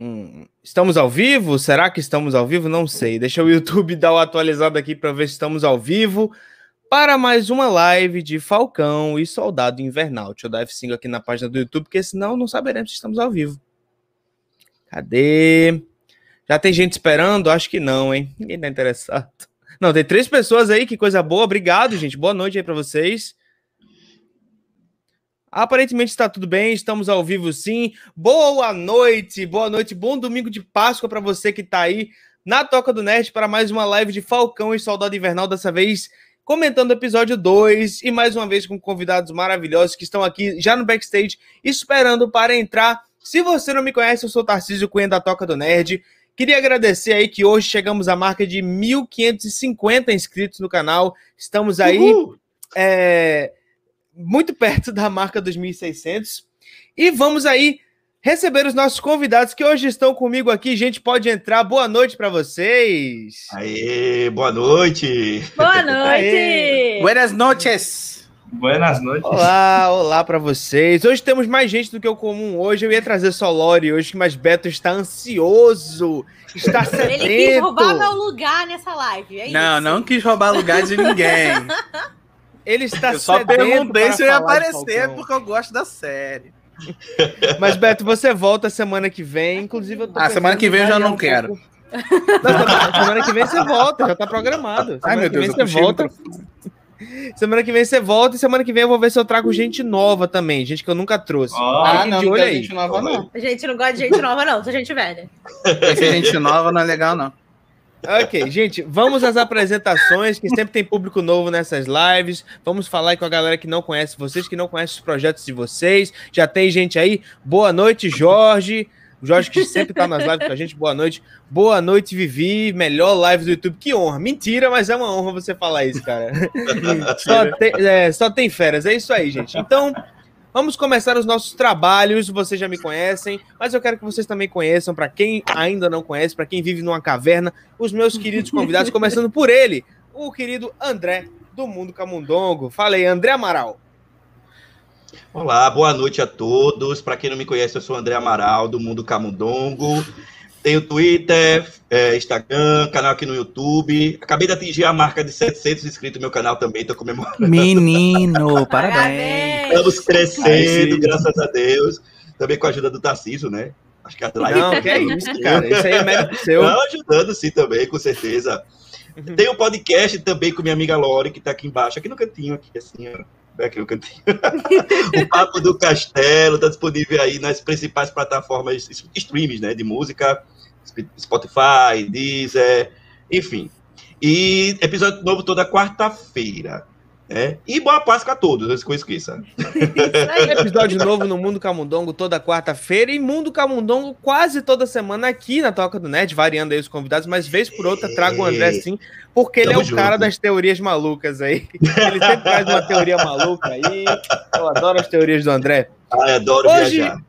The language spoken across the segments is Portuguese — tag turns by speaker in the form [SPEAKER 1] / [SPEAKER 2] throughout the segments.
[SPEAKER 1] Hum, estamos ao vivo? Será que estamos ao vivo? Não sei. Deixa o YouTube dar o atualizado aqui para ver se estamos ao vivo para mais uma live de Falcão e Soldado Invernal. Deixa eu dar F5 aqui na página do YouTube, porque senão não saberemos se estamos ao vivo. Cadê? Já tem gente esperando? Acho que não, hein? Ninguém tá interessado. Não, tem três pessoas aí, que coisa boa. Obrigado, gente. Boa noite aí para vocês. Aparentemente está tudo bem, estamos ao vivo sim. Boa noite, boa noite, bom domingo de Páscoa para você que está aí na Toca do Nerd para mais uma live de Falcão e Soldado Invernal, dessa vez comentando o episódio 2 e mais uma vez com convidados maravilhosos que estão aqui já no backstage esperando para entrar. Se você não me conhece, eu sou Tarcísio Cunha da Toca do Nerd. Queria agradecer aí que hoje chegamos à marca de 1.550 inscritos no canal. Estamos aí é, muito perto da marca dos 1.600. E vamos aí receber os nossos convidados que hoje estão comigo aqui. Gente, pode entrar. Boa noite para vocês.
[SPEAKER 2] Aê, boa noite.
[SPEAKER 3] Boa noite.
[SPEAKER 1] Buenas noches.
[SPEAKER 2] Buenas noites.
[SPEAKER 1] Olá, olá para vocês. Hoje temos mais gente do que o comum. Hoje eu ia trazer só Lore hoje, mas Beto está ansioso, está sedento. Ele quis
[SPEAKER 3] roubar meu lugar nessa live, é
[SPEAKER 4] Não,
[SPEAKER 3] isso.
[SPEAKER 4] não quis roubar lugar de ninguém.
[SPEAKER 1] Ele está
[SPEAKER 4] Eu só perguntei se eu ia aparecer porque eu gosto da série.
[SPEAKER 1] Mas Beto, você volta semana que vem, inclusive eu tô
[SPEAKER 4] Ah, semana que vem eu já não
[SPEAKER 1] um
[SPEAKER 4] quero.
[SPEAKER 1] pouco. Não, semana, que vem você volta, já tá programado.
[SPEAKER 4] Ai,
[SPEAKER 1] Semana
[SPEAKER 4] meu
[SPEAKER 1] que vem
[SPEAKER 4] Deus, eu
[SPEAKER 1] você volta. Semana que vem você volta e semana que vem eu vou ver se eu trago gente nova também, gente que eu nunca trouxe.
[SPEAKER 2] Ah,
[SPEAKER 4] não, não gente nova, não.
[SPEAKER 3] A gente não gosta de gente nova, não. Sou gente velha.
[SPEAKER 4] Essa gente nova não é legal, não.
[SPEAKER 1] Ok, gente, vamos às apresentações, que sempre tem público novo nessas lives. Vamos falar com a galera que não conhece vocês, que não conhece os projetos de vocês. Já tem gente aí. Boa noite, Jorge. O Jorge que sempre tá nas lives com a gente. Boa noite. Boa noite, Vivi. Melhor live do YouTube. Que honra. Mentira, mas é uma honra você falar isso, cara. só, tem, é, só tem feras. É isso aí, gente. Então, Vamos começar os nossos trabalhos. Vocês já me conhecem, mas eu quero que vocês também conheçam, para quem ainda não conhece, para quem vive numa caverna, os meus queridos convidados, começando por ele, o querido André do Mundo Camundongo. Fala aí, André Amaral.
[SPEAKER 2] Olá, boa noite a todos. Para quem não me conhece, eu sou André Amaral, do Mundo Camundongo. Tenho Twitter, é, Instagram, canal aqui no YouTube. Acabei de atingir a marca de 700 inscritos no meu canal também, estou comemorando.
[SPEAKER 4] Menino, parabéns.
[SPEAKER 2] Estamos crescendo, graças a Deus. Também com a ajuda do Tarcísio, né? Acho que a live
[SPEAKER 1] Não, que é isso, cara. Isso aí é mérito seu.
[SPEAKER 2] Não, ajudando sim também, com certeza. Tem um podcast também com minha amiga Lore, que tá aqui embaixo, aqui no cantinho, aqui assim, ó. Aqui no cantinho. o Papo do Castelo tá disponível aí nas principais plataformas streams, né? De música, Spotify, Deezer, enfim. E episódio novo toda quarta-feira. Né? E boa Páscoa a todos, antes que eu esqueça.
[SPEAKER 1] Episódio novo no Mundo Camundongo toda quarta-feira e Mundo Camundongo quase toda semana aqui na Toca do Net, variando aí os convidados, mas vez por outra trago o André sim, porque ele
[SPEAKER 2] Tamo
[SPEAKER 1] é o cara
[SPEAKER 2] junto.
[SPEAKER 1] das teorias malucas aí. Ele sempre traz uma teoria maluca aí. Eu adoro as teorias do André.
[SPEAKER 2] Ai, adoro
[SPEAKER 1] Hoje-
[SPEAKER 2] viajar.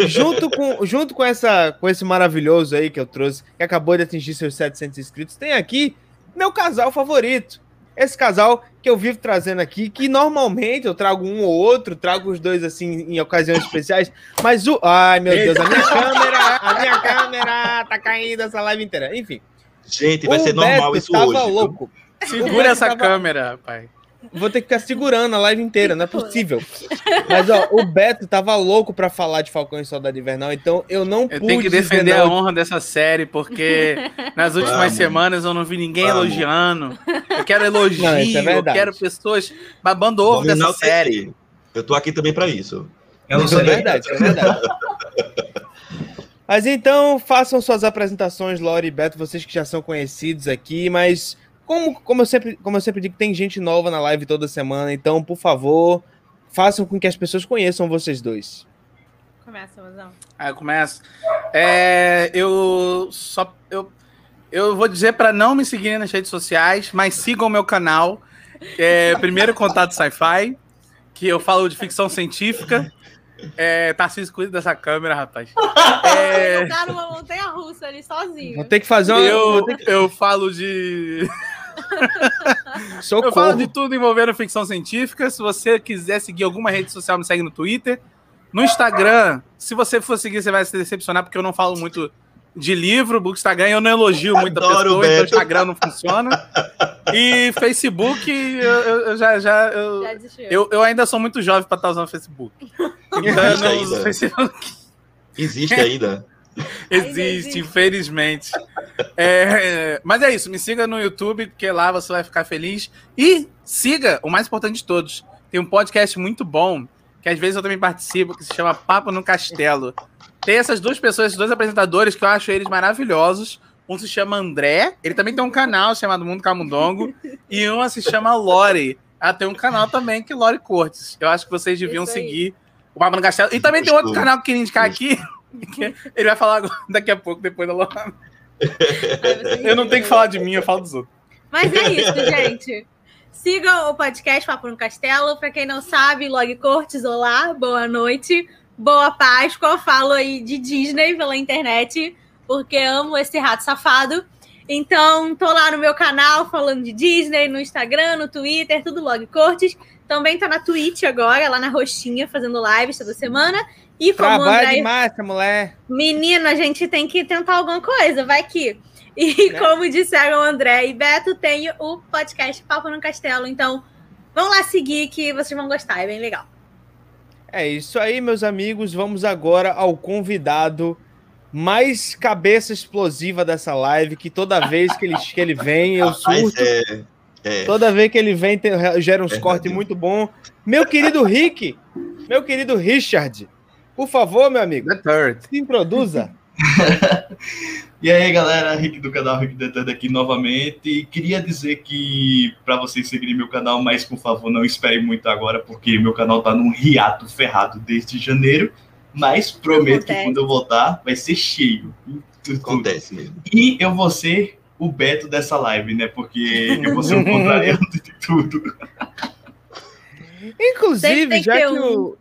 [SPEAKER 1] Junto com, junto com, essa, com esse maravilhoso aí que eu trouxe, que acabou de atingir seus 700 inscritos, tem aqui meu casal favorito. Esse casal que eu vivo trazendo aqui, que normalmente eu trago um ou outro, trago os dois assim em ocasiões especiais, mas o. Ai, meu Deus, a minha câmera, a minha câmera tá caindo essa live inteira. Enfim.
[SPEAKER 2] Gente, vai ser normal
[SPEAKER 1] Beto
[SPEAKER 2] isso
[SPEAKER 1] tava
[SPEAKER 2] hoje.
[SPEAKER 1] louco.
[SPEAKER 4] Segura essa
[SPEAKER 1] tava-
[SPEAKER 4] câmera, pai.
[SPEAKER 1] Vou ter que ficar segurando a live inteira, não é possível. Mas, ó, o Beto tava louco pra falar de Falcão e Soldado Invernal, então eu não
[SPEAKER 4] Eu
[SPEAKER 1] pude
[SPEAKER 4] tenho que defender a honra dessa série, porque nas últimas
[SPEAKER 2] Vamos.
[SPEAKER 4] semanas eu não vi ninguém
[SPEAKER 2] Vamos.
[SPEAKER 4] elogiando. Eu quero elogio,
[SPEAKER 1] Não, é
[SPEAKER 4] eu quero pessoas babando ovo
[SPEAKER 2] Vamos
[SPEAKER 4] dessa série.
[SPEAKER 2] Eu tô aqui também para isso.
[SPEAKER 5] Eu não
[SPEAKER 1] Isso é
[SPEAKER 5] sei.
[SPEAKER 1] verdade, é verdade. Mas então, façam suas apresentações, Lore e Beto, vocês que já são conhecidos aqui, mas como, como, eu sempre, como eu sempre digo, tem gente nova na live toda semana, então, por favor, façam com que as pessoas conheçam vocês dois.
[SPEAKER 3] Começa, Mozão.
[SPEAKER 4] Aí eu começo. É, eu só. Eu, eu vou dizer para não me seguirem nas redes sociais, mas sigam o meu canal. É, primeiro Contato Sci-Fi, que eu falo de ficção científica. É, Tarcísio, cuida dessa câmera, rapaz. É,
[SPEAKER 3] Ele tá numa montanha russa ali sozinho.
[SPEAKER 1] Vou ter que fazer uma.
[SPEAKER 4] eu, eu falo de. Eu falo de tudo envolvendo ficção científica. Se você quiser seguir alguma rede social, me segue no Twitter. No Instagram, se você for seguir, você vai se decepcionar, porque eu não falo muito de livro, o Instagram eu não elogio muita
[SPEAKER 2] Adoro o
[SPEAKER 4] pessoa, então o. Instagram não funciona. E Facebook, eu, eu- já, já, eu,
[SPEAKER 3] Já
[SPEAKER 4] eu, eu ainda sou muito jovem pra estar usando Facebook. Então eu
[SPEAKER 2] Existe ainda.
[SPEAKER 4] Facebook.
[SPEAKER 2] Existe ainda.
[SPEAKER 4] Existe, infelizmente. É, mas é isso, me siga no YouTube, porque lá você vai ficar feliz. E siga, o mais importante de todos, tem um podcast muito bom, que às vezes eu também participo, que se chama Papo no Castelo. Tem essas duas pessoas, esses dois apresentadores, que eu acho eles maravilhosos. Um se chama André, ele também tem um canal chamado Mundo Camundongo, e uma se chama Lore. Ela tem um canal também, que é Lore Cortes. Eu acho que vocês deviam seguir o Papo no Castelo. E também tem outro canal que eu queria indicar aqui, ele vai falar daqui a pouco, depois da
[SPEAKER 3] você-
[SPEAKER 4] Eu não tenho que falar de mim, eu falo dos outros.
[SPEAKER 3] Mas é isso, gente. Sigam o podcast Papo no Castelo. Pra quem não sabe, Log Cortes, olá, boa noite, boa Páscoa. Falo aí de Disney pela internet, porque amo esse rato safado. Então, tô lá no meu canal falando de Disney, no Instagram, no Twitter, tudo Log Cortes. Também tá na Twitch agora, lá na Roxinha, fazendo lives toda semana. E como
[SPEAKER 1] Trabalho
[SPEAKER 3] André
[SPEAKER 1] demais, mulher.
[SPEAKER 3] Menino, a gente tem que tentar alguma coisa, vai que. E
[SPEAKER 1] Né?
[SPEAKER 3] como disseram André e Beto, tem o podcast Papo no Castelo. Então, vão lá seguir que vocês vão gostar, é bem legal.
[SPEAKER 1] É isso aí, meus amigos. Vamos agora ao convidado mais cabeça explosiva dessa live, que toda vez que ele, que ele vem, eu surto.
[SPEAKER 2] é, é,
[SPEAKER 1] Toda vez que ele vem, tem- gera uns
[SPEAKER 2] É
[SPEAKER 1] cortes
[SPEAKER 2] verdade.
[SPEAKER 1] muito bons. Meu querido Rick, meu querido Richard, por favor, meu amigo,
[SPEAKER 4] The Third.
[SPEAKER 1] se introduza.
[SPEAKER 5] E aí, galera, Rick do canal Rick Detando aqui novamente. E queria dizer que para vocês seguirem meu canal, mas por favor, não esperem muito agora, porque meu canal tá num hiato ferrado desde janeiro. Mas prometo que
[SPEAKER 3] Acontece.
[SPEAKER 5] quando eu voltar, vai ser cheio. Tudo,
[SPEAKER 2] acontece mesmo.
[SPEAKER 5] E eu vou ser o Beto dessa live, né? Porque eu vou ser o contrariando de tudo.
[SPEAKER 1] Inclusive,
[SPEAKER 3] tem
[SPEAKER 1] já
[SPEAKER 3] que
[SPEAKER 1] que, o.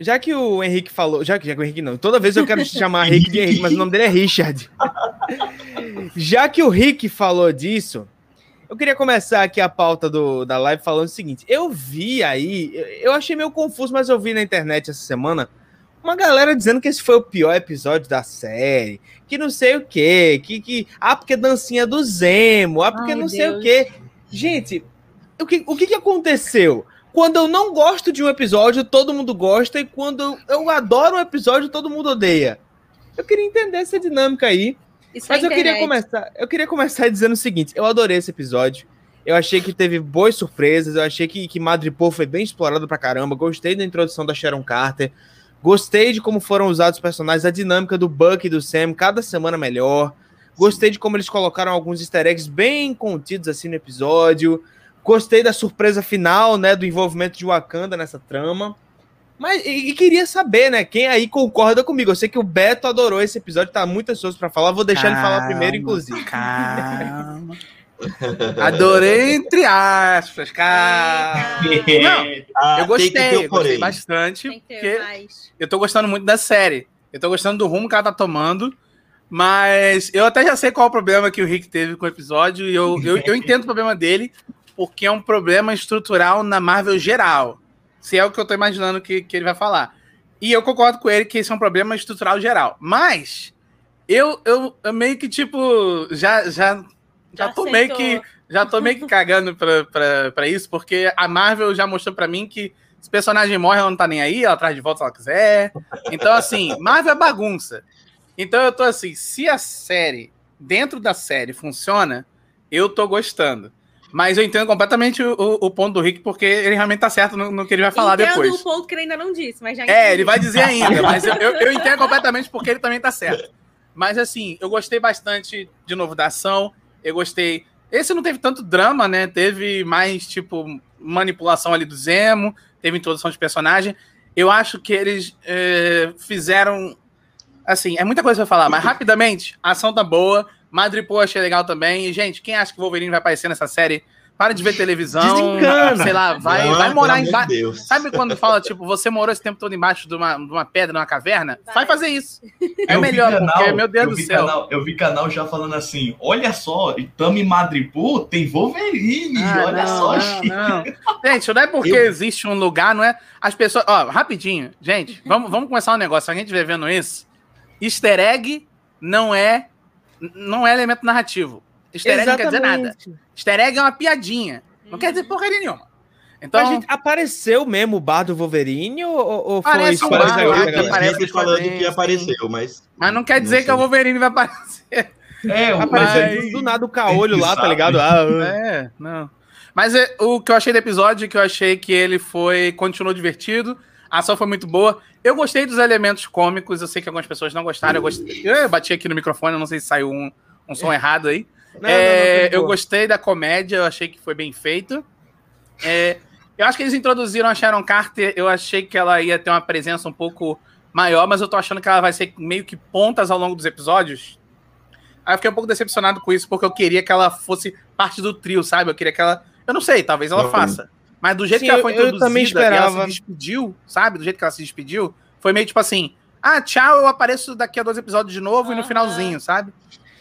[SPEAKER 1] Já que o Henrique falou. Já que, já que o Henrique não. Toda vez eu quero chamar Rick de Henrique, mas o nome dele é Richard. já que o Rick falou disso, eu queria começar aqui a pauta do, da live falando o seguinte. Eu vi aí, eu- achei meio confuso, mas eu vi na internet essa semana uma galera dizendo que esse foi o pior episódio da série. Que não sei o quê. Que, que, ah, porque dancinha do Zemo. Ah, porque
[SPEAKER 3] Ai,
[SPEAKER 1] não sei o
[SPEAKER 3] Deus.
[SPEAKER 1] quê. Gente, o que, o que, que aconteceu? Quando eu não gosto de um episódio, todo mundo gosta, e quando eu, eu adoro um episódio, todo mundo odeia. Eu queria entender essa dinâmica aí.
[SPEAKER 3] Isso
[SPEAKER 1] Mas
[SPEAKER 3] é
[SPEAKER 1] eu queria começar. Eu queria começar dizendo o seguinte: eu adorei esse episódio. Eu achei que teve boas surpresas. Eu achei que, que Madripoor foi bem explorado pra caramba. Gostei da introdução da Sharon Carter. Gostei de como foram usados os personagens, a dinâmica do Buck e do Sam, cada semana melhor. Gostei de como eles colocaram alguns easter eggs bem contidos assim no episódio. Gostei da surpresa final, né, do envolvimento de Wakanda nessa trama. Mas e, e queria saber, né, quem aí concorda comigo. Eu sei que o Beto adorou esse episódio, tá muito ansioso pra falar. Vou deixar ele falar primeiro, inclusive.
[SPEAKER 4] Calma. Adorei, entre aspas, calma. Não,
[SPEAKER 2] Ah,
[SPEAKER 4] eu
[SPEAKER 2] tem que ter
[SPEAKER 4] gostei, eu gostei
[SPEAKER 2] porém.
[SPEAKER 4] bastante.
[SPEAKER 3] Tem que ter
[SPEAKER 4] Porque
[SPEAKER 3] mais.
[SPEAKER 4] eu tô gostando muito da série. Eu tô gostando do rumo que ela tá tomando. Mas eu até já sei qual é o problema que o Rick teve com o episódio. E eu, eu, eu entendo o problema dele, porque é um problema estrutural na Marvel geral. Se é o que eu tô imaginando que, que ele vai falar. E eu concordo com ele que esse é um problema estrutural geral. Mas eu, eu, eu meio que, tipo, já, já, já,
[SPEAKER 3] Já
[SPEAKER 4] tô meio
[SPEAKER 3] aceitou.
[SPEAKER 4] que. Já tô meio que cagando pra, pra, pra isso, porque a Marvel já mostrou pra mim que se o personagem morre, ela não tá nem aí, ela traz de volta se ela quiser. Então, assim, Marvel é bagunça. Então eu tô assim, se a série, dentro da série, funciona, eu tô gostando. Mas eu entendo completamente o, o- ponto do Rick, porque ele realmente tá certo no, no que ele vai falar
[SPEAKER 3] Entendo
[SPEAKER 4] depois.
[SPEAKER 3] o ponto que ele ainda não disse, mas já
[SPEAKER 4] É,
[SPEAKER 3] entendi.
[SPEAKER 4] ele vai dizer ainda, mas eu, eu, eu entendo completamente porque ele também tá certo. Mas assim, eu gostei bastante, de novo, da ação. Eu gostei. Esse não teve tanto drama, né? Teve mais, tipo, manipulação ali do Zemo, teve introdução de personagem. Eu acho que eles é, fizeram. Assim, é muita coisa pra falar, mas rapidamente, a ação tá boa. Madripoor achei legal também. E, gente, quem acha que o Wolverine vai aparecer nessa série Para de ver televisão.
[SPEAKER 1] Desencana.
[SPEAKER 4] Sei lá, vai,
[SPEAKER 2] Não,
[SPEAKER 4] vai morar
[SPEAKER 2] de
[SPEAKER 4] embaixo.
[SPEAKER 2] Deus.
[SPEAKER 4] Sabe quando fala, tipo, você morou esse tempo todo embaixo de uma, de uma pedra, numa caverna? Vai,
[SPEAKER 3] Vai.
[SPEAKER 4] fazer isso. É
[SPEAKER 5] Eu vi
[SPEAKER 4] melhor,
[SPEAKER 5] canal-
[SPEAKER 4] porque, meu Deus
[SPEAKER 5] eu
[SPEAKER 4] do céu.
[SPEAKER 5] Canal, eu vi canal já falando assim: olha só, Tami Madripoor tem Wolverine,
[SPEAKER 4] Ah,
[SPEAKER 5] olha
[SPEAKER 4] não,
[SPEAKER 5] só.
[SPEAKER 4] não,
[SPEAKER 5] gente.
[SPEAKER 4] não. Gente, não é porque
[SPEAKER 2] Eu-
[SPEAKER 4] existe um lugar, não é? As pessoas. Ó, rapidinho, gente, vamos, vamos começar um negócio. Se a gente estiver vendo isso, easter egg não é. Não é elemento narrativo. Easter egg não quer dizer nada. Easter egg é uma piadinha. Não quer dizer porcaria nenhuma. Então,
[SPEAKER 1] apareceu mesmo o bar do Wolverine ou, ou foi
[SPEAKER 4] Parece um bar,
[SPEAKER 1] galera?
[SPEAKER 4] acho que
[SPEAKER 2] Aparece falando que apareceu, mas.
[SPEAKER 4] mas não quer
[SPEAKER 2] Não
[SPEAKER 4] dizer
[SPEAKER 2] sei.
[SPEAKER 4] que o Wolverine vai aparecer.
[SPEAKER 5] É,
[SPEAKER 1] Apareceu
[SPEAKER 4] Mas-
[SPEAKER 1] do- nada o caolho lá, tá
[SPEAKER 5] Sabe?
[SPEAKER 1] ligado? Ah,
[SPEAKER 4] É, não. Mas é, o que eu achei do episódio é que eu achei que ele foi. continuou divertido. A ação foi muito boa. Eu gostei dos elementos cômicos. Eu sei que algumas pessoas não gostaram. Eu, gostei, eu bati aqui no microfone, eu não sei se saiu um, um som errado aí.
[SPEAKER 1] não,
[SPEAKER 4] É,
[SPEAKER 1] não, não,
[SPEAKER 4] eu
[SPEAKER 1] boa.
[SPEAKER 4] gostei da comédia, eu achei que foi bem feito. É, eu acho que eles introduziram a Sharon Carter, eu achei que ela ia ter uma presença um pouco maior, mas eu tô achando que ela vai ser meio que pontas ao longo dos episódios. Aí eu fiquei um pouco decepcionado com isso, porque eu queria que ela fosse parte do trio, sabe? Eu queria que ela. Eu não sei, talvez ela faça. Mas do jeito
[SPEAKER 1] Sim,
[SPEAKER 4] que ela
[SPEAKER 1] eu-
[SPEAKER 4] foi
[SPEAKER 1] eu
[SPEAKER 4] introduzida
[SPEAKER 1] também
[SPEAKER 4] e ela
[SPEAKER 1] esperava.
[SPEAKER 4] se despediu, sabe? Do jeito que ela se despediu, foi meio tipo assim: ah, tchau, eu apareço daqui a dois episódios de novo e no finalzinho, sabe?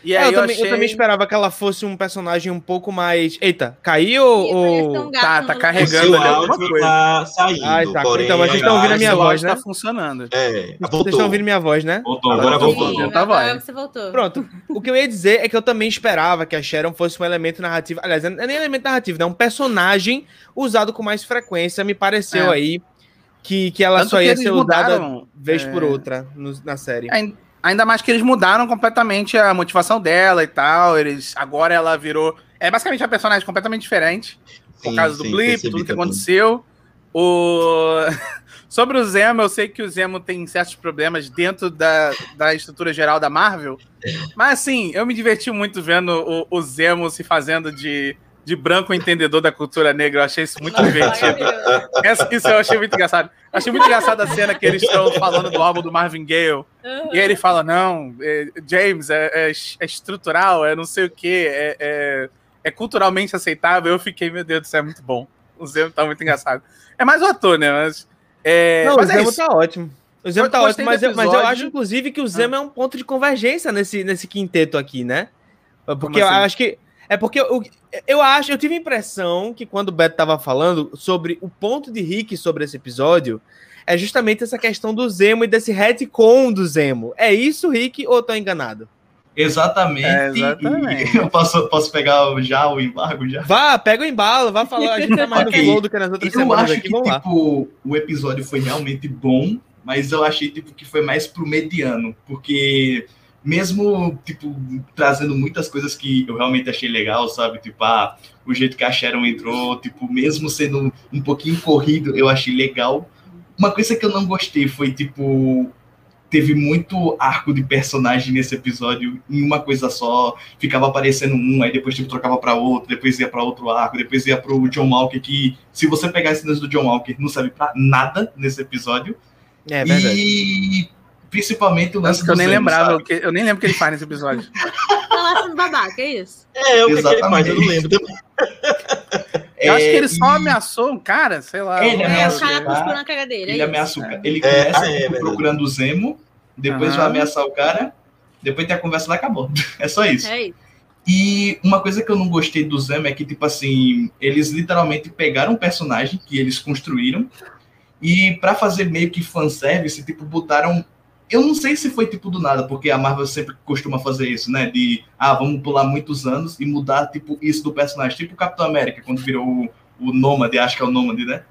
[SPEAKER 4] E
[SPEAKER 1] É,
[SPEAKER 4] aí
[SPEAKER 1] eu,
[SPEAKER 4] eu,
[SPEAKER 1] também, eu
[SPEAKER 4] achei...
[SPEAKER 1] também esperava que ela fosse um personagem um pouco mais. Eita, caiu ou.
[SPEAKER 3] um
[SPEAKER 4] tá- tá carregando ali alguma coisa.
[SPEAKER 2] tá saindo.
[SPEAKER 1] Ai, tá.
[SPEAKER 2] porém,
[SPEAKER 1] Então, mas vocês estão ouvindo a minha voz,
[SPEAKER 4] áudio
[SPEAKER 1] né?
[SPEAKER 4] tá funcionando.
[SPEAKER 2] É,
[SPEAKER 1] Vocês
[SPEAKER 2] voltou.
[SPEAKER 1] estão ouvindo minha voz, né?
[SPEAKER 5] Voltou,
[SPEAKER 2] Agora
[SPEAKER 5] voltou.
[SPEAKER 3] Sim, agora você voltou.
[SPEAKER 1] Pronto. O que eu ia dizer é que eu também esperava que a Sharon fosse um elemento narrativo. Aliás, não é nem elemento narrativo, né? Um personagem usado com mais frequência. Me pareceu
[SPEAKER 4] É.
[SPEAKER 1] aí que, que ela
[SPEAKER 4] Tanto
[SPEAKER 1] só
[SPEAKER 4] que
[SPEAKER 1] ia ser usada
[SPEAKER 4] mudaram,
[SPEAKER 1] vez
[SPEAKER 4] é,
[SPEAKER 1] por outra no- na série.
[SPEAKER 4] Ain- Ainda mais que eles mudaram completamente a motivação dela e tal. Eles agora ela virou é basicamente uma personagem completamente diferente por
[SPEAKER 2] Sim,
[SPEAKER 4] causa do
[SPEAKER 2] sim,
[SPEAKER 4] blip, tudo que
[SPEAKER 2] também.
[SPEAKER 4] aconteceu. O sobre o Zemo, eu sei que o Zemo tem certos problemas dentro da, da estrutura geral da Marvel, mas assim, eu me diverti muito vendo o, o Zemo se fazendo de, de branco entendedor da cultura negra. Eu achei isso muito divertido. Essa- isso eu achei muito engraçado. Achei muito engraçado a cena que eles estão falando do álbum do Marvin Gaye.
[SPEAKER 3] Aham.
[SPEAKER 4] E aí ele fala: não, é, James, é, é- é estrutural, é não sei o quê, é, é- é culturalmente aceitável. Eu fiquei, meu Deus céu, é muito bom. O Zemo tá muito engraçado. É mais o ator, né? Mas, é,
[SPEAKER 1] Não,
[SPEAKER 4] mas
[SPEAKER 1] o
[SPEAKER 4] é
[SPEAKER 1] Zemo
[SPEAKER 4] isso.
[SPEAKER 1] tá ótimo. O Zemo
[SPEAKER 4] Eu
[SPEAKER 1] tá ótimo, mas eu, mas eu acho, inclusive, que o Zemo é um ponto de convergência nesse, nesse quinteto aqui, né? Porque eu
[SPEAKER 4] assim?
[SPEAKER 1] acho que. É porque eu, eu acho, eu tive a impressão que quando o Beto tava falando sobre o ponto de Rick sobre esse episódio, é justamente essa questão do Zemo e desse retcon do Zemo. É isso, Rick, ou eu tô enganado?
[SPEAKER 5] Exatamente.
[SPEAKER 4] É, exatamente.
[SPEAKER 5] Eu posso, posso pegar já o embargo já?
[SPEAKER 1] Vá, pega o embalo, vá falar. A gente tá mais no
[SPEAKER 5] Ok.
[SPEAKER 1] flow do que nas outras
[SPEAKER 5] Eu
[SPEAKER 1] semanas
[SPEAKER 5] acho
[SPEAKER 1] aqui.
[SPEAKER 5] que,
[SPEAKER 1] Vamos lá.
[SPEAKER 5] tipo, o episódio foi realmente bom, mas eu achei, tipo, que foi mais pro mediano, porque mesmo, tipo, trazendo muitas coisas que eu realmente achei legal, sabe? Tipo, ah, o jeito que a Sharon entrou, tipo, mesmo sendo um pouquinho corrido, eu achei legal. Uma coisa que eu não gostei foi, tipo, teve muito arco de personagem nesse episódio em uma coisa só, ficava aparecendo um, aí depois tipo, trocava para outro, depois ia para outro arco, depois ia pro John Walker, que se você pegar esse do John Walker, não serve para nada nesse episódio.
[SPEAKER 1] É verdade.
[SPEAKER 5] E principalmente o lance
[SPEAKER 4] que eu
[SPEAKER 5] do
[SPEAKER 4] nem
[SPEAKER 5] Zemo,
[SPEAKER 4] lembrava, que, eu nem lembro o que ele faz nesse episódio.
[SPEAKER 3] Tá sendo babaca, é isso?
[SPEAKER 2] É, o que, que ele faz? Eu não lembro também.
[SPEAKER 4] Eu acho que ele
[SPEAKER 5] É,
[SPEAKER 4] só
[SPEAKER 5] e
[SPEAKER 4] ameaçou um cara, sei lá.
[SPEAKER 5] Ele
[SPEAKER 3] É,
[SPEAKER 5] ameaçou,
[SPEAKER 3] o cara cuspiu na cagadeira.
[SPEAKER 5] Ele
[SPEAKER 3] é isso.
[SPEAKER 5] ameaça o cara. Ele
[SPEAKER 2] É,
[SPEAKER 5] começa
[SPEAKER 2] é,
[SPEAKER 5] procurando o Zemo, depois vai ameaçar o cara, depois tem a conversa e acabou. É só isso.
[SPEAKER 3] É isso.
[SPEAKER 5] E uma coisa que eu não gostei do Zemo é que, tipo assim, eles literalmente pegaram um personagem que eles construíram e pra fazer meio que fanservice, tipo, botaram. Eu não sei se foi tipo do nada, porque a Marvel sempre costuma fazer isso, né? De, ah, vamos pular muitos anos e mudar, tipo, isso do personagem. Tipo o Capitão América, quando virou o, o Nômade, acho que é o Nômade, né?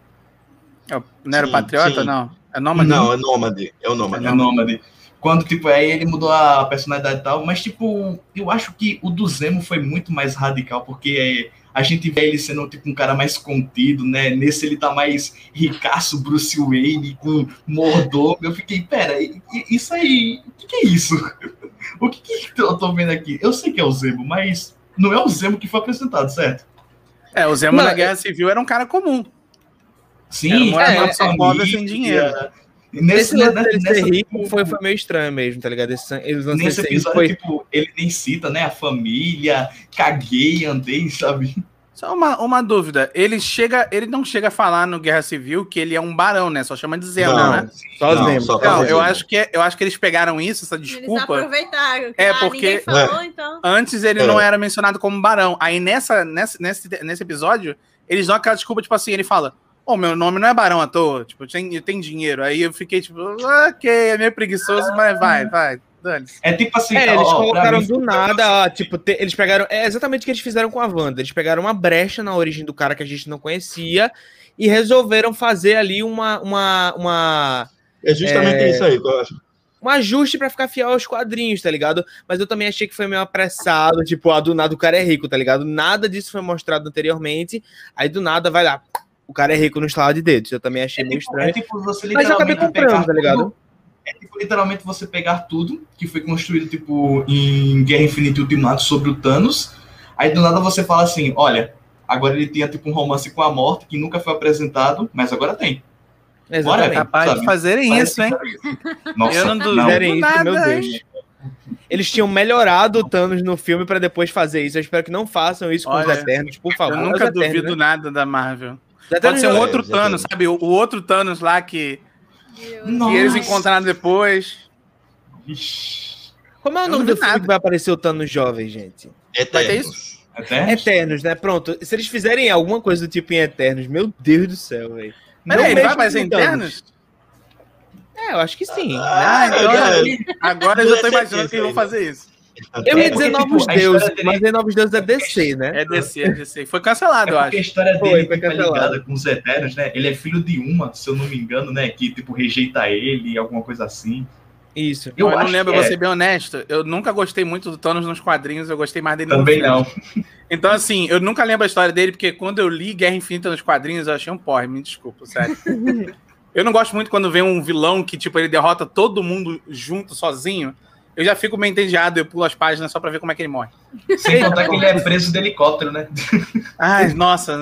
[SPEAKER 4] É o- Não era o
[SPEAKER 2] Sim,
[SPEAKER 4] Patriota,
[SPEAKER 2] sim.
[SPEAKER 4] não? É Nômade?
[SPEAKER 2] Não, é Nômade. É o Nômade.
[SPEAKER 5] É o Nômade. Quando, tipo, aí ele mudou a personalidade e tal, mas, tipo, eu acho que o do Zemo foi muito mais radical, porque é, a gente vê ele sendo, tipo, um cara mais contido, né? Nesse ele tá mais ricaço, Bruce Wayne, com mordomo. Eu fiquei, pera, isso aí, o que, que é isso? o que, que eu tô vendo aqui? Eu sei que é o Zemo, mas não é o Zemo que foi apresentado, certo?
[SPEAKER 4] É, o Zemo
[SPEAKER 1] Não,
[SPEAKER 4] na
[SPEAKER 1] é-
[SPEAKER 4] Guerra Civil era um cara comum.
[SPEAKER 5] Sim,
[SPEAKER 4] Era um morador
[SPEAKER 5] é,
[SPEAKER 4] de São Paulo dinheiro.
[SPEAKER 5] Nesse,
[SPEAKER 1] Esse lance dele ser rico foi, foi meio estranho mesmo, tá ligado? Esse, eles
[SPEAKER 5] Nesse episódio,
[SPEAKER 1] foi...
[SPEAKER 5] tipo, ele nem cita, né, a família, caguei, andei, sabe?
[SPEAKER 4] Só uma, uma dúvida. Ele chega, ele não chega a falar no Guerra Civil que ele é um barão, né? Só chama de Zemo,
[SPEAKER 2] Não,
[SPEAKER 4] né?
[SPEAKER 1] Só
[SPEAKER 2] Não,
[SPEAKER 1] Zemo.
[SPEAKER 2] só
[SPEAKER 4] Não, eu acho, que, é- eu acho que eles pegaram isso, essa
[SPEAKER 3] Eles
[SPEAKER 4] desculpa.
[SPEAKER 3] aproveitaram. que,
[SPEAKER 4] É,
[SPEAKER 3] ah,
[SPEAKER 4] porque-
[SPEAKER 3] Ninguém falou, então.
[SPEAKER 4] Antes ele
[SPEAKER 2] É.
[SPEAKER 4] não era mencionado como barão. Aí nessa, nessa, nesse, nesse episódio, eles dão aquela desculpa, tipo assim, ele fala: Ô, meu nome não é barão à toa, tipo, tem, tem dinheiro. Aí eu fiquei, tipo, ok, é meio preguiçoso, mas vai, vai, dane-se.
[SPEAKER 5] É tipo assim,
[SPEAKER 1] É,
[SPEAKER 5] ó,
[SPEAKER 1] eles colocaram
[SPEAKER 5] mim-
[SPEAKER 1] do nada, ó, tipo, te- eles pegaram. É exatamente o que eles fizeram com a Wanda. Eles pegaram uma brecha na origem do cara que a gente não conhecia e resolveram fazer ali uma. uma, uma
[SPEAKER 2] É justamente
[SPEAKER 1] É.
[SPEAKER 2] isso aí eu acho.
[SPEAKER 1] um ajuste pra ficar fiel aos quadrinhos, tá ligado? Mas eu também achei que foi meio apressado, tipo, ah, do nada o cara é rico, tá ligado? Nada disso foi mostrado anteriormente, aí do nada vai lá, o cara é rico no estalar de dedos. Eu também achei
[SPEAKER 5] É
[SPEAKER 1] meio
[SPEAKER 5] tipo,
[SPEAKER 1] estranho.
[SPEAKER 5] é tipo você
[SPEAKER 1] Mas eu acabei
[SPEAKER 5] literalmente
[SPEAKER 1] comprando,
[SPEAKER 5] pegar
[SPEAKER 1] tá ligado?
[SPEAKER 5] tudo- É tipo literalmente você pegar tudo que foi construído tipo em Guerra Infinita e Ultimato sobre o Thanos, aí do nada você fala assim, olha, agora ele tinha tipo um romance com a morte que nunca foi apresentado, mas agora tem.
[SPEAKER 1] Exatamente.
[SPEAKER 4] Capaz de
[SPEAKER 5] sabe?
[SPEAKER 4] fazerem
[SPEAKER 5] Parece
[SPEAKER 4] isso, hein?
[SPEAKER 5] Nossa,
[SPEAKER 4] Eu não duvido.
[SPEAKER 1] Isso,
[SPEAKER 4] nada,
[SPEAKER 1] meu Deus.
[SPEAKER 4] hein?
[SPEAKER 1] Eles tinham melhorado o Thanos no filme pra depois fazer isso. Eu espero que não façam isso com
[SPEAKER 4] Olha,
[SPEAKER 1] os Eternos, por favor.
[SPEAKER 4] Eu nunca
[SPEAKER 1] Eternos,
[SPEAKER 4] duvido
[SPEAKER 1] né?
[SPEAKER 4] nada da Marvel.
[SPEAKER 1] Os
[SPEAKER 4] Pode
[SPEAKER 1] Eternos
[SPEAKER 4] ser um outro
[SPEAKER 2] já
[SPEAKER 4] Thanos,
[SPEAKER 2] tem.
[SPEAKER 4] sabe? O, o outro Thanos lá que, que eles encontraram depois.
[SPEAKER 1] Como é o
[SPEAKER 4] Eu
[SPEAKER 1] nome
[SPEAKER 4] não
[SPEAKER 1] do filme
[SPEAKER 4] nada.
[SPEAKER 1] que vai aparecer o Thanos jovem, gente?
[SPEAKER 4] Vai ter
[SPEAKER 2] Eternos.
[SPEAKER 4] isso?
[SPEAKER 5] até?
[SPEAKER 1] Eternos, né? Pronto. Se eles fizerem alguma coisa do tipo em Eternos, meu Deus do céu, velho.
[SPEAKER 4] Peraí,
[SPEAKER 1] Não
[SPEAKER 4] ele vai aparecer
[SPEAKER 1] Thanos.
[SPEAKER 4] internos?
[SPEAKER 1] É, eu acho que sim.
[SPEAKER 4] Ah, então
[SPEAKER 2] é.
[SPEAKER 4] agora eu já tô
[SPEAKER 2] é
[SPEAKER 4] imaginando que eles vão
[SPEAKER 2] ainda.
[SPEAKER 4] fazer isso.
[SPEAKER 1] Eu ia
[SPEAKER 5] É,
[SPEAKER 1] dizer Novos
[SPEAKER 5] tipo, a
[SPEAKER 1] Deuses,
[SPEAKER 5] história dele-
[SPEAKER 1] mas aí Novos Deuses é DC, né?
[SPEAKER 4] É DC, é DC. Foi cancelado, eu
[SPEAKER 5] É a
[SPEAKER 4] acho.
[SPEAKER 5] história
[SPEAKER 1] Foi,
[SPEAKER 5] dele
[SPEAKER 1] foi
[SPEAKER 5] tipo, é
[SPEAKER 1] cancelado.
[SPEAKER 5] ligada com os Eternos, né? Ele é filho de uma, se eu não me engano, né? Que, tipo, rejeita ele, alguma coisa assim.
[SPEAKER 1] Isso.
[SPEAKER 5] Eu
[SPEAKER 4] Eu, não lembro, vou
[SPEAKER 5] é.
[SPEAKER 4] ser bem honesto. Eu nunca gostei muito do Thanos nos quadrinhos, eu gostei mais dele no
[SPEAKER 5] Também não.
[SPEAKER 4] Então, assim, eu nunca lembro a história dele, porque quando eu li Guerra Infinita nos quadrinhos, eu achei um porre, me desculpa, sério. eu não gosto muito quando vem um vilão que, tipo, ele derrota todo mundo junto, sozinho. Eu já fico meio entediado, eu pulo as páginas só pra ver como é que ele morre.
[SPEAKER 5] Sem contar que ele é preso de helicóptero, né?
[SPEAKER 4] Ai, nossa.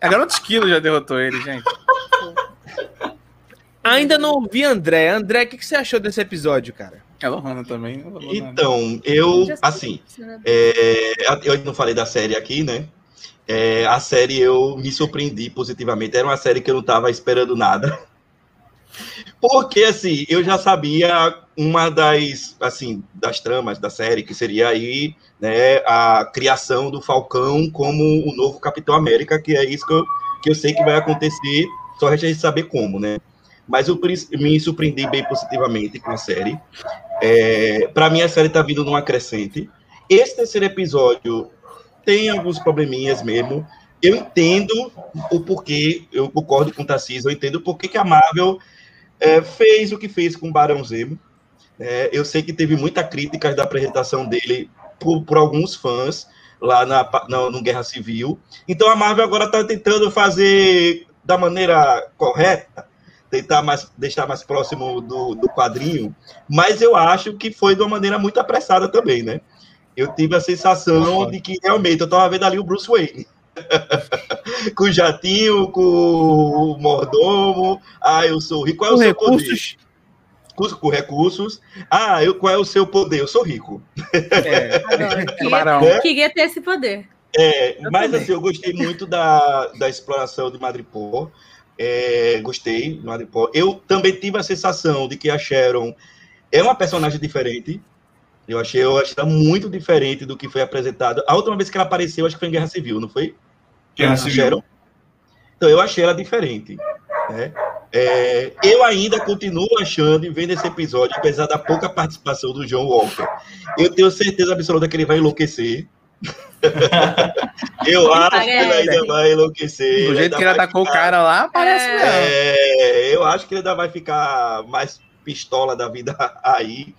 [SPEAKER 4] A Garota Esquilo já derrotou ele, gente.
[SPEAKER 1] Ainda não ouvi André. André, o que, que você achou desse episódio, cara?
[SPEAKER 4] É Lohana também. nada.
[SPEAKER 2] Então, eu, assim, é, eu não falei da série aqui, né? É, a série eu me surpreendi positivamente. Era uma série que eu não estava esperando nada. Porque, assim, eu já sabia uma das, assim, das tramas da série, que seria aí, né, a criação do Falcão como o novo Capitão América, que é isso que eu, que eu sei que vai acontecer, só resta a gente saber como, né? Mas eu me surpreendi bem positivamente com a série. É, para mim, a série tá vindo numa crescente. Esse terceiro episódio tem alguns probleminhas mesmo. Eu entendo o porquê, eu concordo com o Tarcísio, eu entendo o porquê que a Marvel é, fez o que fez com o Barão Zemo. É, eu sei que teve muita crítica da apresentação dele por, por alguns fãs lá na, na- no Guerra Civil. Então a Marvel agora está tentando fazer da maneira correta, tentar mais, deixar mais próximo do, do quadrinho, mas eu acho que foi de uma maneira muito apressada também, né? Eu tive a sensação de que realmente eu estava vendo ali o Bruce Wayne. com o jatinho, com o mordomo. Ah, eu sou rico. Qual é
[SPEAKER 1] Com
[SPEAKER 2] o seu poder?
[SPEAKER 1] recursos.
[SPEAKER 2] Com, com recursos. Ah, eu, qual é o seu poder? Eu sou rico.
[SPEAKER 1] É,
[SPEAKER 3] Adoro.
[SPEAKER 4] Tubarão.
[SPEAKER 3] Queria, queria ter esse poder.
[SPEAKER 2] É,
[SPEAKER 1] Eu
[SPEAKER 2] mas
[SPEAKER 1] também.
[SPEAKER 2] assim, eu gostei muito da, da exploração de Madripoor. É, gostei de Madripoor. Eu também tive a sensação de que a Sharon é uma personagem diferente. Eu achei, eu achei ela muito diferente do que foi apresentado. A última vez que ela apareceu, acho que foi em Guerra Civil, não foi?
[SPEAKER 5] Guerra Civil.
[SPEAKER 2] Então, eu achei ela diferente. né? É, eu ainda continuo achando e vendo esse episódio, apesar da pouca participação do John Walker, eu tenho certeza absoluta que ele vai enlouquecer. eu acho que ele ainda vai enlouquecer.
[SPEAKER 4] Do jeito que ele atacou o
[SPEAKER 2] ficar-
[SPEAKER 4] cara lá, parece
[SPEAKER 3] É.
[SPEAKER 4] mesmo.
[SPEAKER 2] É, eu acho que ele ainda vai ficar mais pistola da vida aí.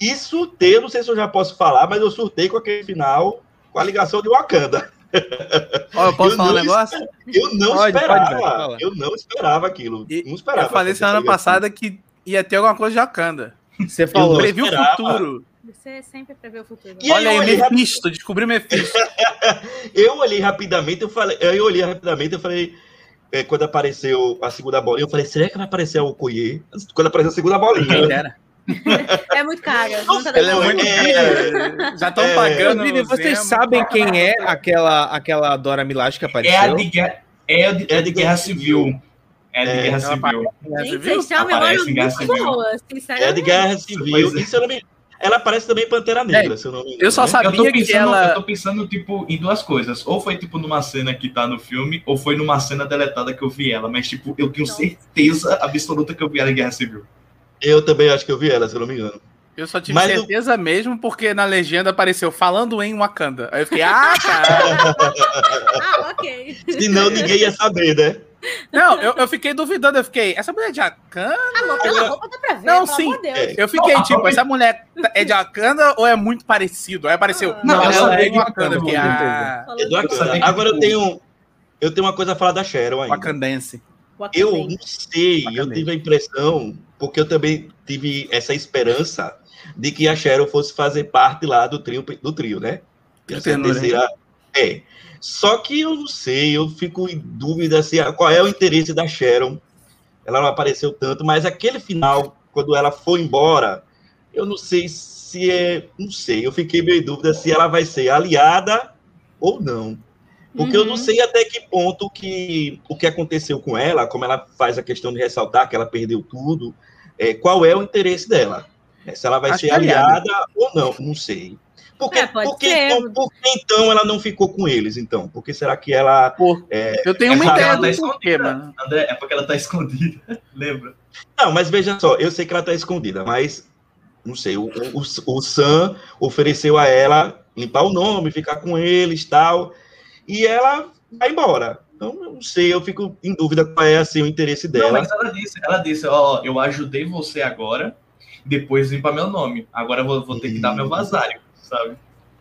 [SPEAKER 2] E surtei, não sei se eu já posso falar, mas eu surtei com aquele final com a ligação de Wakanda.
[SPEAKER 4] Ó, eu posso
[SPEAKER 2] Eu
[SPEAKER 4] falar um
[SPEAKER 2] não
[SPEAKER 4] negócio?
[SPEAKER 2] Eu não
[SPEAKER 1] Pode, pode,
[SPEAKER 2] esperava.
[SPEAKER 1] fala.
[SPEAKER 2] eu não esperava aquilo.
[SPEAKER 4] E-
[SPEAKER 2] não esperava.
[SPEAKER 4] Eu falei semana passada que ia ter alguma coisa de Wakanda.
[SPEAKER 1] Você falou.
[SPEAKER 2] não
[SPEAKER 4] Previu o futuro.
[SPEAKER 3] Você sempre prevê o futuro.
[SPEAKER 2] E
[SPEAKER 4] Olha aí,
[SPEAKER 2] eu olhei
[SPEAKER 4] Mephisto, descobri o Mephisto.
[SPEAKER 2] Eu olhei rapidamente, eu falei, eu olhei rapidamente, eu falei, é, quando apareceu a segunda bolinha, eu falei, será que vai aparecer o Okoye? Quando apareceu a segunda bolinha.
[SPEAKER 4] Era.
[SPEAKER 3] É muito cara. Não tá
[SPEAKER 4] Ela é muito
[SPEAKER 2] É.
[SPEAKER 4] Já estão
[SPEAKER 2] É.
[SPEAKER 4] pagando.
[SPEAKER 1] Inclusive, vocês sabem quem é aquela, aquela Dora Milaje que apareceu?
[SPEAKER 5] É a de, guerra- é de, é de Guerra Civil. É de
[SPEAKER 2] É,
[SPEAKER 5] Guerra Civil.
[SPEAKER 3] Gente, vocês memória
[SPEAKER 5] Guerra Civil.
[SPEAKER 3] boa,
[SPEAKER 2] É de. Guerra Civil.
[SPEAKER 5] Pois é.
[SPEAKER 2] Se eu não me- Ela aparece também em Pantera Negra, se eu não me engano.
[SPEAKER 4] eu só
[SPEAKER 2] né?
[SPEAKER 4] sabia
[SPEAKER 5] Eu tô,
[SPEAKER 4] que
[SPEAKER 5] pensando,
[SPEAKER 4] ela-
[SPEAKER 5] eu tô pensando, tipo, em duas coisas. Ou foi, tipo, numa cena que tá no filme, ou foi numa cena deletada que eu vi ela. Mas, tipo, eu tenho certeza absoluta que eu vi ela em Guerra Civil.
[SPEAKER 2] Eu também acho que eu vi ela, se eu não me engano.
[SPEAKER 4] Eu só tive
[SPEAKER 2] Mas
[SPEAKER 4] certeza mesmo porque na legenda apareceu falando em Wakanda. Aí eu fiquei, ah, tá.
[SPEAKER 3] Ah, ok.
[SPEAKER 2] Senão ninguém ia saber, né?
[SPEAKER 4] Não, eu, eu fiquei duvidando. Eu fiquei, essa mulher é de Wakanda?
[SPEAKER 3] Amor, pela roupa dá pra ver,
[SPEAKER 4] Não,
[SPEAKER 3] pelo
[SPEAKER 4] sim.
[SPEAKER 3] amor de Deus.
[SPEAKER 4] Eu fiquei tipo, essa mulher é de Wakanda ou é muito parecido? Aí apareceu,
[SPEAKER 3] Ah.
[SPEAKER 4] não,
[SPEAKER 5] Não,
[SPEAKER 4] ela é
[SPEAKER 5] é
[SPEAKER 4] de Wakanda. Eu fiquei,
[SPEAKER 5] Wakanda,
[SPEAKER 4] ah,
[SPEAKER 2] Eduardo,
[SPEAKER 3] de
[SPEAKER 5] Eu
[SPEAKER 2] agora eu tenho, eu tenho uma coisa a falar da Sharon ainda.
[SPEAKER 4] Wakandense.
[SPEAKER 2] Eu não sei, eu tive a impressão, porque eu também tive essa esperança de que a Sharon fosse fazer parte lá do trio, do trio né? Terceira. É. Só que eu não sei, eu fico em dúvida se a- qual é o interesse da Sharon. Ela não apareceu tanto, mas aquele final, quando ela foi embora, eu não sei se é. Não sei, eu fiquei meio em dúvida se ela vai ser aliada ou não. Porque eu não
[SPEAKER 3] Uhum.
[SPEAKER 2] sei até que ponto que o que aconteceu com ela, como ela faz a questão de ressaltar que ela perdeu tudo, é, qual é o interesse dela. É, se ela vai
[SPEAKER 4] Acho
[SPEAKER 2] ser
[SPEAKER 4] é aliada.
[SPEAKER 2] aliada ou não, não sei. Por que,
[SPEAKER 3] É,
[SPEAKER 2] por, que, então, por que então ela não ficou com eles, então? Porque será que ela.
[SPEAKER 4] Eu tenho uma
[SPEAKER 5] É porque
[SPEAKER 4] ideia
[SPEAKER 5] ela
[SPEAKER 4] do
[SPEAKER 5] tá escondida.
[SPEAKER 4] mano.
[SPEAKER 5] André, é porque ela tá escondida. Lembra?
[SPEAKER 2] Não, mas veja só, eu sei que ela está escondida, mas não sei, o, o, o Sam ofereceu a ela limpar o nome, ficar com eles tal, e ela vai embora. Então, eu não sei, eu fico em dúvida qual é assim, o interesse
[SPEAKER 5] Não,
[SPEAKER 2] dela.
[SPEAKER 5] mas ela disse, ela disse, ó, eu ajudei você agora, depois limpa meu nome. Agora eu vou, vou ter que dar meu vazário, sabe?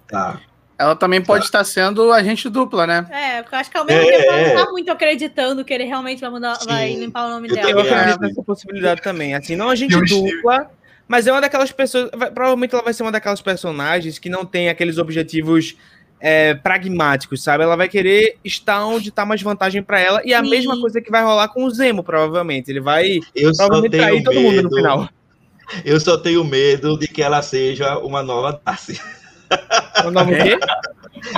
[SPEAKER 2] Tá.
[SPEAKER 4] Ela também pode estar sendo agente dupla, né?
[SPEAKER 3] É, porque eu acho que ao mesmo
[SPEAKER 2] É,
[SPEAKER 3] tempo ela
[SPEAKER 2] é.
[SPEAKER 3] não tá muito acreditando que ele realmente vai, mudar,
[SPEAKER 2] Sim.
[SPEAKER 3] vai limpar o nome
[SPEAKER 2] Eu
[SPEAKER 3] dela.
[SPEAKER 1] Eu acredito nessa possibilidade também. Assim, não a gente
[SPEAKER 5] estive-
[SPEAKER 1] dupla, mas é uma daquelas pessoas. vai- provavelmente ela vai ser uma daquelas personagens que não tem aqueles objetivos é, pragmáticos, sabe? Ela vai querer estar onde tá mais vantagem pra ela. E a
[SPEAKER 3] Sim.
[SPEAKER 1] mesma coisa que vai rolar com o Zemo, provavelmente. Ele vai
[SPEAKER 2] Eu só
[SPEAKER 1] provavelmente
[SPEAKER 2] tenho
[SPEAKER 1] trair todo mundo no
[SPEAKER 2] medo.
[SPEAKER 1] final.
[SPEAKER 2] Eu só tenho medo de que ela seja uma nova Darcy.
[SPEAKER 1] O nome o quê?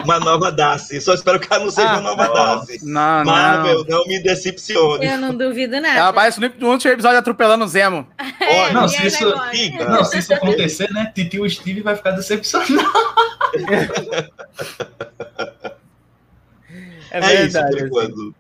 [SPEAKER 2] Uma nova Darcy. Só espero que ela não seja
[SPEAKER 1] Ah,
[SPEAKER 2] uma nova
[SPEAKER 5] nossa.
[SPEAKER 2] Darcy.
[SPEAKER 4] Não,
[SPEAKER 2] Marvel,
[SPEAKER 4] não.
[SPEAKER 2] não me decepcione.
[SPEAKER 3] Eu não duvido
[SPEAKER 4] Ela
[SPEAKER 3] nada.
[SPEAKER 4] aparece no último episódio atropelando o Zemo.
[SPEAKER 3] É,
[SPEAKER 5] Não, se isso-. Não, se isso acontecer, né, Titi e Steve vai ficar decepcionado.
[SPEAKER 1] É
[SPEAKER 2] É, isso,
[SPEAKER 1] verdade.
[SPEAKER 2] por
[SPEAKER 1] assim.
[SPEAKER 2] enquanto.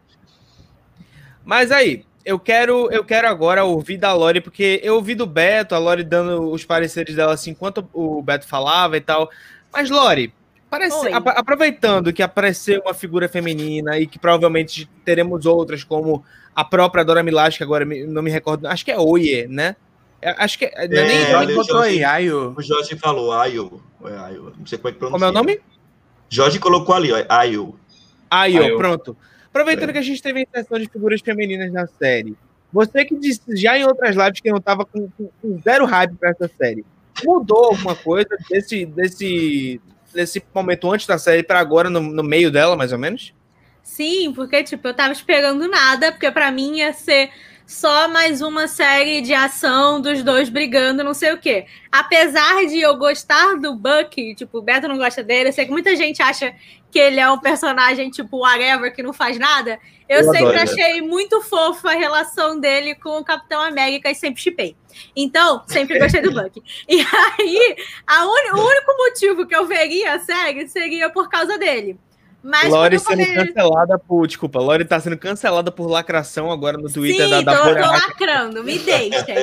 [SPEAKER 1] Mas aí, eu quero, eu quero agora ouvir da Lori, porque eu ouvi do Beto, a Lori dando os pareceres dela assim, enquanto o Beto falava e tal. Mas, Lori, parece, apa- aproveitando que apareceu uma figura feminina e que provavelmente teremos outras, como a própria Dora Milaje, que agora não me recordo, acho que é Oye, né? É, Acho que é, é nem-
[SPEAKER 2] É,
[SPEAKER 4] Ela
[SPEAKER 2] olha,
[SPEAKER 4] botou
[SPEAKER 2] Jorge.
[SPEAKER 4] aí, Ayo.
[SPEAKER 2] O Jorge falou, Ayo. É, Ayo. Não sei como é que pronuncia.
[SPEAKER 1] como é o nome?
[SPEAKER 2] Jorge colocou ali, ó, Ayo.
[SPEAKER 5] Eu-
[SPEAKER 1] pronto. Aproveitando
[SPEAKER 2] É.
[SPEAKER 1] que a gente teve a inserção de figuras femininas na série, você que disse já em outras lives que não tava com, com- com zero hype pra essa série, mudou alguma coisa desse, desse, desse momento antes da série pra agora, no, no meio dela, mais ou menos?
[SPEAKER 3] Sim, porque, tipo, eu tava esperando nada, porque pra mim ia ser só mais uma série de ação dos dois brigando, não sei o quê. Apesar de eu gostar do Bucky, tipo, o Beto não gosta dele, eu sei que muita gente acha que ele é um personagem, tipo, whatever, que não faz nada. Eu,
[SPEAKER 2] Eu
[SPEAKER 3] sempre
[SPEAKER 2] adoro, né?
[SPEAKER 3] achei muito fofa a relação dele com o Capitão América e sempre chipei. Então, sempre gostei do Bucky. E aí, a uni- o único motivo que eu veria a série seria por causa dele. Mas
[SPEAKER 1] Lori
[SPEAKER 3] eu
[SPEAKER 1] sendo cancelada por. Desculpa, Lori tá sendo cancelada por lacração agora no Twitter
[SPEAKER 3] Sim,
[SPEAKER 1] da, da
[SPEAKER 3] tô,
[SPEAKER 1] Bolha
[SPEAKER 3] tô lacrando, me deixem.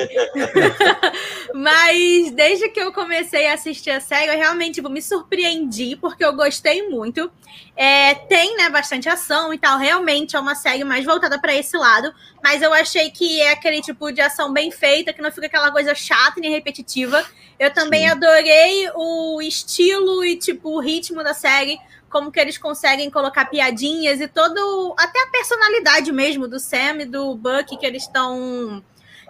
[SPEAKER 3] Mas desde que eu comecei a assistir a série, eu realmente tipo, me surpreendi, porque eu gostei muito. É, tem né, bastante ação e tal, realmente é uma série mais voltada para esse lado, mas eu achei que é aquele tipo de ação bem feita, que não fica aquela coisa chata nem repetitiva. Eu também
[SPEAKER 2] Sim.
[SPEAKER 3] adorei o estilo e tipo o ritmo da série, como que eles conseguem colocar piadinhas e todo até a personalidade mesmo do Sam e do Buck que eles estão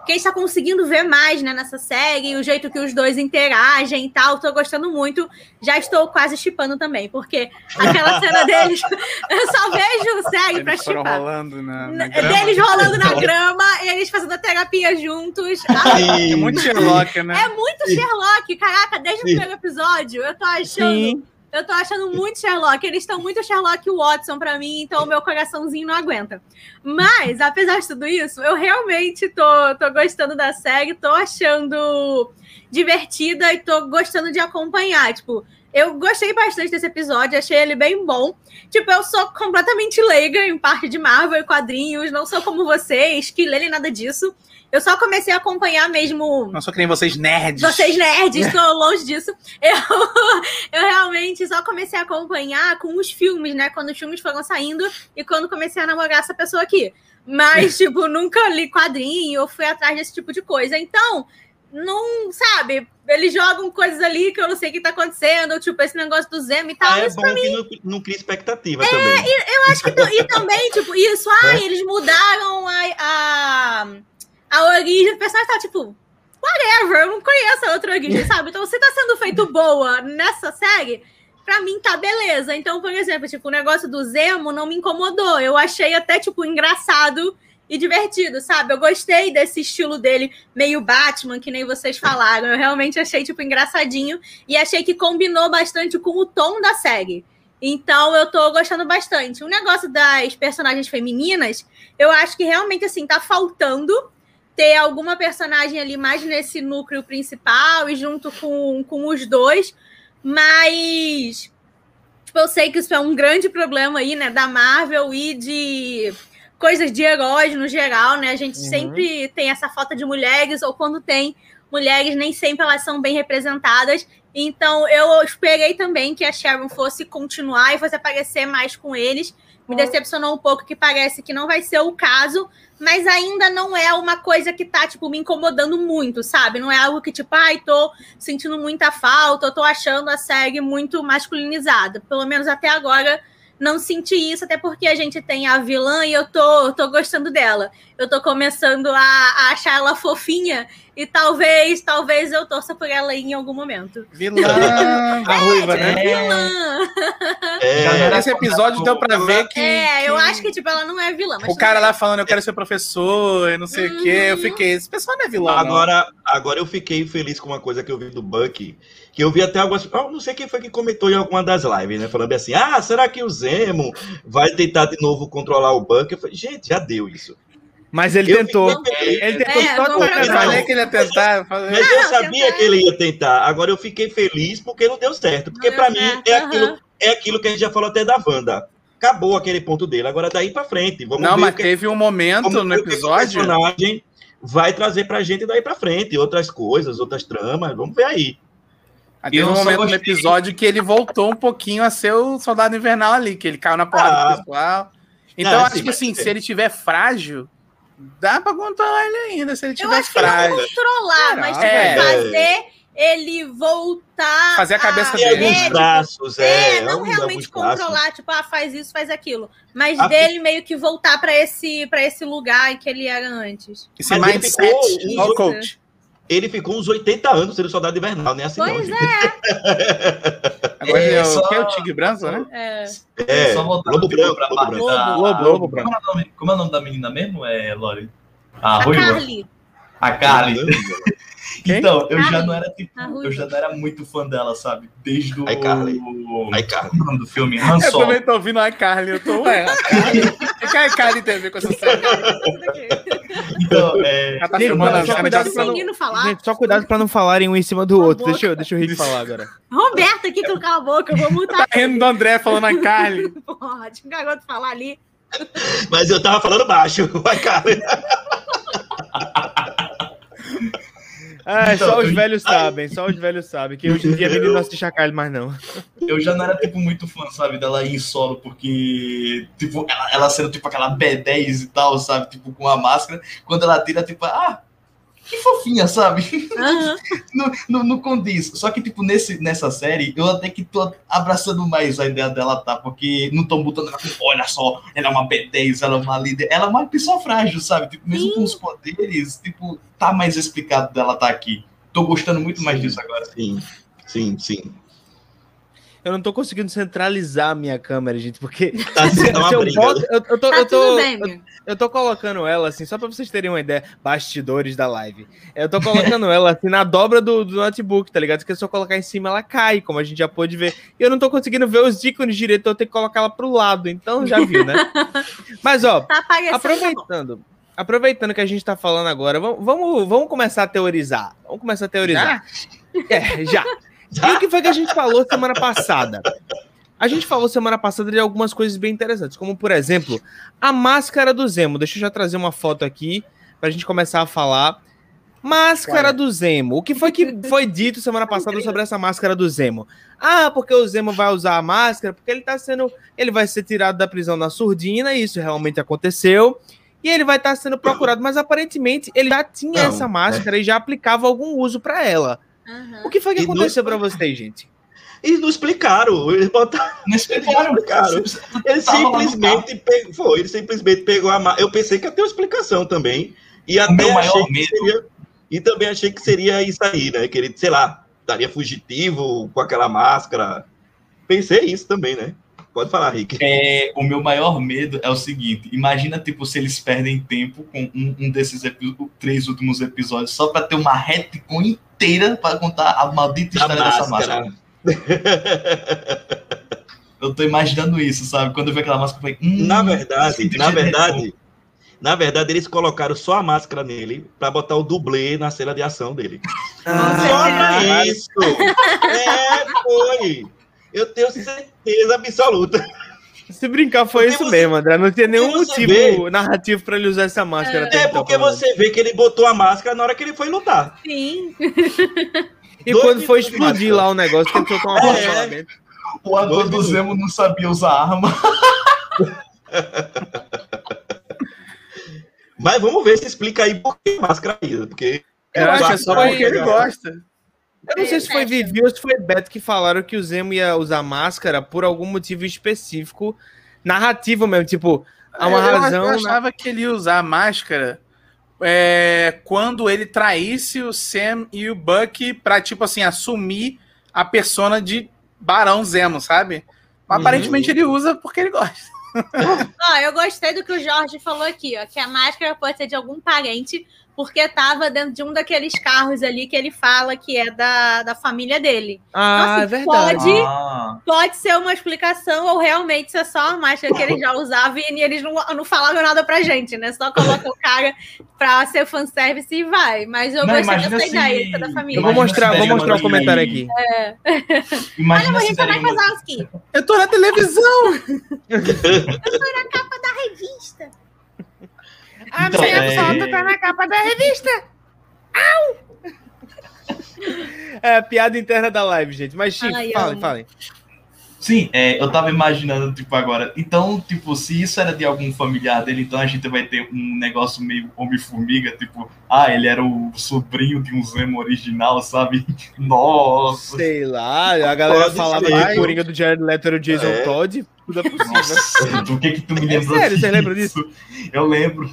[SPEAKER 3] que a gente tá conseguindo ver mais, né, nessa série, o jeito que os dois interagem e tal. Tô gostando muito. Já estou quase chipando também, porque aquela cena deles, eu só vejo série
[SPEAKER 4] Eles
[SPEAKER 3] pra
[SPEAKER 4] foram
[SPEAKER 3] chipar.
[SPEAKER 4] rolando na, na.
[SPEAKER 3] Deles rolando na grama, eles fazendo a terapia juntos. Ai,
[SPEAKER 4] É muito Sherlock, né?
[SPEAKER 3] é muito Sherlock, caraca, desde o primeiro episódio, eu tô achando.
[SPEAKER 1] Sim.
[SPEAKER 3] Eu tô achando muito Sherlock. Eles estão muito Sherlock Watson pra mim, então o meu coraçãozinho não aguenta. Mas, apesar de tudo isso, eu realmente tô, tô gostando da série, tô achando divertida e tô gostando de acompanhar. Tipo, eu gostei bastante desse episódio, achei ele bem bom. Tipo, eu sou completamente leiga em parte de Marvel e quadrinhos, não sou como vocês, que lê nem nada disso. Eu só comecei a acompanhar mesmo
[SPEAKER 4] Não sou que nem vocês nerds.
[SPEAKER 3] vocês nerds, estou longe disso. Eu, eu realmente só comecei a acompanhar com os filmes, né? Quando os filmes foram saindo e quando comecei a namorar essa pessoa aqui. Mas, tipo, nunca li quadrinho ou fui atrás desse tipo de coisa. Então, não, sabe, eles jogam coisas ali que eu não sei o que tá acontecendo, tipo, esse negócio do Zemo e tal.
[SPEAKER 2] Ah, é
[SPEAKER 3] isso
[SPEAKER 2] bom que não, não cria expectativa também.
[SPEAKER 3] eu acho que e também, tipo, isso, ah, eles mudaram a, a, a origem do personagem, tá, tipo, whatever, eu não conheço a outra origem, sabe? Então, se tá sendo feito boa nessa série, pra mim tá beleza. Então, por exemplo, tipo, o negócio do Zemo não me incomodou. Eu achei até, tipo, engraçado e divertido, sabe? Eu gostei desse estilo dele, meio Batman, que nem vocês falaram. Eu realmente achei, tipo, engraçadinho e achei que combinou bastante com o tom da série. Então eu tô gostando bastante. O negócio das personagens femininas, eu acho que realmente assim tá faltando ter alguma personagem ali mais nesse núcleo principal e junto com, com os dois, mas tipo, eu sei que isso é um grande problema aí, né, da Marvel e de coisas de heróis no geral, né? A gente
[SPEAKER 1] Uhum.
[SPEAKER 3] sempre tem essa falta de mulheres ou quando tem mulheres nem sempre elas são bem representadas. Então eu esperei também que a Sharon fosse continuar e fosse aparecer mais com eles. Me decepcionou um pouco que parece que não vai ser o caso, mas ainda não é uma coisa que tá, tipo, me incomodando muito, sabe? Não é algo que, tipo, ai, tô sentindo muita falta, tô achando a série muito masculinizada. Pelo menos até agora não senti isso, até porque a gente tem a vilã e eu tô, tô gostando dela. Eu tô começando a, a achar ela fofinha e talvez, talvez eu torça por ela aí em algum momento.
[SPEAKER 4] Vilã.
[SPEAKER 1] A ruiva, né?
[SPEAKER 3] Vilã!
[SPEAKER 2] É,
[SPEAKER 5] Já não era
[SPEAKER 4] Esse episódio deu pra ver que.
[SPEAKER 3] É, eu
[SPEAKER 4] que
[SPEAKER 3] acho que, tipo, ela não é vilã. Mas
[SPEAKER 4] O cara lá falando, eu quero ser professor, e não sei o quê. Eu fiquei, esse pessoal não é vilão. não.
[SPEAKER 2] Agora, agora eu fiquei feliz com uma coisa que eu vi do Bucky, que eu vi até algumas. ah, não sei quem foi que comentou em alguma das lives, né? Falando assim: ah, será que o Zemo vai tentar de novo controlar o Bucky? Eu falei, gente, já deu isso.
[SPEAKER 1] Mas ele
[SPEAKER 2] Eu
[SPEAKER 1] tentou. Ele tentou
[SPEAKER 3] É,
[SPEAKER 1] só colocar
[SPEAKER 4] Eu falei que ele ia tentar. eu falei-
[SPEAKER 2] Mas eu sabia
[SPEAKER 3] tentar.
[SPEAKER 2] que ele ia tentar. Agora eu fiquei feliz porque não deu certo. Porque
[SPEAKER 3] deu
[SPEAKER 2] mim é aquilo, é aquilo que a gente já falou até da Wanda. Acabou aquele ponto dele. Agora daí pra frente. Vamos
[SPEAKER 4] Não,
[SPEAKER 2] ver
[SPEAKER 4] mas
[SPEAKER 2] que,
[SPEAKER 4] teve um momento no
[SPEAKER 2] que
[SPEAKER 4] episódio.
[SPEAKER 2] personagem vai trazer pra gente daí pra frente. Outras coisas, outras tramas. Vamos ver aí.
[SPEAKER 4] Mas Teve um momento no episódio que ele voltou um pouquinho a ser o soldado invernal ali, que ele caiu na porrada
[SPEAKER 2] Ah.
[SPEAKER 4] do pessoal. Então,
[SPEAKER 2] Não,
[SPEAKER 4] eu acho que
[SPEAKER 2] mas-
[SPEAKER 4] assim, se ele tiver frágil, dá pra controlar ele ainda, se ele
[SPEAKER 3] Eu
[SPEAKER 4] tiver
[SPEAKER 3] acho que não
[SPEAKER 4] frágil.
[SPEAKER 3] controlar, mas
[SPEAKER 4] É.
[SPEAKER 3] fazer ele voltar.
[SPEAKER 4] Fazer a cabeça
[SPEAKER 2] Tem
[SPEAKER 4] dele.
[SPEAKER 2] alguns
[SPEAKER 3] é, tipo,
[SPEAKER 2] traços, é.
[SPEAKER 3] É, não realmente controlar, tipo, ah, faz isso, faz aquilo. Mas
[SPEAKER 2] Ah,
[SPEAKER 3] dele meio que voltar pra esse, pra esse lugar em que ele era antes.
[SPEAKER 4] Esse
[SPEAKER 2] Mas
[SPEAKER 4] mindset,
[SPEAKER 2] ficou-
[SPEAKER 4] coach.
[SPEAKER 2] Ele ficou uns 80 anos sendo soldado invernal, né? Assim, não,
[SPEAKER 3] Pois
[SPEAKER 2] gente.
[SPEAKER 4] Agora
[SPEAKER 5] É,
[SPEAKER 4] ele é o
[SPEAKER 5] só-
[SPEAKER 4] que é o Tigre Branco, né?
[SPEAKER 3] É.
[SPEAKER 2] É,
[SPEAKER 5] Só voltar
[SPEAKER 2] Lobo Branco,
[SPEAKER 5] pra
[SPEAKER 2] Lobo
[SPEAKER 5] parte
[SPEAKER 2] Branco.
[SPEAKER 5] da-
[SPEAKER 1] Lobo,
[SPEAKER 5] a-
[SPEAKER 1] Lobo Branco.
[SPEAKER 5] Como é, o nome, como é o nome da menina mesmo, é, Lori? A
[SPEAKER 3] A
[SPEAKER 5] Ruiva?
[SPEAKER 3] Carly.
[SPEAKER 5] A Carly.
[SPEAKER 4] Quem?
[SPEAKER 5] Então, eu já
[SPEAKER 3] Carly.
[SPEAKER 5] não era tipo,
[SPEAKER 3] A
[SPEAKER 5] eu já não era muito fã dela, sabe? Desde o.
[SPEAKER 2] Ai, Carly. Ai, Carly.
[SPEAKER 5] É o do filme? Han
[SPEAKER 4] Eu
[SPEAKER 5] Solo.
[SPEAKER 4] também tô ouvindo a Carly, eu tô, ué, a Carly. O que a Carly tem a ver com essa série?
[SPEAKER 5] Então, é,
[SPEAKER 4] Ela tá
[SPEAKER 1] Gente,
[SPEAKER 4] a
[SPEAKER 1] só
[SPEAKER 4] de
[SPEAKER 1] cuidado
[SPEAKER 4] ação.
[SPEAKER 1] pra não-
[SPEAKER 3] falar.
[SPEAKER 1] Gente, só cuidado pra não falarem um em cima do
[SPEAKER 3] Cala a
[SPEAKER 1] outro. Deixa eu, deixa eu Rick falar agora.
[SPEAKER 3] Roberto aqui que eu cala a boca, eu vou multar.
[SPEAKER 4] Tá rindo do André falando a Carly.
[SPEAKER 3] Porra, tinha um garoto falar ali.
[SPEAKER 2] Mas eu tava falando baixo. Vai, cara.
[SPEAKER 1] Ah,
[SPEAKER 5] Então,
[SPEAKER 1] só os
[SPEAKER 5] eu-
[SPEAKER 1] velhos sabem, só os velhos sabem. Que hoje em dia menino não assiste Kylie mais não.
[SPEAKER 5] eu já não era tipo muito fã, sabe, dela ir em solo, porque, tipo, ela, ela sendo tipo aquela B10 e tal, sabe, tipo, com a máscara, quando ela tira, tipo, ah, que fofinha, sabe?
[SPEAKER 3] Aham.
[SPEAKER 5] não, não, não condiz. Só que, tipo, nesse, nessa série, eu até que tô abraçando mais a ideia dela, tá? Porque não estão botando ela com, olha só, ela é uma B10, ela é uma líder. Ela é uma pessoa frágil, sabe? Tipo, mesmo
[SPEAKER 3] Sim.
[SPEAKER 5] com os poderes, tipo, tá mais explicado dela tá aqui. Tô gostando muito mais disso agora.
[SPEAKER 2] Sim, sim, sim.
[SPEAKER 1] Eu não tô conseguindo centralizar a minha câmera, gente, porque
[SPEAKER 2] Tá,
[SPEAKER 1] se,
[SPEAKER 2] tá uma
[SPEAKER 1] se eu, boto, eu, eu tô,
[SPEAKER 3] Tá
[SPEAKER 1] eu, tô, eu, eu colocando ela assim, só pra vocês terem uma ideia, bastidores da live. Eu tô colocando ela assim na dobra do, do notebook, tá ligado? Que se eu colocar em cima, ela cai, como a gente já pôde ver. E eu não tô conseguindo ver os ícones direito, então eu tenho que colocar ela pro lado. Então já viu, né? Mas, ó,
[SPEAKER 3] Tá tá
[SPEAKER 1] aproveitando. Aproveitando que a gente tá falando agora, vamos, vamos, vamos começar a teorizar. Vamos começar a teorizar. É, já. E o que foi que a gente falou semana passada? A gente falou semana passada de algumas coisas bem interessantes, como por exemplo, a máscara do Zemo. Deixa eu já trazer uma foto aqui pra gente começar a falar. Máscara do Zemo. O que foi que foi dito semana passada sobre essa máscara do Zemo? Ah, porque o Zemo vai usar a máscara, porque ele tá sendo. Ele vai ser tirado da prisão na surdina, e isso realmente aconteceu. E ele vai estar sendo procurado, mas aparentemente ele já tinha
[SPEAKER 2] Não,
[SPEAKER 1] essa máscara e já aplicava algum uso pra ela.
[SPEAKER 3] Aham.
[SPEAKER 1] O que foi que
[SPEAKER 2] E no-
[SPEAKER 1] aconteceu pra vocês, gente?
[SPEAKER 2] E não explicaram. Eles botaram.
[SPEAKER 5] Não explicaram.
[SPEAKER 2] explicaram. Ele
[SPEAKER 5] Tava lá no
[SPEAKER 2] simplesmente pegou. Foi, ele simplesmente pegou a. Eu pensei que ia ter uma explicação também. E até
[SPEAKER 5] meu maior
[SPEAKER 2] achei que
[SPEAKER 5] medo-
[SPEAKER 2] seria. E também achei que seria isso aí, né? Que ele, sei lá, estaria fugitivo com aquela máscara. Pensei isso também, né? Pode falar, Rick.
[SPEAKER 5] É, o meu maior medo é o seguinte: imagina, tipo, se eles perdem tempo com um, um desses epi- três últimos episódios só pra ter uma retcon inteira pra contar a maldita
[SPEAKER 2] Da
[SPEAKER 5] história dessa
[SPEAKER 2] máscara.
[SPEAKER 5] máscara. Eu tô imaginando isso, sabe? Quando eu vi aquela máscara, eu falei. Hum,
[SPEAKER 2] Na verdade, na
[SPEAKER 5] de
[SPEAKER 2] verdade, na verdade, eles colocaram só a máscara nele pra botar o dublê na cena de ação dele.
[SPEAKER 3] Ah,
[SPEAKER 2] isso. É, foi. Eu tenho certeza absoluta.
[SPEAKER 1] Se brincar, foi
[SPEAKER 2] Porque
[SPEAKER 1] isso
[SPEAKER 2] você-
[SPEAKER 1] mesmo, André. Não tinha nenhum motivo narrativo pra ele usar essa máscara. até
[SPEAKER 2] É
[SPEAKER 1] então,
[SPEAKER 2] porque
[SPEAKER 1] menos.
[SPEAKER 2] você vê que ele botou a máscara na hora que ele foi lutar.
[SPEAKER 3] Sim.
[SPEAKER 1] E
[SPEAKER 2] Dois
[SPEAKER 1] quando foi explodir lá o negócio, que ele soltou uma
[SPEAKER 2] É.
[SPEAKER 1] lá dentro.
[SPEAKER 5] O ator do. Zemo não sabia usar arma.
[SPEAKER 2] Mas vamos ver se explica aí por que a máscara ainda. Porque
[SPEAKER 4] Eu acho que é só porque ele gosta.
[SPEAKER 1] Eu não sei se foi Vivi ou se foi Beto que falaram que o Zemo ia usar máscara por algum motivo específico, narrativo mesmo, tipo, há uma
[SPEAKER 4] eu,
[SPEAKER 1] razão.
[SPEAKER 4] Eu
[SPEAKER 1] na-
[SPEAKER 4] achava que ele ia usar a máscara é, quando ele traísse o Sam e o Buck pra, tipo assim, assumir a persona de Barão Zemo, sabe? Aparentemente ele usa porque ele gosta.
[SPEAKER 3] Ó, eu gostei do que o Jorge falou aqui, ó, que a máscara pode ser de algum parente, porque tava dentro de um daqueles carros ali que ele fala que é da, da família dele.
[SPEAKER 1] Ah,
[SPEAKER 3] Nossa,
[SPEAKER 1] é verdade.
[SPEAKER 3] pode-
[SPEAKER 5] Ah,
[SPEAKER 3] Pode ser uma explicação ou realmente isso é só uma máscara que eles já usavam e eles não, não falaram nada pra gente, né? Só coloca o cara pra ser fanservice e vai. Mas eu
[SPEAKER 5] Não,
[SPEAKER 3] gostei dessa
[SPEAKER 5] se-
[SPEAKER 3] ideia, isso é da
[SPEAKER 1] Eu
[SPEAKER 3] família.
[SPEAKER 1] vou
[SPEAKER 5] Imagina
[SPEAKER 1] mostrar, vou mostrar o
[SPEAKER 5] uma-
[SPEAKER 1] comentário aqui.
[SPEAKER 5] imagina
[SPEAKER 3] Olha,
[SPEAKER 5] uma-
[SPEAKER 3] Kozowski.
[SPEAKER 4] Eu tô na televisão!
[SPEAKER 3] Revista.
[SPEAKER 5] Então, é-
[SPEAKER 1] tá na capa da revista. É, piada interna da live, gente. Mas, Chico,
[SPEAKER 3] Ai,
[SPEAKER 1] falem, falem.
[SPEAKER 5] Sim, é, eu tava imaginando, tipo, agora. Então, tipo, se isso era de algum familiar dele, então a gente vai ter um negócio meio Homem-Formiga, tipo, ah, ele era o sobrinho de um Zemo original, sabe? Nossa!
[SPEAKER 1] Sei lá, a galera
[SPEAKER 2] Pode
[SPEAKER 1] falava
[SPEAKER 2] ser.
[SPEAKER 1] que o Coringa do Jared Leto era o Jason
[SPEAKER 2] É.
[SPEAKER 1] Todd. Tudo é possível.
[SPEAKER 5] Nossa, do que que tu me
[SPEAKER 1] É
[SPEAKER 5] lembrou
[SPEAKER 1] sério, você lembra
[SPEAKER 5] Eu lembro.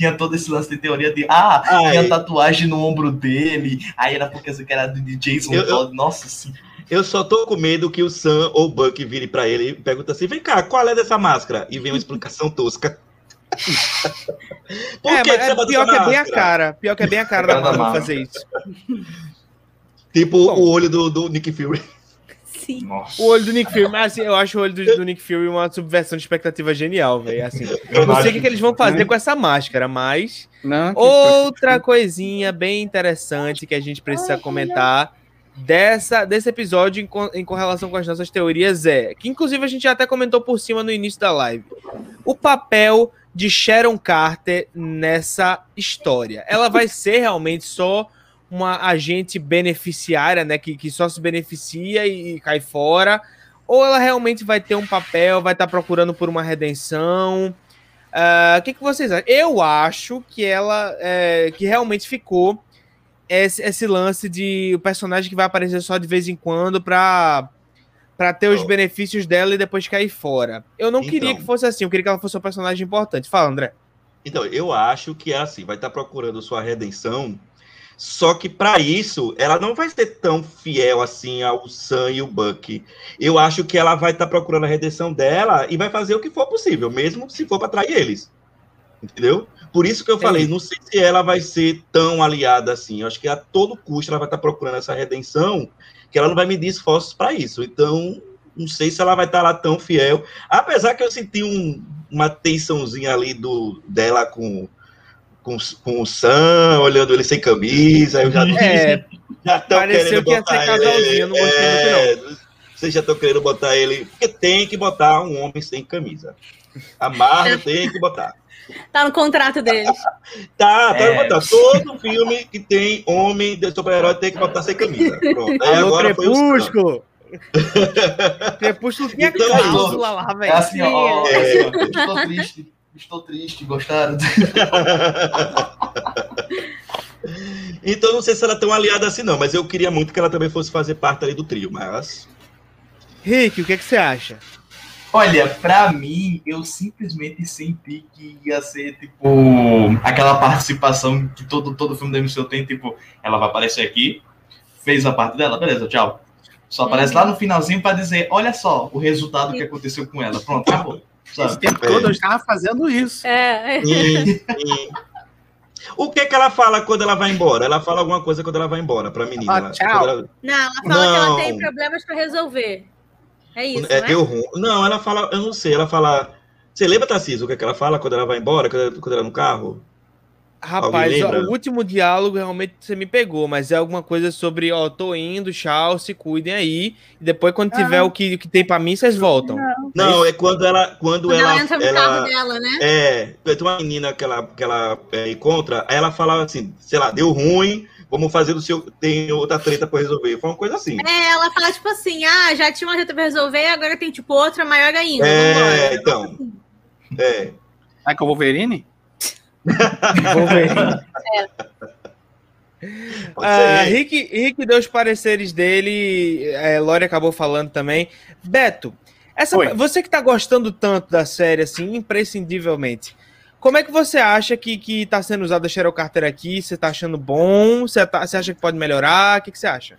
[SPEAKER 5] Tinha todo esse lance de teoria de, ah,
[SPEAKER 2] Ai.
[SPEAKER 5] tinha tatuagem no ombro dele, aí era porque você era de Jason
[SPEAKER 2] Eu-
[SPEAKER 5] Todd. Nossa, sim.
[SPEAKER 2] eu só tô com medo que o Sam ou o Buck vire pra ele e pergunta assim: vem cá, qual é dessa máscara? E vem uma explicação tosca. Por
[SPEAKER 1] é,
[SPEAKER 2] que,
[SPEAKER 1] mas
[SPEAKER 2] que você
[SPEAKER 1] é,
[SPEAKER 2] botou
[SPEAKER 1] pior
[SPEAKER 2] essa
[SPEAKER 1] que é bem a cara. Pior que é bem a cara
[SPEAKER 5] A
[SPEAKER 1] da
[SPEAKER 5] cara da
[SPEAKER 1] Marvel
[SPEAKER 5] Marvel.
[SPEAKER 1] fazer isso.
[SPEAKER 2] Tipo
[SPEAKER 1] Bom.
[SPEAKER 2] o olho do, do Nick Fury.
[SPEAKER 3] Sim.
[SPEAKER 5] Nossa.
[SPEAKER 1] O olho do Nick Fury, mas assim, eu acho o olho do, do Nick Fury uma subversão de expectativa genial, velho. Assim, eu não sei o que, que eles vão fazer com essa máscara, mas
[SPEAKER 4] Não, que-
[SPEAKER 1] outra coisinha bem interessante que a gente precisa comentar dessa, desse episódio em, co- em correlação com as nossas teorias é que, inclusive, a gente já até comentou por cima no início da live. O papel de Sharon Carter nessa história. Ela vai ser realmente só uma agente beneficiária, né? Que, que só se beneficia e, e cai fora. Ou ela realmente vai ter um papel, vai estar procurando por uma redenção. Ah, O que, que vocês acham? Eu acho que ela. é, que realmente ficou esse, esse lance de o personagem que vai aparecer só de vez em quando pra, pra ter os
[SPEAKER 2] Oh.
[SPEAKER 1] benefícios dela e depois cair fora. Eu não queria
[SPEAKER 2] Então.
[SPEAKER 1] que fosse assim, eu queria que ela fosse um personagem importante. Fala, André.
[SPEAKER 2] Então, eu acho que é assim, vai estar procurando sua redenção, só que para isso, ela não vai ser tão fiel assim ao Sam e o Buck. Eu acho que ela vai estar procurando a redenção dela e vai fazer o que for possível, mesmo se for para trair eles. Entendeu? Por isso que eu falei, não sei se ela vai ser tão aliada assim. Eu acho que a todo custo ela vai estar procurando essa redenção, que ela não vai medir esforços para isso. Então, não sei se ela vai estar lá tão fiel. Apesar que eu senti um, uma tensãozinha ali do, dela com, com, com o Sam, olhando ele sem camisa. Eu já,
[SPEAKER 1] É,
[SPEAKER 2] já tô
[SPEAKER 1] pareceu
[SPEAKER 2] querendo
[SPEAKER 1] que ia ser
[SPEAKER 2] botar
[SPEAKER 1] casalzinho,
[SPEAKER 2] ele.
[SPEAKER 1] eu não gostei muito,
[SPEAKER 2] é, Vocês já estão querendo botar ele. Porque tem que botar um homem sem camisa. A Marvel tem que botar.
[SPEAKER 3] Tá no contrato deles.
[SPEAKER 2] Tá, pode
[SPEAKER 5] É.
[SPEAKER 2] botar. Todo filme que tem homem de super-herói tem que botar sem camisa. Pronto. Aí
[SPEAKER 1] Alô,
[SPEAKER 2] agora foi o Sam.
[SPEAKER 1] Crepúsculo! Crepúsculo tinha
[SPEAKER 2] Então,
[SPEAKER 1] cláusula lá,
[SPEAKER 5] É
[SPEAKER 1] velho.
[SPEAKER 5] assim, ó,
[SPEAKER 2] É.
[SPEAKER 5] ó, estou triste, estou triste, gostaram?
[SPEAKER 2] então não sei se ela é tão aliada assim, não, mas eu queria muito que ela também fosse fazer parte ali do trio, mas.
[SPEAKER 1] Rick, o que, que você acha?
[SPEAKER 5] Olha, pra mim, eu simplesmente senti que ia ser, tipo, aquela participação que todo, todo filme da MCU tem, tipo, ela vai aparecer aqui, fez a parte dela, beleza, tchau. Só aparece lá no finalzinho pra dizer, olha só o resultado que aconteceu com ela. Pronto, acabou.
[SPEAKER 4] Esse
[SPEAKER 5] Sabe?
[SPEAKER 4] tempo todo eu estava fazendo isso.
[SPEAKER 3] É, é.
[SPEAKER 2] Hum, hum. O que que ela fala quando ela vai embora? Ela fala alguma coisa quando ela vai embora pra menina.
[SPEAKER 4] Ah,
[SPEAKER 2] Ela-
[SPEAKER 4] tchau.
[SPEAKER 2] quando ela-
[SPEAKER 3] Não, ela fala que ela
[SPEAKER 2] Não.
[SPEAKER 3] tem problemas pra resolver. É isso,
[SPEAKER 2] é,
[SPEAKER 3] né?
[SPEAKER 2] deu ruim. Não, ela fala, eu não sei, ela fala. Você lembra, Tarcísio, o que, que ela fala quando ela vai embora, quando, quando ela é no carro?
[SPEAKER 1] Rapaz, ó, o último diálogo realmente você me pegou, mas é alguma coisa sobre, ó, tô indo, tchau, se cuidem aí. E depois, quando tiver
[SPEAKER 4] Ah.
[SPEAKER 1] o que, o que tem pra mim, vocês voltam.
[SPEAKER 2] Não, é quando ela. Quando,
[SPEAKER 3] Quando ela,
[SPEAKER 2] ela,
[SPEAKER 3] entra no
[SPEAKER 2] ela-
[SPEAKER 3] carro dela, né?
[SPEAKER 2] É, tem uma menina que ela, que ela é, encontra, aí ela fala assim, sei lá, deu ruim, vamos fazer do seu. Tem outra treta pra resolver. Foi uma coisa assim.
[SPEAKER 3] É, ela fala tipo assim: ah, já tinha uma reta pra resolver, agora tem tipo outra maior ainda.
[SPEAKER 2] É, então. É.
[SPEAKER 4] Vai com o Wolverine?
[SPEAKER 1] Wolverine.
[SPEAKER 2] Pode
[SPEAKER 1] Ah,
[SPEAKER 2] ser.
[SPEAKER 1] Rick, Rick deu os pareceres dele, é, Lore acabou falando também. Beto, essa,
[SPEAKER 4] Oi.
[SPEAKER 1] você que tá gostando tanto da série, assim, imprescindivelmente, como é que você acha que, que tá sendo usada a Cheryl Carter aqui? Você tá achando bom? Você, tá- você acha que pode melhorar? O que, que você acha?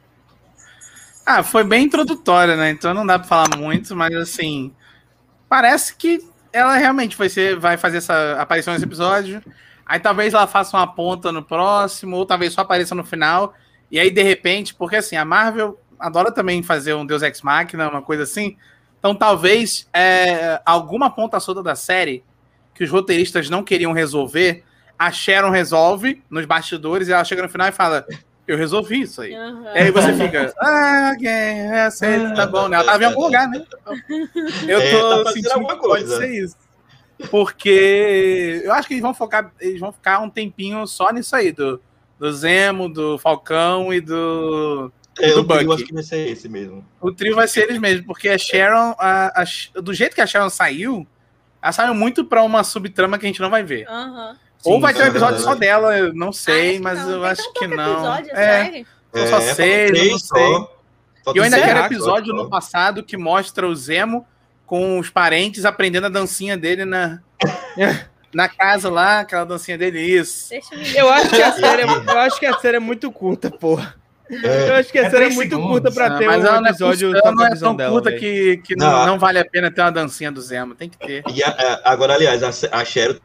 [SPEAKER 4] Ah, foi bem introdutória, né? Então não dá pra falar muito, mas assim, parece que ela realmente vai ser, vai fazer essa aparição nesse episódio. Aí talvez ela faça uma ponta no próximo, ou talvez só apareça no final. E aí, de repente, porque assim, a Marvel adora também fazer um Deus Ex Machina, uma coisa assim. Então talvez é, alguma ponta solta da série que os roteiristas não queriam resolver, a Sharon resolve nos bastidores e ela chega no final e fala: Eu resolvi isso aí. E aí você fica, ah, ok, é, sei, tá bom, né? Ela tava em algum lugar, né? Eu
[SPEAKER 2] É,
[SPEAKER 4] tô
[SPEAKER 2] tá fazendo
[SPEAKER 4] sentindo
[SPEAKER 2] alguma
[SPEAKER 4] que pode
[SPEAKER 2] coisa.
[SPEAKER 4] ser isso. Porque eu acho que eles vão focar, eles vão ficar um tempinho só nisso aí, do, do Zemo, do Falcão e do.
[SPEAKER 2] É,
[SPEAKER 4] do
[SPEAKER 2] o trio acho que vai ser esse mesmo.
[SPEAKER 4] O trio vai ser eles mesmos, porque a Sharon, a- a- do jeito que a Sharon saiu, ela saiu muito pra uma subtrama que a gente não vai ver.
[SPEAKER 3] Aham.
[SPEAKER 4] Ou
[SPEAKER 1] Sim,
[SPEAKER 4] vai ter um episódio só dela, eu não sei,
[SPEAKER 3] Acho
[SPEAKER 4] mas
[SPEAKER 3] não.
[SPEAKER 4] eu acho que não.
[SPEAKER 3] episódio,
[SPEAKER 4] É,
[SPEAKER 3] sério.
[SPEAKER 4] Eu só
[SPEAKER 2] É,
[SPEAKER 4] sei, eu não sei.
[SPEAKER 2] só.
[SPEAKER 4] E eu ainda quero
[SPEAKER 2] só.
[SPEAKER 4] episódio no passado que mostra o Zemo com os parentes aprendendo a dancinha dele na, na casa lá, aquela dancinha dele, isso.
[SPEAKER 3] Deixa eu
[SPEAKER 1] Eu acho que a série, é- eu acho que a série é muito curta, porra. Eu
[SPEAKER 2] É,
[SPEAKER 1] acho que a
[SPEAKER 5] É
[SPEAKER 1] série é
[SPEAKER 5] três
[SPEAKER 1] muito
[SPEAKER 5] segundos,
[SPEAKER 1] curta pra
[SPEAKER 4] Ah,
[SPEAKER 1] ter
[SPEAKER 4] mas
[SPEAKER 1] um
[SPEAKER 4] ela não é,
[SPEAKER 1] episódio
[SPEAKER 4] ela não é
[SPEAKER 1] visão
[SPEAKER 4] tão
[SPEAKER 1] dela.
[SPEAKER 4] curta
[SPEAKER 1] velho.
[SPEAKER 4] que, que não,
[SPEAKER 2] Não.
[SPEAKER 4] não vale a pena ter uma dancinha do Zemo, tem que ter.
[SPEAKER 2] E a- a- agora, aliás, a, a Cheryl,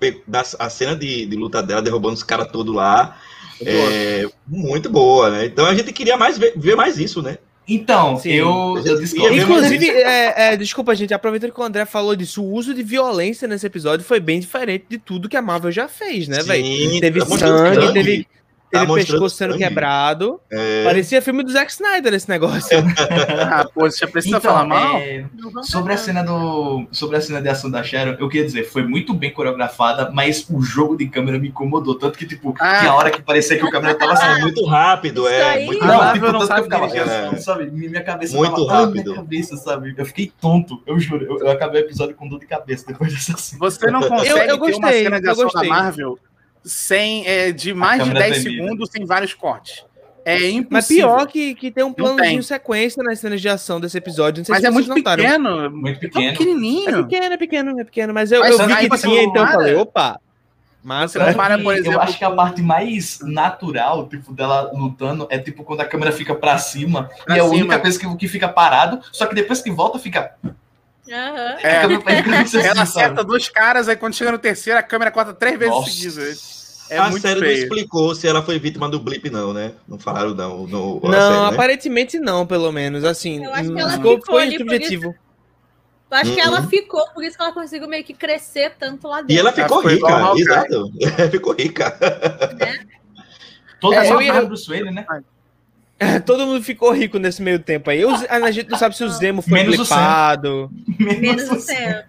[SPEAKER 2] a cena de, de luta dela, derrubando os caras todos lá, é muito boa, né? Então a gente queria mais ver, ver mais isso, né?
[SPEAKER 5] Então,
[SPEAKER 1] Sim.
[SPEAKER 5] eu, eu discordo.
[SPEAKER 1] Inclusive, é, é, desculpa, gente, aproveitando que o André falou disso, o uso de violência nesse episódio foi bem diferente de tudo que a Marvel já fez, né, velho?
[SPEAKER 2] Sim,
[SPEAKER 1] Teve
[SPEAKER 2] tá
[SPEAKER 1] sangue,
[SPEAKER 2] sangue.
[SPEAKER 1] Teve,
[SPEAKER 2] Tá
[SPEAKER 1] pescoço sendo
[SPEAKER 2] sangue.
[SPEAKER 1] quebrado.
[SPEAKER 2] É,
[SPEAKER 1] Parecia filme do Zack Snyder esse negócio.
[SPEAKER 4] Ah, pô, você precisa
[SPEAKER 5] Então,
[SPEAKER 4] falar mal?
[SPEAKER 5] é, sobre a cena do. Sobre a cena de ação da Sharon, eu queria dizer, foi muito bem coreografada, mas o jogo de câmera me incomodou. Tanto que, tipo,
[SPEAKER 4] Ah.
[SPEAKER 5] tinha hora que parecia que o câmera tava
[SPEAKER 2] é
[SPEAKER 5] assim.
[SPEAKER 2] muito rápido, é. Muito
[SPEAKER 3] Não,
[SPEAKER 2] rápido.
[SPEAKER 5] tipo,
[SPEAKER 4] não
[SPEAKER 5] que eu
[SPEAKER 4] sabe
[SPEAKER 5] ficava sabe? Minha cabeça
[SPEAKER 2] Muito
[SPEAKER 5] tava, ai,
[SPEAKER 2] rápido.
[SPEAKER 5] minha cabeça, sabe? Eu fiquei tonto, eu juro. Eu, eu acabei o episódio com dor de cabeça depois dessa cena.
[SPEAKER 4] Você não consegue
[SPEAKER 1] Eu- eu
[SPEAKER 4] ter uma
[SPEAKER 1] gostei,
[SPEAKER 4] cena de ação
[SPEAKER 1] gostei.
[SPEAKER 4] da Marvel sem, é, de mais de
[SPEAKER 5] câmera
[SPEAKER 4] 10
[SPEAKER 5] tremida.
[SPEAKER 4] segundos sem vários cortes. É impossível.
[SPEAKER 1] Mas pior que, que tem um planozinho sequência nas cenas de ação desse episódio. Não sei
[SPEAKER 4] Mas
[SPEAKER 1] se
[SPEAKER 4] é muito
[SPEAKER 1] notaram.
[SPEAKER 4] pequeno.
[SPEAKER 5] Muito
[SPEAKER 4] É
[SPEAKER 5] pequeno.
[SPEAKER 1] É
[SPEAKER 4] pequenininho.
[SPEAKER 1] pequeno, é pequeno, é pequeno. Mas eu,
[SPEAKER 4] Mas
[SPEAKER 1] eu vi que tinha, então eu
[SPEAKER 4] para.
[SPEAKER 1] falei, opa. Massa.
[SPEAKER 4] Você não para, por
[SPEAKER 5] eu
[SPEAKER 4] exemplo,
[SPEAKER 5] acho que a parte mais natural, tipo, dela lutando é tipo quando a câmera fica pra cima
[SPEAKER 4] Pra
[SPEAKER 5] e é a única vez que, que fica parado, só que depois que volta fica.
[SPEAKER 3] Aham.
[SPEAKER 4] É,
[SPEAKER 5] assim,
[SPEAKER 4] ela acerta dois caras, aí quando chega no terceiro, a câmera corta três vezes seguidas. É
[SPEAKER 2] a
[SPEAKER 4] muito
[SPEAKER 2] série não
[SPEAKER 4] feio.
[SPEAKER 2] explicou se ela foi vítima do blip, não, né? Não falaram, não. No,
[SPEAKER 1] Não,
[SPEAKER 2] série, né?
[SPEAKER 1] aparentemente não, pelo menos. Assim,
[SPEAKER 3] Eu acho que
[SPEAKER 1] não
[SPEAKER 3] ela
[SPEAKER 1] ficou,
[SPEAKER 3] ficou
[SPEAKER 1] foi
[SPEAKER 3] ali por
[SPEAKER 1] subjetivo.
[SPEAKER 3] Eu acho que ela
[SPEAKER 2] Uhum.
[SPEAKER 3] ficou, por isso que ela conseguiu meio que crescer tanto lá dentro.
[SPEAKER 2] E ela ficou
[SPEAKER 4] igual
[SPEAKER 2] rica, exato. ficou rica.
[SPEAKER 5] Toda
[SPEAKER 1] É,
[SPEAKER 5] essa
[SPEAKER 1] ia-
[SPEAKER 5] do Wayne, né?
[SPEAKER 1] Todo mundo ficou rico nesse meio tempo aí. Os- a gente não sabe se o Zemo foi
[SPEAKER 5] Menos o
[SPEAKER 1] blipado.
[SPEAKER 3] Menos o céu.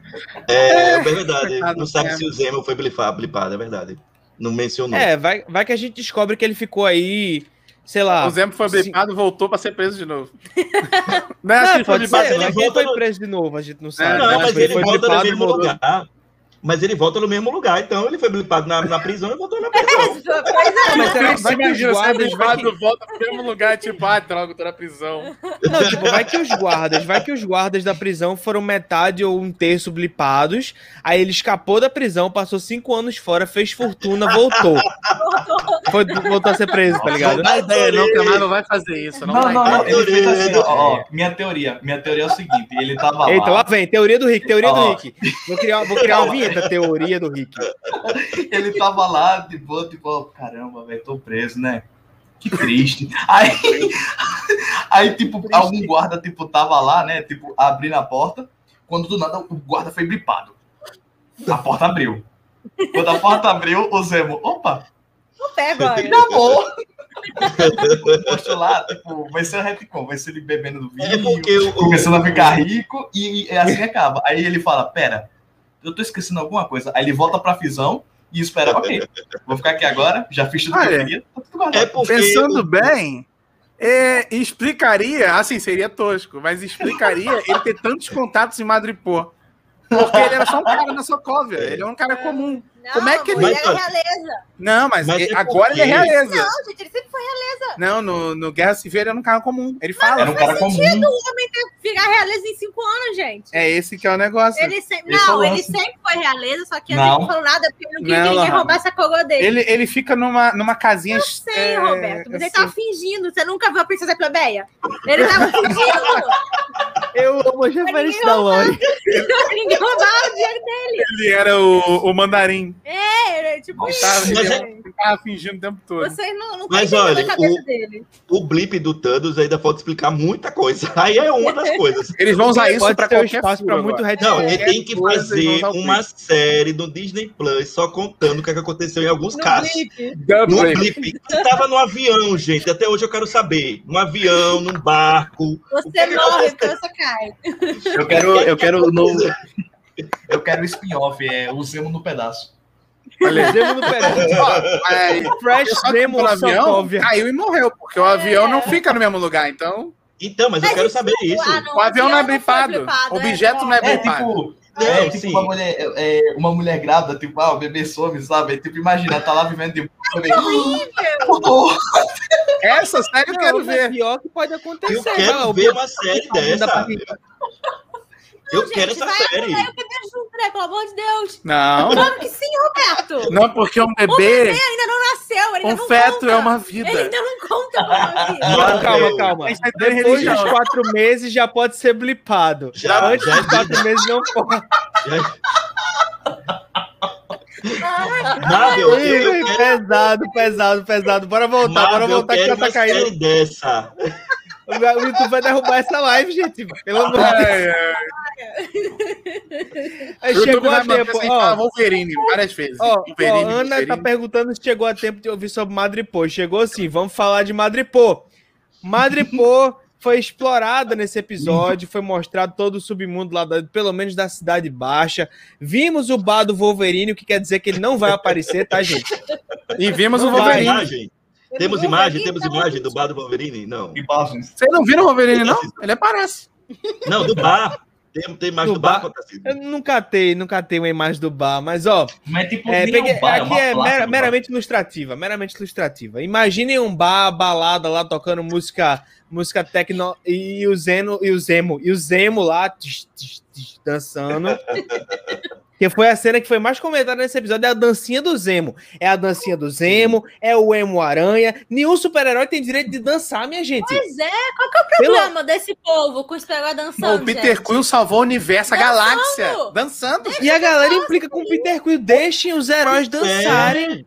[SPEAKER 2] É, é verdade. Não sabe
[SPEAKER 4] Zemo.
[SPEAKER 2] se o Zemo foi blipado, blipado, é verdade. Não mencionou.
[SPEAKER 1] É, vai, vai que a gente descobre que ele ficou aí, sei lá.
[SPEAKER 4] o Zemo foi blipado e voltou pra ser preso de novo. não é
[SPEAKER 1] Não,
[SPEAKER 4] assim que foi
[SPEAKER 1] pode ser,
[SPEAKER 2] ele
[SPEAKER 1] mas ele
[SPEAKER 2] volta
[SPEAKER 1] foi
[SPEAKER 2] no-
[SPEAKER 1] preso de novo, a gente não sabe.
[SPEAKER 2] não,
[SPEAKER 1] né?
[SPEAKER 2] mas
[SPEAKER 1] Foi-
[SPEAKER 2] ele
[SPEAKER 1] foi
[SPEAKER 2] volta no mesmo lugar. Mas ele volta no mesmo lugar. Então ele foi blipado na, na prisão e voltou na prisão.
[SPEAKER 3] Pois é.
[SPEAKER 1] Mas será,
[SPEAKER 4] Você
[SPEAKER 1] vai que os
[SPEAKER 4] é
[SPEAKER 1] guardas. Vai que,
[SPEAKER 4] volta pro mesmo lugar, tipo, ah, droga, eu tô na prisão.
[SPEAKER 1] não, tipo, vai que os guardas, vai que os guardas da prisão foram metade ou um terço blipados. Aí ele escapou da prisão, passou cinco anos fora, fez fortuna, voltou. Foi, voltou a ser preso, tá ligado?
[SPEAKER 4] Não ideia, não, que a Marvel vai fazer isso. Não,
[SPEAKER 5] Não,
[SPEAKER 4] vai
[SPEAKER 5] não, não. Ele fez assim, ó, ó. Minha teoria. Minha teoria é o seguinte: ele tava
[SPEAKER 1] Eita, lá
[SPEAKER 5] lá.
[SPEAKER 1] vem, teoria do Rick, teoria do
[SPEAKER 5] Ó.
[SPEAKER 1] Rick. Vou criar, vou criar uma vinheta, teoria do Rick.
[SPEAKER 5] Ele tava lá, tipo, tipo, ó, caramba, velho, tô preso, né? Que triste. Aí, aí, tipo, algum guarda, tipo, tava lá, né? Tipo, abrindo a porta. Quando do nada o guarda foi blipado. A porta abriu. Quando a porta abriu, o Zemo, opa,
[SPEAKER 3] Não pega agora.
[SPEAKER 5] acabou. Posto lá, tipo, vai ser o retcon, vai ser ele bebendo do vinho,
[SPEAKER 2] É porque o, o,
[SPEAKER 5] começando a ficar rico e, e assim acaba. Aí ele fala, pera, eu tô esquecendo alguma coisa. Aí ele volta pra fisão e espera, ok, vou ficar aqui agora, já fiz tudo que eu queria, tá tudo guardado.
[SPEAKER 2] é porque
[SPEAKER 4] Pensando bem, é, explicaria, assim, seria tosco, mas explicaria ele ter tantos contatos em Madripoor. Porque ele era só um cara na Sokovia, ele é um cara comum.
[SPEAKER 3] Não,
[SPEAKER 4] Como é que ele-
[SPEAKER 3] ele
[SPEAKER 2] Mas,
[SPEAKER 3] é
[SPEAKER 2] olha,
[SPEAKER 3] realeza.
[SPEAKER 4] Não, mas,
[SPEAKER 2] Mas
[SPEAKER 4] ele-
[SPEAKER 2] é
[SPEAKER 4] agora ele é realeza.
[SPEAKER 3] Não, gente, ele sempre foi
[SPEAKER 4] Não, no, no Guerra Civil ele era um cara comum. Ele fala.
[SPEAKER 5] Era um cara comum.
[SPEAKER 3] ficar realeza em cinco anos, gente.
[SPEAKER 4] É esse que é o negócio.
[SPEAKER 3] Ele
[SPEAKER 5] é o
[SPEAKER 3] não, ele sempre foi realeza, só que
[SPEAKER 5] Não.
[SPEAKER 3] ele não falou nada porque ele não queria
[SPEAKER 4] Não,
[SPEAKER 3] que ninguém
[SPEAKER 4] não.
[SPEAKER 3] roubasse a coroa dele.
[SPEAKER 4] Ele, ele fica numa, numa casinha.
[SPEAKER 3] Eu sei,
[SPEAKER 4] é,
[SPEAKER 3] Roberto, mas ele
[SPEAKER 4] assim,
[SPEAKER 3] tava fingindo. Você nunca viu a Princesa Plebeia? Ele tava fingindo.
[SPEAKER 1] Eu amo as referências da Lori.
[SPEAKER 3] ninguém roubava o dinheiro dele.
[SPEAKER 4] Ele era o, o mandarim.
[SPEAKER 3] É, ele, tipo,
[SPEAKER 4] Ele tava,
[SPEAKER 2] Mas
[SPEAKER 4] ele,
[SPEAKER 2] é-
[SPEAKER 4] ele tava fingindo o tempo todo.
[SPEAKER 3] vocês não, não
[SPEAKER 2] Mas olha, o-
[SPEAKER 3] dele.
[SPEAKER 2] o blip do Thanos ainda falta explicar muita coisa. Aí é uma das coisas.
[SPEAKER 4] Eles vão usar isso pra
[SPEAKER 1] ter um
[SPEAKER 4] qualquer
[SPEAKER 1] espaço pra muito retcon.
[SPEAKER 2] Não, ele tem que fazer
[SPEAKER 4] o
[SPEAKER 2] uma série no Disney Plus só contando o que, é que aconteceu em alguns
[SPEAKER 3] No
[SPEAKER 2] casos.
[SPEAKER 3] blip.
[SPEAKER 2] No blip. Você tava no avião, gente. Até hoje eu quero saber. Num avião, num barco.
[SPEAKER 3] Você morre porque você cai.
[SPEAKER 5] Eu quero, eu quero no. Eu quero o spin-off, é o Zemo no pedaço.
[SPEAKER 4] Olha,
[SPEAKER 1] no
[SPEAKER 4] ó, mas
[SPEAKER 1] Fresh Zemo
[SPEAKER 4] no
[SPEAKER 1] na
[SPEAKER 4] avião
[SPEAKER 1] Sokovia.
[SPEAKER 4] caiu e morreu, porque o avião não fica no mesmo lugar, então
[SPEAKER 2] Então, mas eu quero saber isso.
[SPEAKER 3] Ah, não,
[SPEAKER 4] o avião não é blipado. O objeto não é
[SPEAKER 5] É
[SPEAKER 4] blipado.
[SPEAKER 5] tipo,
[SPEAKER 2] Não,
[SPEAKER 5] é, tipo
[SPEAKER 2] sim.
[SPEAKER 5] uma, mulher, é, é, uma mulher grávida, tipo, ah, o bebê some, sabe? É, tipo, imagina, tá lá vivendo tipo, o bebê. Acabou.
[SPEAKER 4] Essa série eu quero
[SPEAKER 1] mas
[SPEAKER 4] ver.
[SPEAKER 1] pior que pode acontecer.
[SPEAKER 2] Eu quero ver uma série
[SPEAKER 1] Não.
[SPEAKER 2] Eu
[SPEAKER 3] Gente,
[SPEAKER 2] quero essa
[SPEAKER 3] vai
[SPEAKER 2] série.
[SPEAKER 3] Aí o bebê junto, né? Pelo amor de Deus.
[SPEAKER 4] Não,
[SPEAKER 3] Claro que sim, Roberto.
[SPEAKER 4] não porque um
[SPEAKER 3] O
[SPEAKER 4] bebê,
[SPEAKER 3] bebê ainda não nasceu, ele
[SPEAKER 4] um
[SPEAKER 3] não
[SPEAKER 4] feto
[SPEAKER 3] conta.
[SPEAKER 4] é uma
[SPEAKER 3] Ele
[SPEAKER 4] vida.
[SPEAKER 3] ainda não conta como uma vida.
[SPEAKER 1] Não, calma, calma.
[SPEAKER 4] É ter
[SPEAKER 1] Depois dos quatro meses já pode ser blipado.
[SPEAKER 2] Já,
[SPEAKER 1] Antes
[SPEAKER 2] já é
[SPEAKER 1] dos quatro meses não pode.
[SPEAKER 2] Marvel, eu, eu
[SPEAKER 1] Ih,
[SPEAKER 2] quero,
[SPEAKER 1] pesado, pesado, pesado. Bora voltar, bora
[SPEAKER 2] Marvel, eu
[SPEAKER 1] voltar que já tá caindo.
[SPEAKER 2] série dessa.
[SPEAKER 1] O YouTube vai derrubar essa live, gente. Pelo amor de Deus. Aí
[SPEAKER 4] O
[SPEAKER 1] chegou a tempo.
[SPEAKER 4] falar
[SPEAKER 1] Ó,
[SPEAKER 4] Wolverine várias vezes.
[SPEAKER 1] ó, ó,
[SPEAKER 4] Wolverine,
[SPEAKER 1] Ana tá
[SPEAKER 4] Wolverine.
[SPEAKER 1] perguntando se chegou a tempo de ouvir sobre Madripoor. Chegou sim, vamos falar de Madripoor. Madripoor foi explorada nesse episódio, foi mostrado todo o submundo lá, da- pelo menos da Cidade Baixa. Vimos o bar do Wolverine, o que quer dizer que ele não vai aparecer, tá, gente?
[SPEAKER 4] E vimos o
[SPEAKER 1] Não
[SPEAKER 2] Temos
[SPEAKER 1] vai.
[SPEAKER 4] Wolverine.
[SPEAKER 2] Temos imagem? Temos
[SPEAKER 3] tá
[SPEAKER 2] imagem do bar do Wolverine? Não.
[SPEAKER 4] Vocês não viram o Wolverine, não? Ele aparece.
[SPEAKER 2] Não, do bar. Tem, tem imagem
[SPEAKER 1] Do
[SPEAKER 2] do bar,
[SPEAKER 1] bar? Eu nunca tenho, nunca tenho uma imagem do bar, mas ó,
[SPEAKER 5] Mas tipo,
[SPEAKER 1] É, peguei-
[SPEAKER 5] um bar,
[SPEAKER 1] aqui é
[SPEAKER 5] placa
[SPEAKER 1] mera-
[SPEAKER 5] do
[SPEAKER 1] meramente ilustrativa, meramente ilustrativa. Imaginem um bar, balada lá tocando música, música techno e o Zeno e o Zemo e o Zemo lá tch, tch, tch, dançando. que foi a cena que foi mais comentada nesse episódio é a dancinha do Zemo. É a dancinha do Zemo, é o Emo Aranha. Nenhum super-herói tem direito de dançar, minha gente.
[SPEAKER 3] Pois é, qual que é o
[SPEAKER 1] Pelo-
[SPEAKER 3] problema desse povo com os pegou dançando?
[SPEAKER 4] o Peter? Quill salvou o universo, a
[SPEAKER 3] Dançando.
[SPEAKER 4] galáxia. Dançando.
[SPEAKER 1] E a galera implica com o Peter Quill, deixem os heróis dançarem.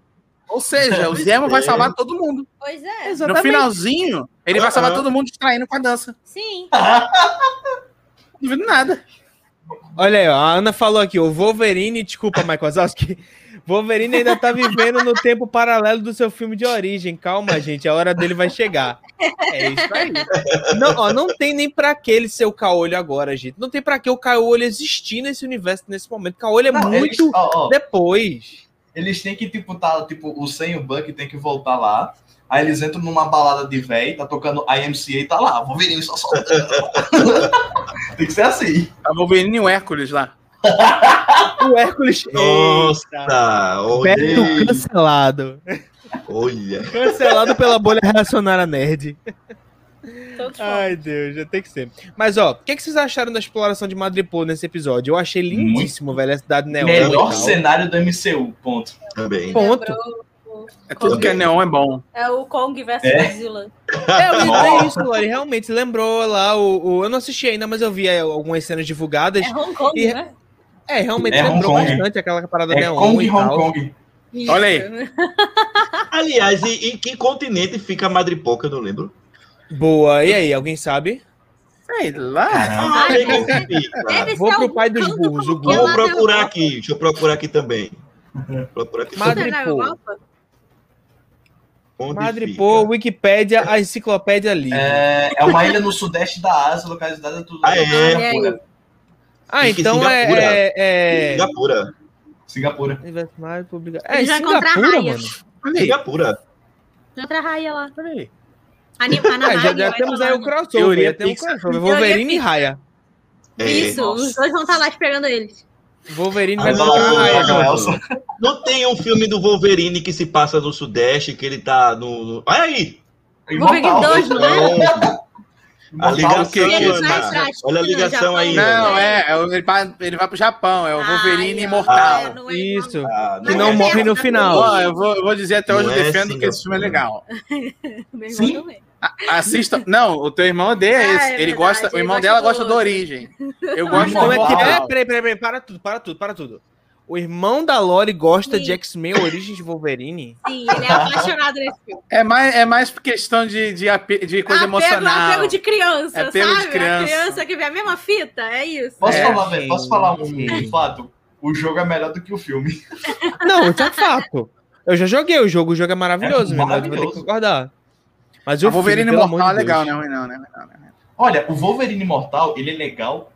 [SPEAKER 4] Ou seja, o Zemo vai salvar todo mundo.
[SPEAKER 3] Pois é,
[SPEAKER 4] No
[SPEAKER 1] Exatamente.
[SPEAKER 4] finalzinho, ele vai salvar todo mundo distraindo com a dança.
[SPEAKER 3] sim.
[SPEAKER 4] Não duvido nada.
[SPEAKER 1] Olha aí, a Ana falou aqui, o Wolverine, desculpa, Michael Wazowski, Wolverine ainda tá vivendo no tempo paralelo do seu filme de origem. Calma, gente, a hora dele vai chegar. É isso aí. Não, ó, não tem nem pra que ele ser o caolho agora, gente. Não tem pra que o caolho existir nesse universo nesse momento. Caolho é
[SPEAKER 5] Não,
[SPEAKER 1] muito
[SPEAKER 5] eles, ó, ó,
[SPEAKER 1] depois.
[SPEAKER 5] eles têm que, tipo, tá, tipo, o Sam e o Buck tem que voltar lá. Aí eles entram numa balada de véi, tá tocando IMCA e tá lá, Wolverine só soltando. tem que ser assim.
[SPEAKER 4] A Wolverine e o Hércules lá.
[SPEAKER 1] O Hércules.
[SPEAKER 2] Nossa,
[SPEAKER 1] Beto
[SPEAKER 2] olha.
[SPEAKER 1] cancelado.
[SPEAKER 2] Olha.
[SPEAKER 1] Cancelado pela bolha reacionária nerd. Ai, Deus, já tem que ser. Mas, ó, o que, que vocês acharam da exploração de Madripoor nesse episódio? Eu achei lindíssimo, velho, a cidade neon.
[SPEAKER 5] Melhor cenário do MCU, ponto.
[SPEAKER 2] Também.
[SPEAKER 1] Ponto.
[SPEAKER 3] Lembrou
[SPEAKER 4] É tudo que é neon é bom.
[SPEAKER 3] É o Kong versus
[SPEAKER 5] É.
[SPEAKER 3] Godzilla.
[SPEAKER 1] É, eu isso, Lori. Realmente, lembrou lá o, o- Eu não assisti ainda, mas eu vi é, algumas cenas divulgadas.
[SPEAKER 3] É Hong Kong,
[SPEAKER 1] E-
[SPEAKER 3] né?
[SPEAKER 1] É, realmente
[SPEAKER 5] É
[SPEAKER 1] lembrou
[SPEAKER 5] Kong.
[SPEAKER 1] bastante aquela parada
[SPEAKER 5] É
[SPEAKER 1] neon
[SPEAKER 5] Kong
[SPEAKER 1] e
[SPEAKER 5] Hong
[SPEAKER 1] tal.
[SPEAKER 5] Kong.
[SPEAKER 3] Isso.
[SPEAKER 4] Olha aí.
[SPEAKER 2] Aliás, e em que continente fica Madripoca? Eu não lembro.
[SPEAKER 1] Boa. E aí, alguém sabe?
[SPEAKER 4] Sei lá.
[SPEAKER 2] Ah,
[SPEAKER 3] Ai,
[SPEAKER 1] Vou pro pai dos burros,
[SPEAKER 2] Vou procurar aqui. Deixa eu procurar aqui também. Procurar aqui
[SPEAKER 1] Madripoor. Madripoor? Wikipédia, a enciclopédia livre.
[SPEAKER 5] É, é uma ilha no sudeste da Ásia, localizada tudo.
[SPEAKER 2] Ah, é?
[SPEAKER 5] Singapura.
[SPEAKER 1] Ah, então é.
[SPEAKER 2] Singapura.
[SPEAKER 1] é, é...
[SPEAKER 2] Singapura.
[SPEAKER 5] Singapura.
[SPEAKER 1] É, Singapura,
[SPEAKER 3] raia.
[SPEAKER 1] mano.
[SPEAKER 2] Singapura.
[SPEAKER 3] Outra raia lá.
[SPEAKER 1] Olha aí.
[SPEAKER 3] Anima,
[SPEAKER 1] Ah, já, já temos aí o crossover.
[SPEAKER 4] Teoria
[SPEAKER 1] Já temos o
[SPEAKER 4] Pixar.
[SPEAKER 1] crossover. Wolverine e. Raya.
[SPEAKER 2] É.
[SPEAKER 3] Isso,
[SPEAKER 5] Nossa.
[SPEAKER 3] os dois vão estar lá esperando eles.
[SPEAKER 1] Wolverine
[SPEAKER 5] Ah,
[SPEAKER 1] vai
[SPEAKER 5] Elson.
[SPEAKER 2] Não tem um filme do Wolverine que se passa no Sudeste, que ele tá no. no... Olha aí!
[SPEAKER 3] Wolverine
[SPEAKER 5] Imortal.
[SPEAKER 3] 2, não é?
[SPEAKER 2] A ligação,
[SPEAKER 3] pra
[SPEAKER 2] Olha a ligação aí.
[SPEAKER 4] Não, é, é ele vai, ele vai pro Japão, é o Wolverine
[SPEAKER 3] Ai,
[SPEAKER 4] imortal.
[SPEAKER 3] é, é
[SPEAKER 1] Isso.
[SPEAKER 2] Ah,
[SPEAKER 1] Que não
[SPEAKER 3] é
[SPEAKER 1] morre no final.
[SPEAKER 4] Ó, eu, vou, eu vou dizer até hoje,
[SPEAKER 2] Não
[SPEAKER 4] eu
[SPEAKER 2] é
[SPEAKER 4] defendo que esse filme é legal.
[SPEAKER 5] Sim.
[SPEAKER 4] Assista. Não, o teu irmão odeia
[SPEAKER 3] Ah,
[SPEAKER 4] esse.
[SPEAKER 3] é
[SPEAKER 4] ele
[SPEAKER 3] verdade,
[SPEAKER 4] gosta, o
[SPEAKER 3] ele
[SPEAKER 4] irmão
[SPEAKER 3] gosta
[SPEAKER 4] dela
[SPEAKER 3] do
[SPEAKER 4] gosta do
[SPEAKER 3] outro.
[SPEAKER 4] Origem. Eu gosto
[SPEAKER 1] Como
[SPEAKER 4] do
[SPEAKER 1] é que é? Peraí, peraí, peraí, para tudo, para tudo, para tudo. O irmão da Lori gosta
[SPEAKER 3] Sim.
[SPEAKER 1] de X-Men Origins de Wolverine?
[SPEAKER 3] Sim, ele é apaixonado nesse filme.
[SPEAKER 4] É mais, é mais por questão de, de, ape- de coisa
[SPEAKER 3] apego,
[SPEAKER 4] emocional.
[SPEAKER 3] apego de criança,
[SPEAKER 4] É apego de
[SPEAKER 3] sabe?
[SPEAKER 4] criança.
[SPEAKER 3] A criança que vê a mesma fita, é isso.
[SPEAKER 5] Posso
[SPEAKER 4] É,
[SPEAKER 5] falar, velho? Posso falar um, um fato? O jogo é melhor do que o filme.
[SPEAKER 1] Não, isso é fato. Eu já joguei o jogo, o jogo é maravilhoso,
[SPEAKER 5] É
[SPEAKER 1] meu irmão, eu vou ter que
[SPEAKER 5] maravilhoso.
[SPEAKER 1] concordar. Mas o
[SPEAKER 4] Wolverine
[SPEAKER 1] filme, pelo
[SPEAKER 4] Imortal é legal,
[SPEAKER 1] Deus.
[SPEAKER 4] não, não, não, não, não.
[SPEAKER 5] Olha, o Wolverine Imortal, ele é legal.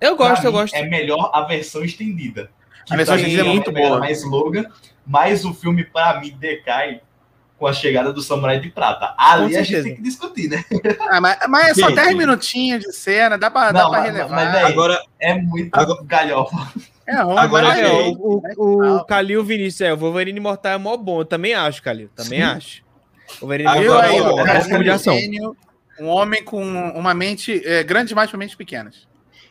[SPEAKER 1] Eu gosto, eu
[SPEAKER 5] mim,
[SPEAKER 1] gosto.
[SPEAKER 5] É melhor a versão estendida.
[SPEAKER 4] A versão estendida é muito
[SPEAKER 5] melhor,
[SPEAKER 4] boa.
[SPEAKER 5] mais longa, mas o filme, pra mim, decai com a chegada do Samurai de Prata. Ali a gente tem que discutir, né?
[SPEAKER 4] Ah, mas, mas é só
[SPEAKER 2] Gente.
[SPEAKER 4] 10 minutinhos de cena, dá pra, dá
[SPEAKER 5] Não,
[SPEAKER 4] pra
[SPEAKER 5] mas-
[SPEAKER 4] relevar.
[SPEAKER 5] mas é-
[SPEAKER 2] Agora,
[SPEAKER 5] É muito
[SPEAKER 2] Agora-
[SPEAKER 5] galhofa.
[SPEAKER 4] é ruim,
[SPEAKER 2] Agora
[SPEAKER 4] mas
[SPEAKER 1] É,
[SPEAKER 4] é
[SPEAKER 1] o, o, o Calil Vinícius, é, o Wolverine Imortal é mó bom. Eu também acho, Calil. Também
[SPEAKER 5] Sim.
[SPEAKER 1] acho. O
[SPEAKER 2] Agora,
[SPEAKER 4] Viu aí,
[SPEAKER 1] é de ação.
[SPEAKER 4] gênio, um homem com uma mente é, grande demais para mentes pequenas.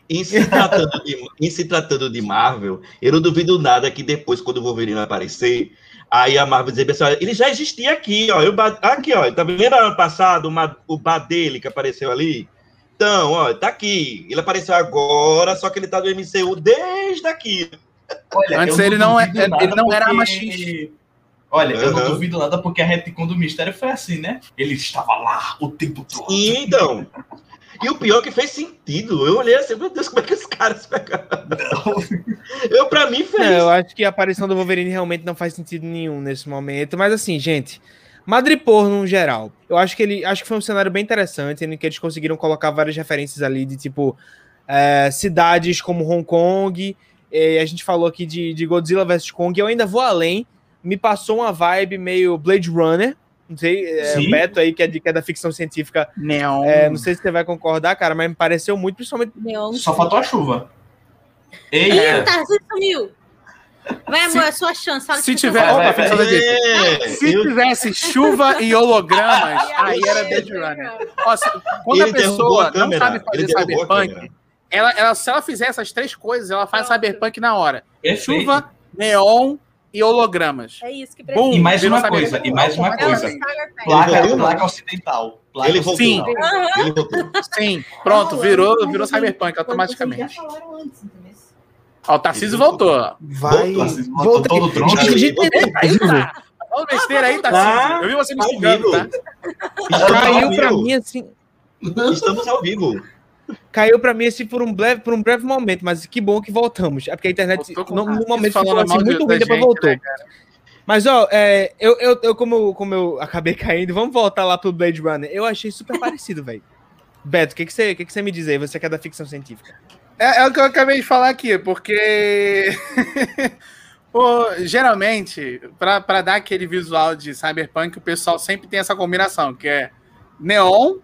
[SPEAKER 2] em se, tratando de, em se tratando de Marvel, eu não duvido nada que depois, quando o Wolverine aparecer, aí a Marvel dizer, pessoal, ele já existia aqui, ó. Eu, aqui, ó. Tá vendo ano passado uma- o bar dele que apareceu ali? Então, ó, tá aqui. Ele apareceu agora, só que ele tá no MCU desde aqui.
[SPEAKER 5] Olha,
[SPEAKER 4] Antes ele não é- ele não era
[SPEAKER 5] porque-
[SPEAKER 4] machista.
[SPEAKER 5] Olha, eu não duvido nada porque a retcon do mistério foi assim, né? Ele estava lá o tempo todo.
[SPEAKER 2] E então. E o pior é que fez sentido. Eu olhei assim, meu Deus, como é que os caras pegaram? Eu, pra mim, fez.
[SPEAKER 1] Eu acho que a aparição do Wolverine realmente não faz sentido nenhum nesse momento. Mas assim, gente, Madripoor no geral, eu acho que ele acho que foi um cenário bem interessante, em que eles conseguiram colocar várias referências ali de tipo é, cidades como Hong Kong. a gente falou aqui de, de Godzilla vs Kong. Eu ainda vou além. Me passou uma vibe meio Blade Runner. Não sei, é, o Beto aí, que é, de, que é da ficção científica.
[SPEAKER 4] Não.
[SPEAKER 1] É, não sei se você vai concordar, cara, mas me pareceu muito, principalmente.
[SPEAKER 3] Neon.
[SPEAKER 5] Só faltou a chuva.
[SPEAKER 3] Ih,
[SPEAKER 5] Eita!
[SPEAKER 3] tá, você sumiu. Vai, amor,
[SPEAKER 4] Se-
[SPEAKER 3] é a sua chance. Fala
[SPEAKER 4] Se
[SPEAKER 3] que você
[SPEAKER 4] tiver.
[SPEAKER 3] vai.
[SPEAKER 5] vai,
[SPEAKER 4] Opa,
[SPEAKER 5] vai.
[SPEAKER 2] É,
[SPEAKER 4] Se
[SPEAKER 2] eu-
[SPEAKER 4] tivesse chuva e hologramas, aí era Blade Runner. Se- quando
[SPEAKER 2] Ele
[SPEAKER 4] a pessoa
[SPEAKER 2] a câmera,
[SPEAKER 4] não sabe fazer cyberpunk, ela, ela, se ela fizer essas três coisas, ela faz cyberpunk na hora.
[SPEAKER 5] Perfeito.
[SPEAKER 4] Chuva, neon e hologramas.
[SPEAKER 3] É isso que precisa.
[SPEAKER 5] E mais uma coisa, e mais uma
[SPEAKER 3] É
[SPEAKER 5] coisa. Placa, placa ocidental. Placa
[SPEAKER 2] Ele voltou.
[SPEAKER 4] Sim.
[SPEAKER 3] Aham.
[SPEAKER 2] Ele voltou.
[SPEAKER 4] Sim, pronto, virou, virou cyberpunk automaticamente. Ó, o Tarcísio voltou.
[SPEAKER 1] Vai.
[SPEAKER 5] Voltou, assim, voltou
[SPEAKER 1] Volta
[SPEAKER 5] todo tronco.
[SPEAKER 4] Tá. Olha besteira aí, Tarcísio. Eu vi você me xingando, tá?
[SPEAKER 1] Caiu pra mim assim.
[SPEAKER 2] Estamos ao vivo.
[SPEAKER 1] Caiu pra mim assim por um breve, por um breve momento, mas que bom que voltamos. É porque a internet no, no momento ficou assim, muito ruim, depois voltou.
[SPEAKER 4] né,
[SPEAKER 1] Mas ó, é, eu, eu, eu, como, eu- como eu acabei caindo, vamos voltar lá pro Blade Runner. Eu achei super parecido, velho. Beto, o que, que, você, que, que você me diz aí? Você que é da ficção científica.
[SPEAKER 4] É, é o que eu acabei de falar aqui, porque. Pô, geralmente, pra, pra dar aquele visual de cyberpunk, o pessoal sempre tem essa combinação, que é neon,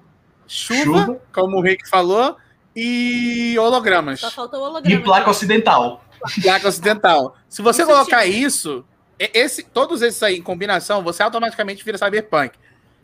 [SPEAKER 4] chuva,
[SPEAKER 5] Chuva.
[SPEAKER 4] como o Rick falou, e hologramas.
[SPEAKER 3] Só faltou o holograma.
[SPEAKER 5] E placa ocidental.
[SPEAKER 4] Placa ocidental. Se você
[SPEAKER 3] Isso
[SPEAKER 4] colocar isso, e- esse, todos esses aí em combinação, você automaticamente vira cyberpunk.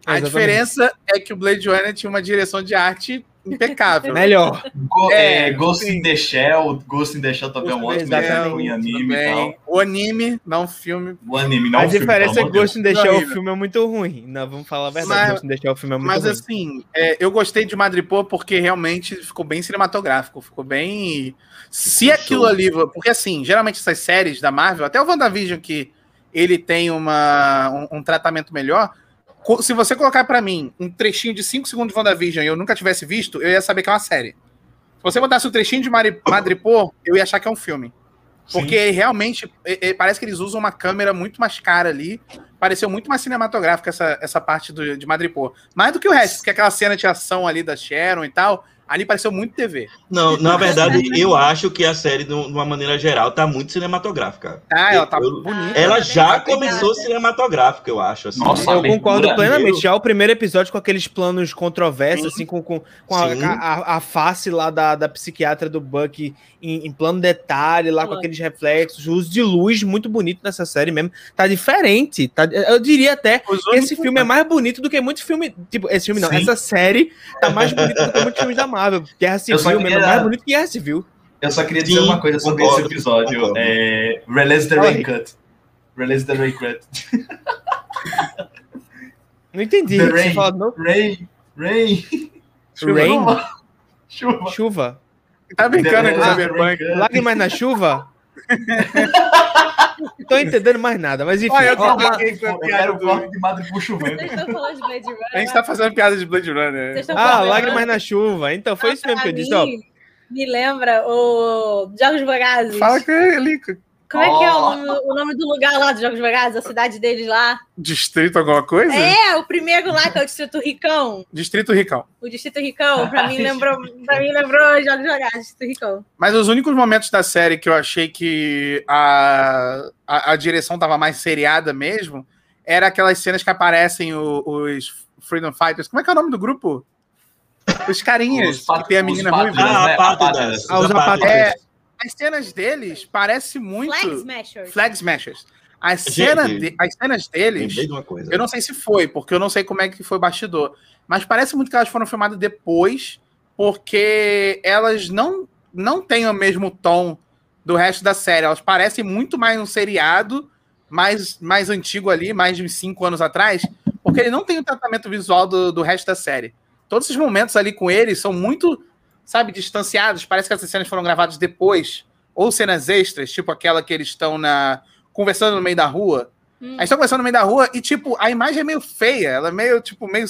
[SPEAKER 4] A
[SPEAKER 1] Exatamente.
[SPEAKER 4] diferença é que o Blade Runner tinha uma direção de arte impecável.
[SPEAKER 1] Melhor.
[SPEAKER 5] Go-
[SPEAKER 4] É,
[SPEAKER 5] é, Ghost
[SPEAKER 4] sim.
[SPEAKER 5] in the Shell. Ghost in the Shell também é um ótimo exemplo em anime e tal.
[SPEAKER 4] Também. O anime, não o filme.
[SPEAKER 5] O anime não
[SPEAKER 1] a
[SPEAKER 5] filme,
[SPEAKER 1] diferença
[SPEAKER 5] pelo
[SPEAKER 1] é que Ghost in the Shell, o filme é muito ruim. Não, vamos falar a verdade.
[SPEAKER 4] Mas-
[SPEAKER 1] Ghost in the Shell, o filme é muito
[SPEAKER 4] Mas
[SPEAKER 1] ruim.
[SPEAKER 4] assim, é, eu gostei de Madripoor porque realmente ficou bem cinematográfico, ficou bem. Se
[SPEAKER 2] Ficou
[SPEAKER 4] aquilo
[SPEAKER 2] show.
[SPEAKER 4] ali. Porque assim, geralmente essas séries da Marvel, até o WandaVision que ele tem uma, um, um tratamento melhor. Se você colocar pra mim um trechinho de 5 segundos de WandaVision e eu nunca tivesse visto, eu ia saber que é uma série. Se você botasse o trechinho de Mari- Madripoor, eu ia achar que é um filme. Porque realmente é- é, parece que eles usam uma câmera muito mais cara ali. Pareceu muito mais cinematográfica essa, essa parte do, de Madripoor. Mais do que o resto, porque aquela cena de ação ali da Sharon e tal, ali pareceu muito TV.
[SPEAKER 2] Não, na verdade, eu acho que a série, de uma maneira geral, tá muito cinematográfica.
[SPEAKER 4] Ah, ela tá
[SPEAKER 2] Eu-
[SPEAKER 4] bonita.
[SPEAKER 2] Ela
[SPEAKER 3] Tá
[SPEAKER 2] já
[SPEAKER 3] bem
[SPEAKER 2] começou
[SPEAKER 3] pegada.
[SPEAKER 2] cinematográfica, eu acho. Assim.
[SPEAKER 5] Nossa,
[SPEAKER 1] Eu concordo plenamente. Já o primeiro episódio com aqueles planos controversos,
[SPEAKER 2] Sim.
[SPEAKER 1] assim, com, com, com a, a- a face lá da, da psiquiatra do Buck em, em plano detalhe, lá com aqueles reflexos, o uso de luz muito bonito nessa série mesmo. Tá diferente. Tá, eu diria até
[SPEAKER 4] Os
[SPEAKER 1] que esse filme é mais bonito do que muito filme. Tipo, esse filme não,
[SPEAKER 5] Sim.
[SPEAKER 1] essa série tá mais bonita do que muitos filmes da Marvel. Guerra
[SPEAKER 5] Eu só
[SPEAKER 1] Civil mesmo, é
[SPEAKER 5] queria-
[SPEAKER 1] mais bonito que Guerra Civil.
[SPEAKER 5] Eu só queria dizer
[SPEAKER 2] Sim,
[SPEAKER 5] uma coisa sobre
[SPEAKER 2] concordo,
[SPEAKER 5] esse episódio.
[SPEAKER 2] concordo.
[SPEAKER 5] É, release the Rain. Cut. Release the Rain Cut.
[SPEAKER 1] Não entendi.
[SPEAKER 5] The
[SPEAKER 1] Você
[SPEAKER 5] Rain.
[SPEAKER 1] fala novo?
[SPEAKER 5] Rain. Rain.
[SPEAKER 1] Rain?
[SPEAKER 5] Chuva. Chuva.
[SPEAKER 1] Chuva.
[SPEAKER 4] Tá brincando com o Cyberpunk.
[SPEAKER 1] Lágrimas na chuva? Não tô entendendo mais nada, mas enfim.
[SPEAKER 4] Olha, eu
[SPEAKER 1] ó,
[SPEAKER 5] quero
[SPEAKER 4] do-
[SPEAKER 5] corte de Madre por chovendo.
[SPEAKER 3] Vocês estão falando de Blade Runner?
[SPEAKER 4] A gente tá fazendo piada de Blade Runner.
[SPEAKER 1] Ah, lágrimas na chuva. Então, foi isso mesmo que eu disse, ó.
[SPEAKER 3] Me lembra o Jogos Vorazes.
[SPEAKER 4] Fala com ele.
[SPEAKER 3] Como é que é o nome, o nome do lugar lá dos Jogos Vorazes? A cidade deles lá?
[SPEAKER 4] Distrito alguma coisa?
[SPEAKER 3] É, o primeiro lá, que é o Distrito Ricão.
[SPEAKER 4] Distrito Ricão.
[SPEAKER 3] O Distrito Ricão, pra mim lembrou, pra mim lembrou Jogos Vorazes, Distrito Ricão.
[SPEAKER 4] Mas os únicos momentos da série que eu achei que a, a, a direção tava mais seriada mesmo era aquelas cenas que aparecem o- os Freedom Fighters. Como é que é o nome do grupo? Os carinhas,
[SPEAKER 5] Os
[SPEAKER 4] que tem a
[SPEAKER 5] os
[SPEAKER 4] menina ruiva.
[SPEAKER 2] Ah,
[SPEAKER 5] né?
[SPEAKER 2] apátridas.
[SPEAKER 1] Ah, os
[SPEAKER 2] Os
[SPEAKER 1] apátridas.
[SPEAKER 2] apátridas.
[SPEAKER 4] As cenas deles parecem muito...
[SPEAKER 3] Flag Smashers.
[SPEAKER 4] Flag Smashers. As, cena de- as cenas deles...
[SPEAKER 2] De uma coisa.
[SPEAKER 4] Eu não sei se foi, porque eu não sei como é que foi o bastidor. Mas parece muito que elas foram filmadas depois, porque elas não, não têm o mesmo tom do resto da série. Elas parecem muito mais um seriado, mais, mais antigo ali, mais de cinco anos atrás, porque ele não tem o tratamento visual do, do resto da série. Todos esses momentos ali com eles são muito, sabe, distanciados. Parece que essas cenas foram gravadas depois. Ou cenas extras, tipo aquela que eles estão na conversando no meio da rua.
[SPEAKER 3] Hum.
[SPEAKER 4] Eles estão conversando no meio da rua e, tipo, a imagem é meio feia. Ela é meio, tipo, meio,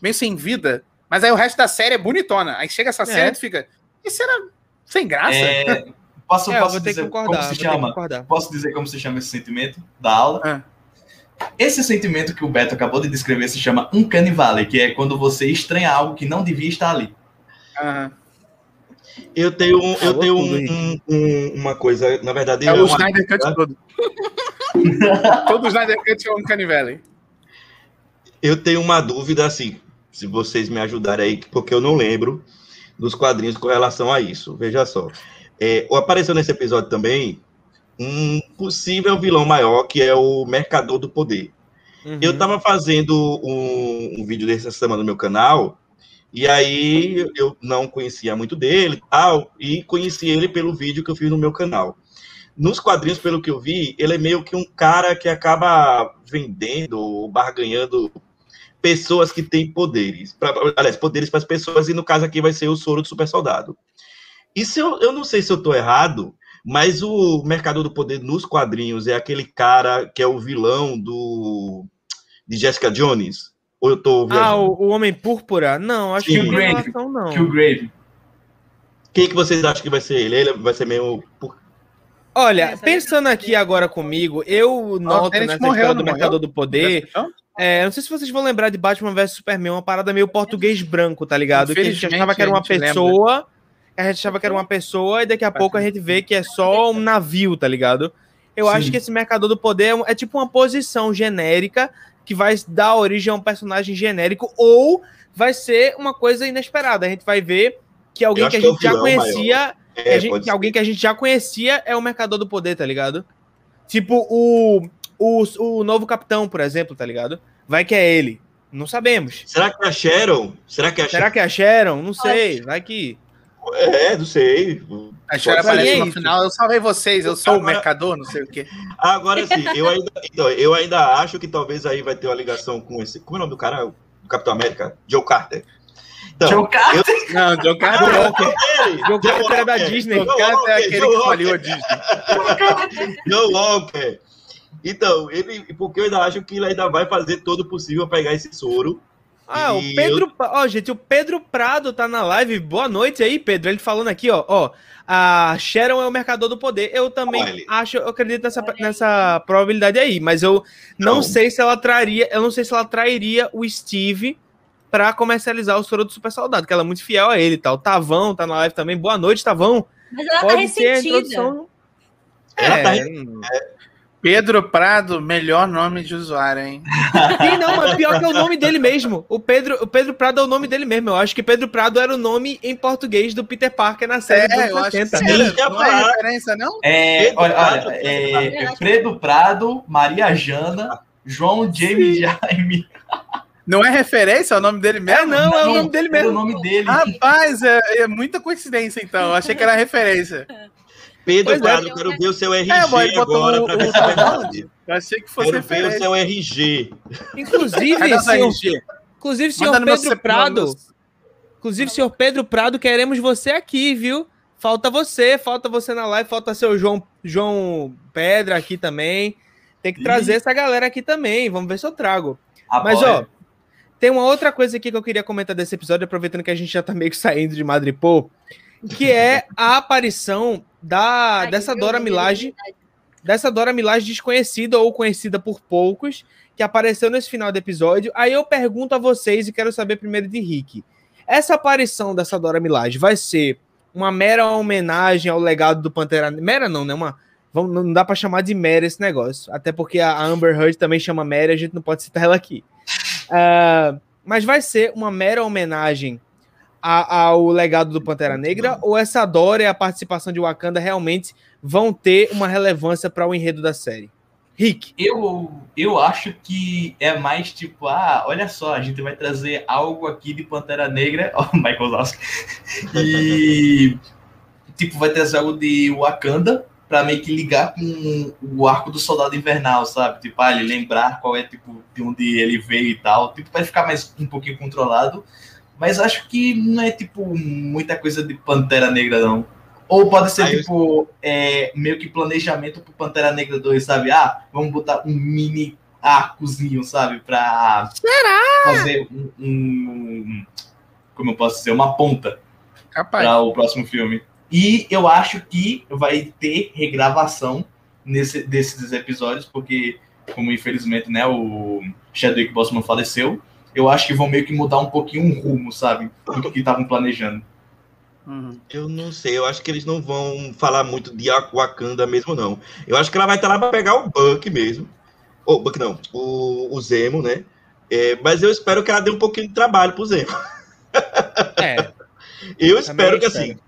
[SPEAKER 4] meio sem vida. Mas aí o resto da série é bonitona. Aí chega essa
[SPEAKER 1] É.
[SPEAKER 4] série e fica. Isso era sem graça.
[SPEAKER 5] É, posso
[SPEAKER 1] É,
[SPEAKER 5] posso dizer
[SPEAKER 1] concordar.
[SPEAKER 5] como se chama? Posso dizer como se chama esse sentimento da aula?
[SPEAKER 4] Ah.
[SPEAKER 5] Esse sentimento que o Beto acabou de descrever se chama Uncanny Valley, que é quando você estranha algo que não devia estar ali.
[SPEAKER 4] Aham.
[SPEAKER 2] Eu tenho, um- eu tenho um- um- um- uma coisa, na verdade,
[SPEAKER 4] É o
[SPEAKER 2] uma-
[SPEAKER 4] Snyder Cut todo. todo o Snyder Cut é um canivele.
[SPEAKER 2] eu tenho uma dúvida, assim, se vocês me ajudarem aí, porque eu não lembro dos quadrinhos com relação a isso. Veja só. É, apareceu nesse episódio também um possível vilão maior, que é o Mercador do Poder.
[SPEAKER 1] Uhum.
[SPEAKER 2] Eu tava fazendo um, um vídeo dessa semana no meu canal, e aí eu não conhecia muito dele tal, e conheci ele pelo vídeo que eu fiz no meu canal. Nos quadrinhos, pelo que eu vi, ele é meio que um cara que acaba vendendo ou barganhando pessoas que têm poderes. Pra, aliás, poderes para as pessoas, e no caso aqui vai ser o soro do super soldado. Isso eu, eu não sei se eu tô errado, mas o Mercador do Poder nos quadrinhos é aquele cara que é o vilão do de Jessica Jones? Ou eu tô
[SPEAKER 1] Ah,
[SPEAKER 2] viajando?
[SPEAKER 1] o, o Homem Púrpura? Não, acho que
[SPEAKER 2] Sim.
[SPEAKER 1] não tem não.
[SPEAKER 5] Killgrave.
[SPEAKER 2] Quem que vocês acham que vai ser ele? Ele vai ser meio.
[SPEAKER 1] Olha, pensando aqui agora comigo, eu noto
[SPEAKER 4] Dennis
[SPEAKER 1] nessa
[SPEAKER 4] morreu,
[SPEAKER 1] história do Mercador do Poder. É, não sei se vocês vão lembrar de Batman vs Superman, uma parada meio português branco, tá ligado? Que a gente achava que era uma pessoa, a gente achava que era uma pessoa, e daqui a pouco a gente vê que é só um navio, tá ligado? Eu
[SPEAKER 5] Sim.
[SPEAKER 1] acho que esse Mercador do Poder é é tipo uma posição genérica que vai dar origem a um personagem genérico, ou vai ser uma coisa inesperada. A gente vai ver que alguém
[SPEAKER 2] acho
[SPEAKER 1] que a
[SPEAKER 2] que é
[SPEAKER 1] gente já conhecia
[SPEAKER 2] É,
[SPEAKER 1] gente- que alguém que a gente já conhecia é o Mercador do Poder, tá ligado? Tipo, o, o, o novo capitão, por exemplo, tá ligado? Vai que é ele. Não sabemos.
[SPEAKER 2] Será que é a Sharon? Será que é a
[SPEAKER 1] Será que é a Sharon? Não sei. Vai que.
[SPEAKER 2] Sharon? É, não sei.
[SPEAKER 4] A história aparece no
[SPEAKER 1] isso.
[SPEAKER 4] final. Eu salvei vocês, eu sou o
[SPEAKER 2] Agora-
[SPEAKER 4] mercador, não sei o quê.
[SPEAKER 2] Agora sim, eu ainda, então, eu ainda acho que talvez aí vai ter uma ligação com esse. Como é o nome do cara? O Capitão América? Joe Carter. Então,
[SPEAKER 5] Joe Carter.
[SPEAKER 4] Não, John
[SPEAKER 1] Joe
[SPEAKER 4] Carter é
[SPEAKER 1] Walker.
[SPEAKER 2] ele,
[SPEAKER 1] Joe Carter é da Disney.
[SPEAKER 4] John Carter é aquele que faliu a. Disney.
[SPEAKER 2] Joe Walker. Então, ele, porque eu ainda acho que ele ainda vai fazer todo o possível pra pegar esse soro.
[SPEAKER 1] Ah, o Pedro. Ó, gente, o Pedro Prado tá na live. Boa noite aí, Pedro. Ele falando aqui, ó. Ó, a Sharon é o mercador do poder. Eu também
[SPEAKER 2] Olha
[SPEAKER 1] acho, eu acredito nessa, nessa probabilidade aí, mas eu não
[SPEAKER 2] Não.
[SPEAKER 1] sei se ela traria, eu não sei se ela trairia o Steve pra comercializar o soro do super soldado, que ela é muito fiel a ele e tal. Tavão tá na live também. Boa noite, Tavão.
[SPEAKER 3] Mas ela tá
[SPEAKER 1] Pode ser a
[SPEAKER 3] ressentida.
[SPEAKER 1] introdução.
[SPEAKER 2] Ela tá
[SPEAKER 1] É,
[SPEAKER 4] Pedro Prado, melhor nome de usuário, hein?
[SPEAKER 1] Sim, não, mas pior que é o nome dele mesmo. O Pedro, o Pedro Prado é o nome dele mesmo. Eu acho que Pedro Prado era o nome em português do Peter Parker na série
[SPEAKER 4] É,
[SPEAKER 1] dos
[SPEAKER 4] eu acho que
[SPEAKER 1] 80.
[SPEAKER 4] sim.
[SPEAKER 2] Ele ia
[SPEAKER 4] Não é referência, não?
[SPEAKER 5] É,
[SPEAKER 2] Pedro
[SPEAKER 5] olha,
[SPEAKER 2] Prado,
[SPEAKER 5] olha,
[SPEAKER 2] Pedro
[SPEAKER 5] é,
[SPEAKER 3] Prado.
[SPEAKER 5] Fredo Prado, Maria Jana, João James Jaime.
[SPEAKER 4] Não é referência ao nome dele
[SPEAKER 1] É,
[SPEAKER 4] mesmo?
[SPEAKER 1] não, é o nome dele
[SPEAKER 5] Era
[SPEAKER 1] mesmo.
[SPEAKER 5] o nome dele.
[SPEAKER 4] Rapaz, é, é muita coincidência, então. Eu achei que era referência.
[SPEAKER 2] Pedro
[SPEAKER 1] Pois é.
[SPEAKER 2] Prado, quero ver o seu RG
[SPEAKER 4] É,
[SPEAKER 2] agora pra ver
[SPEAKER 4] o-
[SPEAKER 2] se é verdade.
[SPEAKER 4] Eu achei que fosse
[SPEAKER 2] Quero ver o seu RG.
[SPEAKER 1] Inclusive, senhor,
[SPEAKER 4] RG?
[SPEAKER 1] inclusive, senhor Pedro Prado. Inclusive, senhor Pedro Prado, queremos você aqui, viu? Falta você, falta você na live, falta seu João, João Pedra aqui também. Tem que
[SPEAKER 5] Ih.
[SPEAKER 1] trazer essa galera aqui também. Vamos ver se eu trago. Mas,
[SPEAKER 5] Apoia.
[SPEAKER 1] ó, tem uma outra coisa aqui que eu queria comentar desse episódio, aproveitando que a gente já tá meio que saindo de Madripoor, que é a aparição da,
[SPEAKER 3] Ai,
[SPEAKER 1] dessa? Dora Milaje, dessa Dora Milaje desconhecida ou conhecida por poucos, que apareceu nesse final do episódio. Aí eu pergunto a vocês e quero saber primeiro de Rick. Essa aparição dessa Dora Milaje vai ser uma mera homenagem ao legado do Pantera Mera não, né? Uma, vamos, não dá pra chamar de mera esse negócio. Até porque a Amber Heard também chama mera, a gente não pode citar ela aqui. Ah, mas vai ser uma mera homenagem ao legado do Pantera Negra ou essa Dora e a participação de Wakanda realmente vão ter uma relevância para o enredo da série? Rick.
[SPEAKER 5] Eu, eu acho que é mais tipo, ah, olha só, a gente vai trazer algo aqui de Pantera Negra, ó, Michael Zowski, e tipo, vai trazer algo de Wakanda pra meio que ligar com o arco do Soldado Invernal, sabe? Tipo, ah, ele lembrar qual é, tipo, de onde ele veio e tal, tipo, vai ficar mais um pouquinho controlado, mas acho que não é, tipo, muita coisa de Pantera Negra, não. Ou pode ser,
[SPEAKER 2] Ah, eu-
[SPEAKER 5] tipo, é, meio que planejamento pro Pantera Negra 2, sabe? Ah, vamos botar um mini arcozinho, sabe? Pra fazer um, um- como eu posso dizer, uma ponta
[SPEAKER 4] Capaz.
[SPEAKER 5] para o próximo filme. E eu acho que vai ter regravação nesse, desses episódios, porque, como infelizmente, né, o Chadwick Boseman faleceu, eu acho que vão meio que mudar um pouquinho o rumo, sabe? Do que estavam planejando.
[SPEAKER 4] Uhum.
[SPEAKER 2] Eu não sei, eu acho que eles não vão falar muito de Wakanda mesmo, não. Eu acho que ela vai estar lá para pegar o Buck mesmo. O Buck não, o, o Zemo, né? É, mas eu espero que ela dê um pouquinho de trabalho pro Zemo.
[SPEAKER 1] É,
[SPEAKER 2] Eu espero que
[SPEAKER 1] espero.
[SPEAKER 2] assim,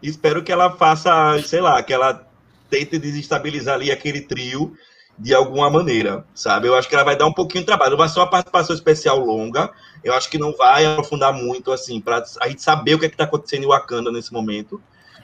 [SPEAKER 2] espero que ela faça, sei lá, que ela tente desestabilizar ali aquele trio de alguma maneira, sabe? Eu acho que ela vai dar um pouquinho de trabalho, vai ser uma participação especial longa. Eu acho que não vai aprofundar muito assim para a gente saber o que é que tá acontecendo em Wakanda nesse momento.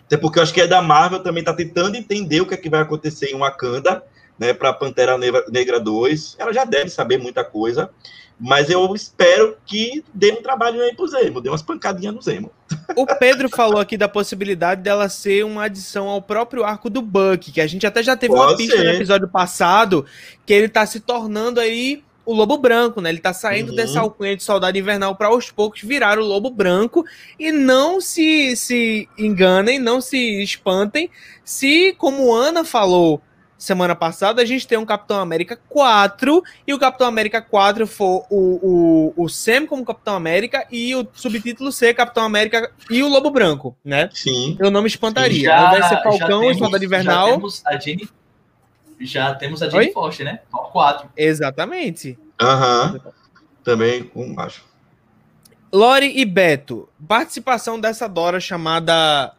[SPEAKER 2] Até porque eu acho que é da Marvel também tá tentando entender o que é que vai acontecer em Wakanda, né, para Pantera Negra 2. Ela já deve saber muita coisa, mas eu espero que dê um trabalho aí pro Zemo, dê umas pancadinhas no Zemo.
[SPEAKER 1] O Pedro falou aqui da possibilidade dela ser uma adição ao próprio arco do Buck, que a gente até já teve uma
[SPEAKER 2] Pode
[SPEAKER 1] pista no
[SPEAKER 2] ser.
[SPEAKER 1] episódio passado, que ele tá se tornando aí o Lobo Branco, né? Ele tá saindo
[SPEAKER 2] Uhum.
[SPEAKER 1] dessa alcunha de Soldado Invernal para aos poucos virar o Lobo Branco e não se se enganem, não se espantem, se como Ana falou semana passada, a gente tem um Capitão América 4 e o Capitão América 4 for o, o, o Sam como Capitão América e o subtítulo ser Capitão América e o Lobo Branco, né?
[SPEAKER 2] Sim.
[SPEAKER 1] Eu não me espantaria.
[SPEAKER 5] Já-
[SPEAKER 1] vai ser
[SPEAKER 5] já
[SPEAKER 1] Falcão e
[SPEAKER 5] temos-
[SPEAKER 1] Soldado
[SPEAKER 5] Já
[SPEAKER 1] Invernal.
[SPEAKER 5] temos a Jenny, já temos a Jenny
[SPEAKER 1] Oi?
[SPEAKER 5] Foster, né? Top 4.
[SPEAKER 1] Exatamente.
[SPEAKER 2] Aham. Também com acho.
[SPEAKER 1] Lore e Beto, participação dessa Dora chamada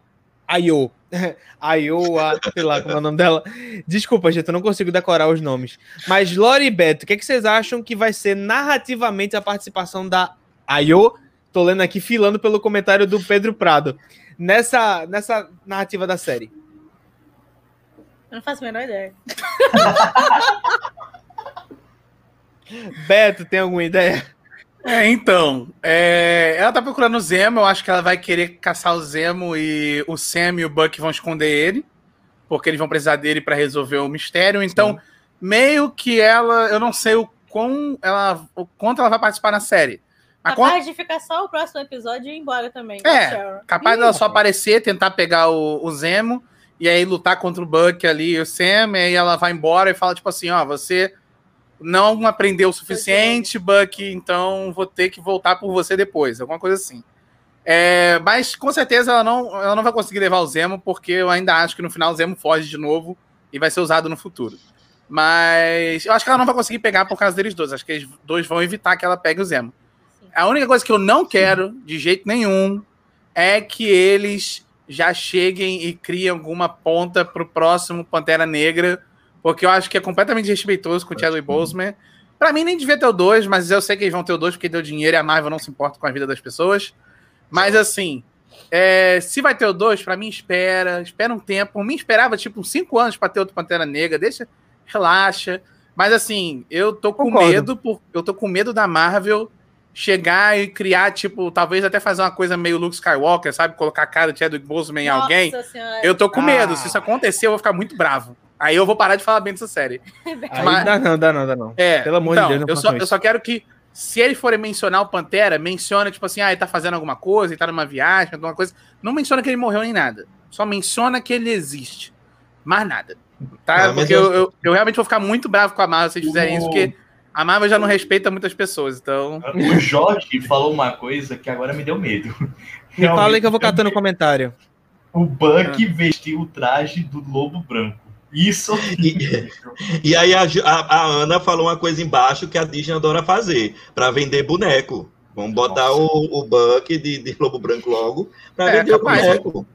[SPEAKER 1] Ayo. Ayo, a- sei lá como é o nome dela. Desculpa, gente, eu não consigo decorar os nomes. Mas Lore e Beto, o que, é que vocês acham que vai ser narrativamente a participação da Ayo? Tô lendo aqui, filando pelo comentário do Pedro Prado. Nessa, nessa narrativa da série.
[SPEAKER 3] Eu não faço a menor ideia.
[SPEAKER 1] Beto, tem alguma ideia?
[SPEAKER 4] É, então, é, ela tá procurando o Zemo, eu acho que ela vai querer caçar o Zemo e o Sam e o Buck vão esconder ele, porque eles vão precisar dele pra resolver o mistério. Então, meio que ela, eu não sei o quão ela, o quanto ela vai participar na série. Mas
[SPEAKER 3] Capaz de ficar só o próximo episódio e ir embora também.
[SPEAKER 4] É. Capaz dela só aparecer, tentar pegar o, o Zemo e aí lutar contra o Buck ali e o Sam, e aí ela vai embora e fala tipo assim, ó, você não aprendeu o suficiente, Buck, então vou ter que voltar por você depois, alguma coisa assim. É, mas com certeza ela não, ela não vai conseguir levar o Zemo, porque eu ainda acho que no final o Zemo foge de novo e vai ser usado no futuro. Mas eu acho que ela não vai conseguir pegar por causa deles dois. Acho que eles dois vão evitar que ela pegue o Zemo.
[SPEAKER 3] Sim.
[SPEAKER 4] A única coisa que eu não quero, de jeito nenhum, é que eles já cheguem e criem alguma ponta pro próximo Pantera Negra, porque eu acho que é completamente respeitoso com o Chadwick Boseman. Pra mim nem devia ter o 2, mas eu sei que eles vão ter o 2 porque deu dinheiro e a Marvel não se importa com a vida das pessoas. Mas assim, é, se vai ter o 2, pra mim espera, espera um tempo. Por mim esperava tipo uns 5 anos pra ter outro Pantera Negra, deixa, relaxa. Mas assim, eu tô com
[SPEAKER 1] Concordo.
[SPEAKER 4] medo, por, eu tô com medo da Marvel chegar e criar, tipo, talvez até fazer uma coisa meio Luke Skywalker, sabe? Colocar a cara do Chadwick Boseman em alguém.
[SPEAKER 3] Senhora.
[SPEAKER 4] Eu tô com
[SPEAKER 1] Ah.
[SPEAKER 4] medo. Se isso acontecer, eu vou ficar muito bravo. Aí eu vou parar de falar bem dessa série.
[SPEAKER 1] Aí
[SPEAKER 4] Mas-
[SPEAKER 1] dá não, dá não, dá não.
[SPEAKER 4] É,
[SPEAKER 1] Pelo amor de
[SPEAKER 4] então,
[SPEAKER 1] Deus, não
[SPEAKER 4] eu só, eu só quero que, se eles forem mencionar o Pantera, menciona, tipo assim, ah, ele tá fazendo alguma coisa, ele tá numa viagem, alguma coisa. Não menciona que ele morreu nem nada. Só menciona que ele existe. Mais nada. Tá?
[SPEAKER 2] Ah, mas
[SPEAKER 4] porque
[SPEAKER 2] eu-
[SPEAKER 4] eu, eu, eu realmente vou ficar muito bravo com a Marvel se eles fizerem isso,
[SPEAKER 5] O-
[SPEAKER 4] porque a Marvel já não respeita muitas pessoas, então.
[SPEAKER 5] O Jorge falou uma coisa que agora me deu medo.
[SPEAKER 1] Me fala aí que eu vou
[SPEAKER 5] Realmente,
[SPEAKER 1] catando comentário.
[SPEAKER 5] O Buck vestiu o traje do lobo branco. Isso.
[SPEAKER 2] E, e aí a, a- a Ana falou uma coisa embaixo que a Disney adora fazer, para vender boneco. Vamos botar
[SPEAKER 5] Nossa.
[SPEAKER 2] o, o Buck de, de Lobo Branco logo para
[SPEAKER 4] É,
[SPEAKER 2] vender
[SPEAKER 4] capaz,
[SPEAKER 2] o boneco.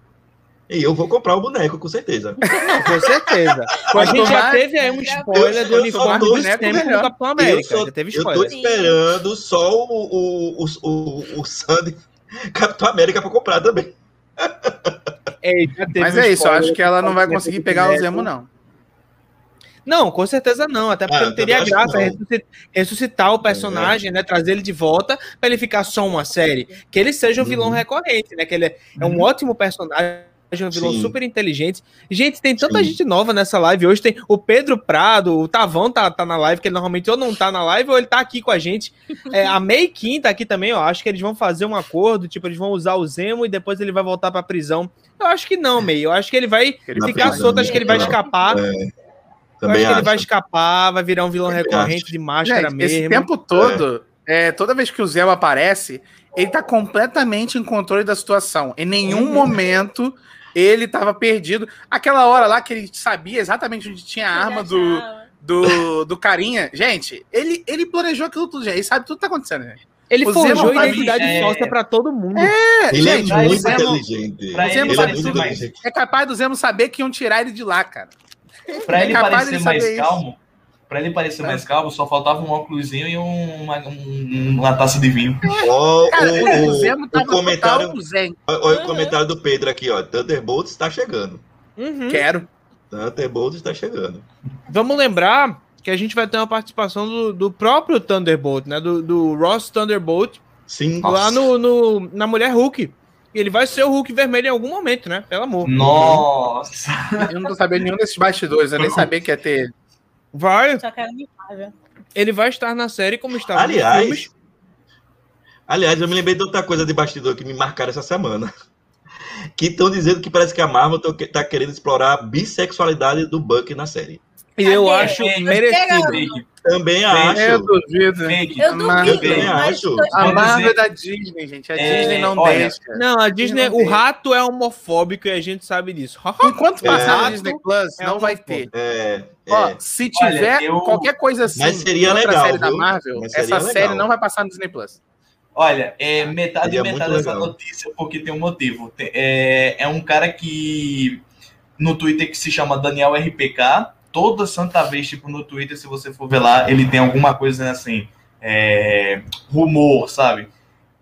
[SPEAKER 2] E eu vou comprar o boneco, com certeza.
[SPEAKER 1] Com certeza. A gente já teve aí um spoiler
[SPEAKER 2] Eu-
[SPEAKER 1] do
[SPEAKER 2] eu
[SPEAKER 1] uniforme do
[SPEAKER 4] melhor.
[SPEAKER 1] Capitão
[SPEAKER 2] Eu,
[SPEAKER 1] América.
[SPEAKER 2] só,
[SPEAKER 1] já teve
[SPEAKER 2] eu tô
[SPEAKER 1] spoiler.
[SPEAKER 2] esperando só o, o, o, o, o Sandy Capitão América para comprar também.
[SPEAKER 1] É, já teve
[SPEAKER 4] Mas é isso, eu acho que ela não vai conseguir pegar o Zemo, não.
[SPEAKER 1] Não, com certeza não. Até porque
[SPEAKER 2] Ah,
[SPEAKER 1] não teria graça
[SPEAKER 2] não.
[SPEAKER 1] ressuscitar o personagem, né? Trazer ele de volta pra ele ficar só uma série. Que ele seja um vilão
[SPEAKER 2] Uhum.
[SPEAKER 1] recorrente, né? Que ele é, é um
[SPEAKER 5] Uhum.
[SPEAKER 1] ótimo personagem. Um vilão
[SPEAKER 2] Sim.
[SPEAKER 1] super inteligente. Gente, tem tanta
[SPEAKER 2] Sim.
[SPEAKER 1] gente nova nessa live. Hoje tem o Pedro Prado, o Tavão tá, tá na live, que ele normalmente ou não tá na live ou ele tá aqui com a gente. É, a May Kim tá aqui também, ó. Acho que eles vão fazer um acordo, tipo, eles vão usar o Zemo e depois ele vai voltar pra prisão. Eu acho que não, May. Eu acho que ele vai
[SPEAKER 4] Ele
[SPEAKER 1] ficar
[SPEAKER 2] prisão,
[SPEAKER 1] solto, acho que ele vai escapar.
[SPEAKER 2] É,
[SPEAKER 1] Eu acho
[SPEAKER 2] também
[SPEAKER 1] que ele vai escapar, vai virar um vilão
[SPEAKER 2] Também
[SPEAKER 1] recorrente
[SPEAKER 2] acho.
[SPEAKER 1] de máscara
[SPEAKER 4] Gente,
[SPEAKER 1] mesmo.
[SPEAKER 4] esse tempo todo, é, toda vez que o Zé aparece, ele tá completamente em controle da situação. Em nenhum
[SPEAKER 1] Uhum.
[SPEAKER 4] momento ele tava perdido. Aquela hora lá que ele sabia exatamente onde tinha a arma do, do, do carinha. Gente, ele, ele planejou aquilo tudo, gente. Ele sabe tudo que tá acontecendo, gente.
[SPEAKER 1] Ele
[SPEAKER 4] o
[SPEAKER 1] forjou identidade
[SPEAKER 5] é-
[SPEAKER 1] falsa pra todo mundo.
[SPEAKER 4] É,
[SPEAKER 2] Ele
[SPEAKER 4] gente,
[SPEAKER 2] é
[SPEAKER 5] vai-
[SPEAKER 2] muito
[SPEAKER 5] vai-
[SPEAKER 2] inteligente.
[SPEAKER 5] pra
[SPEAKER 4] ele
[SPEAKER 2] Ele é muito inteligente.
[SPEAKER 4] é capaz do Zemo saber que iam tirar ele de lá, cara.
[SPEAKER 5] Pra ele
[SPEAKER 4] É capaz
[SPEAKER 5] parecer mais
[SPEAKER 4] saber isso.
[SPEAKER 5] Pra ele parecer mais calmo, só faltava um óculosinho e um- uma, um- uma taça de vinho.
[SPEAKER 2] Ó,
[SPEAKER 4] Cara,
[SPEAKER 2] o,
[SPEAKER 4] o,
[SPEAKER 2] o- comentário, olha o comentário do Pedro aqui, ó. Thunderbolts está chegando.
[SPEAKER 1] Uhum.
[SPEAKER 4] Quero.
[SPEAKER 2] Thunderbolts está chegando.
[SPEAKER 1] Vamos lembrar que a gente vai ter uma participação do, do próprio Thunderbolt, né? Do, do Ross Thunderbolt,
[SPEAKER 2] Sim.
[SPEAKER 1] lá no, no- na Mulher Hulk. Ele vai ser o Hulk vermelho em algum momento, né? Pelo amor.
[SPEAKER 5] Nossa!
[SPEAKER 4] Eu não tô sabendo nenhum desses bastidores, eu nem sabia que ia ter ele.
[SPEAKER 1] Vai,
[SPEAKER 3] Só quero
[SPEAKER 1] ele vai estar na série como estava nos
[SPEAKER 2] Aliás,
[SPEAKER 1] filmes.
[SPEAKER 2] aliás, eu me lembrei de outra coisa de bastidor que me marcaram essa semana. Que estão dizendo que parece que a Marvel tá- tá querendo explorar a bissexualidade do Buck na série.
[SPEAKER 1] E eu
[SPEAKER 3] Cadê?
[SPEAKER 1] acho
[SPEAKER 5] Fake.
[SPEAKER 1] merecido.
[SPEAKER 2] Também
[SPEAKER 4] Eu
[SPEAKER 2] acho.
[SPEAKER 4] duvido.
[SPEAKER 5] fake.
[SPEAKER 3] Eu duvido,
[SPEAKER 2] Eu também
[SPEAKER 3] mas
[SPEAKER 2] acho.
[SPEAKER 4] A Marvel é da Disney, gente. A
[SPEAKER 5] É,
[SPEAKER 4] Disney não
[SPEAKER 5] olha,
[SPEAKER 4] deixa.
[SPEAKER 1] Não, a Disney,
[SPEAKER 4] Não
[SPEAKER 1] o
[SPEAKER 4] tem.
[SPEAKER 1] rato é homofóbico e a gente sabe disso.
[SPEAKER 4] Enquanto passar
[SPEAKER 2] É.
[SPEAKER 4] no Disney Plus,
[SPEAKER 1] É
[SPEAKER 4] não vai ter.
[SPEAKER 2] É,
[SPEAKER 4] Ó,
[SPEAKER 2] é.
[SPEAKER 4] se
[SPEAKER 5] Olha,
[SPEAKER 4] tiver
[SPEAKER 5] eu-
[SPEAKER 4] qualquer coisa assim,
[SPEAKER 2] Mas seria legal,
[SPEAKER 4] série da
[SPEAKER 2] viu?
[SPEAKER 4] Marvel,
[SPEAKER 2] Mas seria
[SPEAKER 4] essa
[SPEAKER 2] legal.
[SPEAKER 4] série não vai passar no Disney Plus.
[SPEAKER 5] Olha, é metade e metade dessa
[SPEAKER 2] legal.
[SPEAKER 5] notícia, porque tem um motivo. É, é um cara que no Twitter que se chama Daniel RPK. Toda santa vez, tipo, no Twitter, se você for ver lá, ele tem alguma coisa assim, é, rumor, sabe?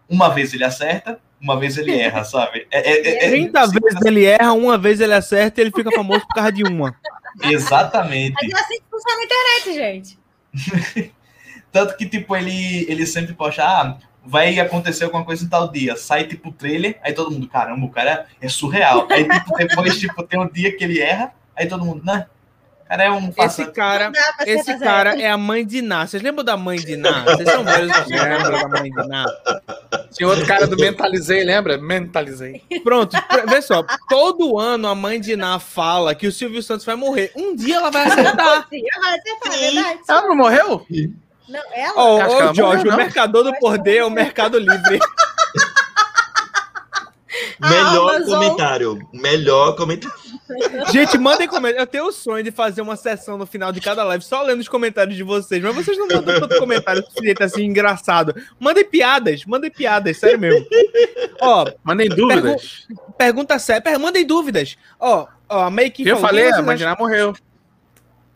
[SPEAKER 5] Uma vez ele acerta, uma vez ele erra, sabe? É, é- é- é-
[SPEAKER 1] 30 vezes ele erra, uma vez ele acerta e ele fica famoso por causa de uma.
[SPEAKER 5] Exatamente.
[SPEAKER 3] Mas é assim que funciona a internet, gente.
[SPEAKER 5] Tanto que, tipo, ele, ele sempre posta, ah, vai acontecer alguma coisa em tal dia. Sai, tipo, o trailer, aí todo mundo, caramba, o cara é surreal. Aí, tipo, depois, tipo, tem um dia que ele erra, aí todo mundo, né? Cara é um
[SPEAKER 1] Esse cara, esse cara é a mãe de Ná. Vocês lembram da mãe de Ná? Vocês são velhos que lembram da mãe de Ná.
[SPEAKER 4] Tinha outro cara do Mentalizei, lembra? Mentalizei.
[SPEAKER 1] Pronto, vê só. Todo ano a mãe de Ná fala que o Silvio Santos vai morrer. Um dia ela vai acertar.
[SPEAKER 3] Sim, ela vai acertar, é verdade.
[SPEAKER 4] Ela não morreu?
[SPEAKER 3] Não, ela?
[SPEAKER 1] Ô,
[SPEAKER 4] ela
[SPEAKER 1] Jorge,
[SPEAKER 4] morreu,
[SPEAKER 1] o mercador do poder é o Mercado Livre.
[SPEAKER 3] A
[SPEAKER 2] Melhor
[SPEAKER 3] Amazon-
[SPEAKER 2] comentário. Melhor comentário.
[SPEAKER 1] Gente, mandem comentários. Eu tenho o sonho de fazer uma sessão no final de cada live só lendo os comentários de vocês, mas vocês não mandam tanto comentário suficiente assim engraçado. Mandem piadas, mandem piadas, sério mesmo. Ó,
[SPEAKER 4] Mandem dúvidas.
[SPEAKER 1] pergunta séria, per- mandem dúvidas. Ó, ó, a Make
[SPEAKER 4] Eu falei, a Mandiná morreu.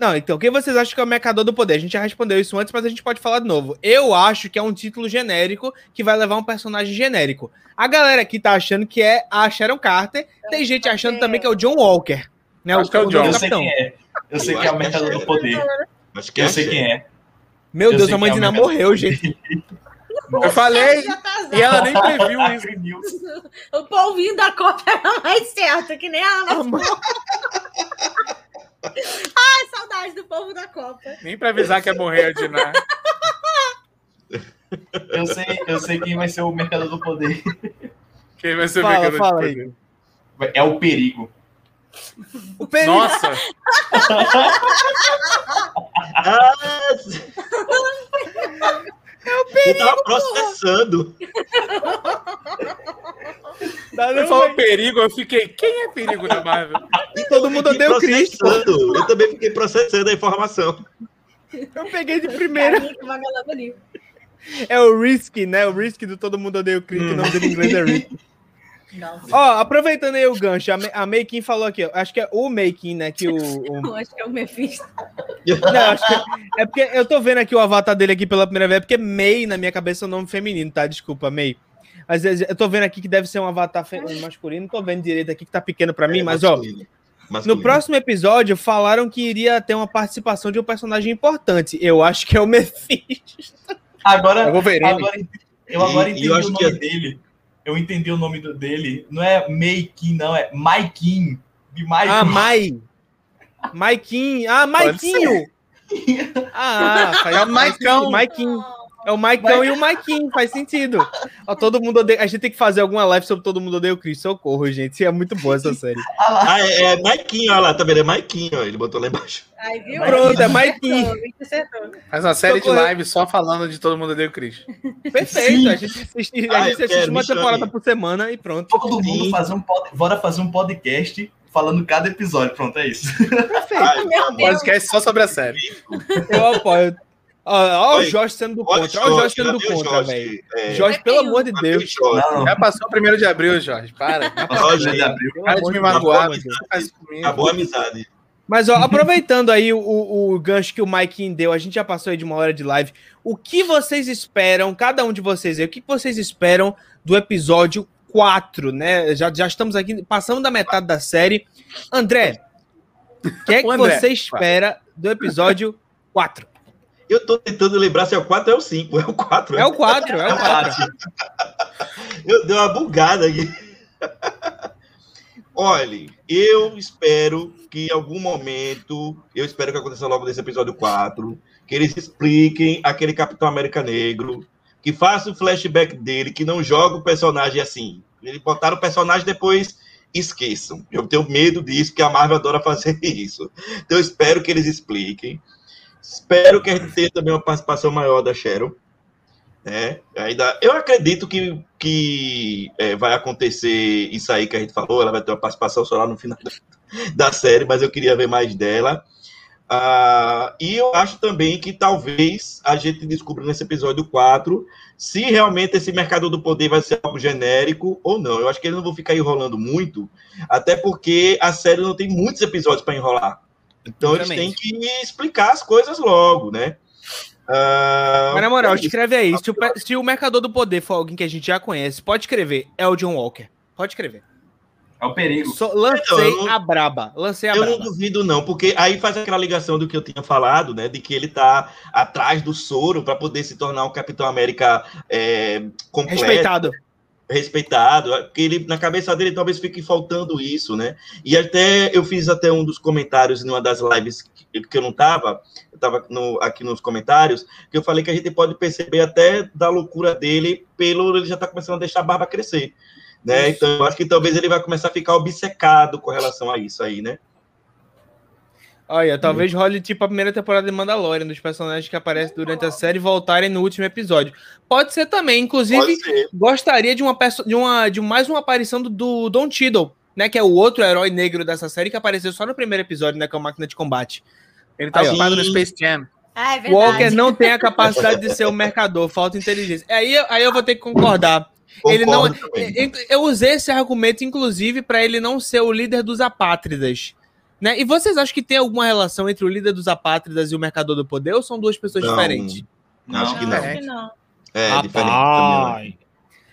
[SPEAKER 1] Não, então, quem vocês acham que é o Mercador do Poder? A gente já respondeu isso antes, mas a gente pode falar de novo. Eu acho que é um título genérico que vai levar um personagem genérico. A galera aqui tá achando que é a Sharon Carter. Tem gente achando também que é o John Walker. Né,
[SPEAKER 4] Acho que é o John.
[SPEAKER 5] Eu sei
[SPEAKER 1] capitão.
[SPEAKER 5] quem é. Eu sei
[SPEAKER 2] Eu
[SPEAKER 5] que é o
[SPEAKER 2] é
[SPEAKER 5] mercador do poder.
[SPEAKER 2] Acho que é
[SPEAKER 5] Eu sei quem é.
[SPEAKER 1] Meu
[SPEAKER 5] Eu
[SPEAKER 1] Deus, a mãe
[SPEAKER 5] é o
[SPEAKER 1] Ná
[SPEAKER 5] Mercador
[SPEAKER 1] morreu, gente.
[SPEAKER 4] Eu falei,
[SPEAKER 3] tá
[SPEAKER 4] e ela nem previu isso.
[SPEAKER 3] O polvinho da Copa era mais certo, que nem A Ana. Ai, saudade do povo da Copa.
[SPEAKER 4] Nem pra avisar que ia morrer a Diná.
[SPEAKER 5] Eu sei, eu sei quem vai ser o mercador do poder.
[SPEAKER 4] Quem vai ser o
[SPEAKER 1] Fala,
[SPEAKER 4] mercador de
[SPEAKER 1] fala aí.
[SPEAKER 4] poder?
[SPEAKER 5] É o perigo.
[SPEAKER 1] O perigo.
[SPEAKER 4] Nossa,
[SPEAKER 2] Ah, eu tava processando.
[SPEAKER 4] Ele falou perigo, eu fiquei, quem é perigo na Marvel?
[SPEAKER 1] Todo mundo o Cristo.
[SPEAKER 2] Eu também fiquei processando a informação.
[SPEAKER 1] Eu peguei de primeira. É o Risk, né? O Risk do Todo Mundo Odeia o Cristo. O nome dele em inglês é Risk.
[SPEAKER 3] Não,
[SPEAKER 1] Ó, aproveitando aí o gancho, a, a Meikin falou aqui, ó, acho que é o Meikin, né, que o... o-
[SPEAKER 3] eu acho que é o Mephisto.
[SPEAKER 1] Não, acho que é porque eu tô vendo aqui o avatar dele aqui pela primeira vez, é porque Mei, na minha cabeça, é um nome feminino, tá? Desculpa, Mei. Mas eu tô vendo aqui que deve ser um avatar fe- masculino, não tô vendo direito aqui que tá pequeno pra mim,
[SPEAKER 2] É,
[SPEAKER 1] mas ó,
[SPEAKER 2] masculino.
[SPEAKER 1] no
[SPEAKER 2] Masculino.
[SPEAKER 1] próximo episódio falaram que iria ter uma participação de um personagem importante. Eu acho que é o Mephisto.
[SPEAKER 5] Agora,
[SPEAKER 4] É o Wolverine.
[SPEAKER 5] agora eu agora
[SPEAKER 2] e
[SPEAKER 5] entendi
[SPEAKER 2] eu
[SPEAKER 5] o
[SPEAKER 2] acho
[SPEAKER 5] nome
[SPEAKER 2] que é-
[SPEAKER 5] dele. Eu entendi o nome do- dele. Não é Meikin, não, é Maikin. De Mike.
[SPEAKER 1] Ah, Mai. Maiquinho. Ah, Maiquinho. Ah, faz,
[SPEAKER 4] É o Maicão.
[SPEAKER 1] Maiquinho. É o Maicão e o Maiquinho, faz sentido. Ó, todo mundo odeia. A gente tem que fazer alguma live sobre Todo Mundo Odeia o Chris. Socorro, gente. É muito boa essa série.
[SPEAKER 5] Ah
[SPEAKER 2] é, é Maiquinho, olha lá, tá vendo? É Maiquinho, ó, ele botou lá embaixo.
[SPEAKER 3] Ai, viu?
[SPEAKER 1] Pronto, é Maiquinho.
[SPEAKER 4] Faz uma série de
[SPEAKER 1] Socorro.
[SPEAKER 4] lives só falando de todo mundo odeia o Chris.
[SPEAKER 1] Perfeito.
[SPEAKER 5] Sim.
[SPEAKER 1] A gente assiste, a
[SPEAKER 2] Ah,
[SPEAKER 1] gente
[SPEAKER 2] eu
[SPEAKER 1] assiste
[SPEAKER 2] quero,
[SPEAKER 1] uma temporada por semana e pronto.
[SPEAKER 5] Todo mundo
[SPEAKER 2] Sim.
[SPEAKER 5] fazer um pod... Bora fazer um podcast falando cada episódio. Pronto, é isso.
[SPEAKER 2] Ai,
[SPEAKER 3] Meu. Deus.
[SPEAKER 4] Podcast só sobre a série.
[SPEAKER 1] Eu apoio. Ó, ó o. Jorge sendo do
[SPEAKER 2] Olha
[SPEAKER 1] contra. Ó o Jorge sendo do contra, velho.
[SPEAKER 2] É,
[SPEAKER 1] Jorge, pelo amor de Deus.
[SPEAKER 4] Já passou o primeiro de abril, Jorge. Para.
[SPEAKER 5] Nossa, de abril.
[SPEAKER 4] Para de me magoar. comigo.
[SPEAKER 2] Acabou a amizade.
[SPEAKER 1] Mas, ó, aproveitando aí o, o, gancho que o Mike deu, a gente já passou aí de uma hora de live. O que vocês esperam, cada um de vocês aí, o que vocês esperam do episódio 4, né? Já, já estamos aqui, passando da metade da série. André, o que é que
[SPEAKER 4] André.
[SPEAKER 1] você espera do episódio 4?
[SPEAKER 2] Eu tô tentando lembrar se é o 4 ou é o 5. É o 4.
[SPEAKER 1] É o 4, é o 4.
[SPEAKER 2] Eu dei uma bugada aqui. Olha, eu espero que em algum momento, eu espero que aconteça logo nesse episódio 4, que eles expliquem aquele Capitão América Negro, que faça o flashback dele, que não joga o personagem assim. Eles botaram o personagem depois esqueçam. Eu tenho medo disso, porque a Marvel adora fazer isso. Então eu espero que eles expliquem. Espero que a gente tenha também uma participação maior da Cheryl. Né? Ainda, eu acredito que, que é, vai acontecer isso aí que a gente falou. Ela vai ter uma participação só lá no final da, da série, mas eu queria ver mais dela. Ah, e eu acho também que talvez a gente descubra nesse episódio 4 se realmente esse mercado do poder vai ser algo genérico ou não. Eu acho que eles não vão ficar enrolando muito, até porque a série não tem muitos episódios para enrolar. Então eles têm que explicar as coisas logo, né? Ah,
[SPEAKER 1] Mas na moral,
[SPEAKER 2] é
[SPEAKER 1] escreve aí. Se o, se o Mercador do Poder for alguém que a gente já conhece, pode escrever. É o John Walker. Pode escrever.
[SPEAKER 5] É o perigo.
[SPEAKER 1] Só- lancei
[SPEAKER 2] Então, eu não-
[SPEAKER 1] a braba. Lancei a
[SPEAKER 2] Eu não
[SPEAKER 1] braba.
[SPEAKER 2] duvido, não, porque aí faz aquela ligação do que eu tinha falado, né? De que ele tá atrás do soro para poder se tornar um Capitão América é, completo,
[SPEAKER 1] Respeitado.
[SPEAKER 2] Respeitado. Porque ele, na cabeça dele talvez fique faltando isso, né? E até eu fiz até um dos comentários numa das lives que, que eu não tava, eu tava no- aqui nos comentários, que eu falei que a gente pode perceber até da loucura dele pelo ele já tá começando a deixar a barba crescer. Né? Então, eu acho que talvez ele vai começar a ficar obcecado com relação a isso aí, né?
[SPEAKER 1] Olha, talvez role tipo a primeira temporada de Mandalorian, dos personagens que aparecem durante a série voltarem no último episódio. Pode ser também, inclusive,
[SPEAKER 2] ser.
[SPEAKER 1] gostaria de uma de uma de mais uma aparição do, do Don Cheadle, né, que é o outro herói negro dessa série que apareceu só no primeiro episódio, né, que é o Máquina de Combate.
[SPEAKER 4] Ele tá ocupado no Space Jam.
[SPEAKER 3] Ah, é.
[SPEAKER 1] Walker não tem a capacidade de ser o mercador, falta inteligência. Aí, eu- aí eu vou ter que concordar. Ele não,
[SPEAKER 2] Concordo também.
[SPEAKER 1] eu- eu usei esse argumento, inclusive, para ele não ser o líder dos apátridas. Né? E vocês acham que tem alguma relação entre o líder dos apátridas e o mercador do poder ou são duas pessoas
[SPEAKER 2] Não,
[SPEAKER 1] diferentes?
[SPEAKER 2] Acho que
[SPEAKER 3] Não,
[SPEAKER 2] não.
[SPEAKER 3] acho que não.
[SPEAKER 2] É,
[SPEAKER 1] Rapaz.
[SPEAKER 2] diferente também.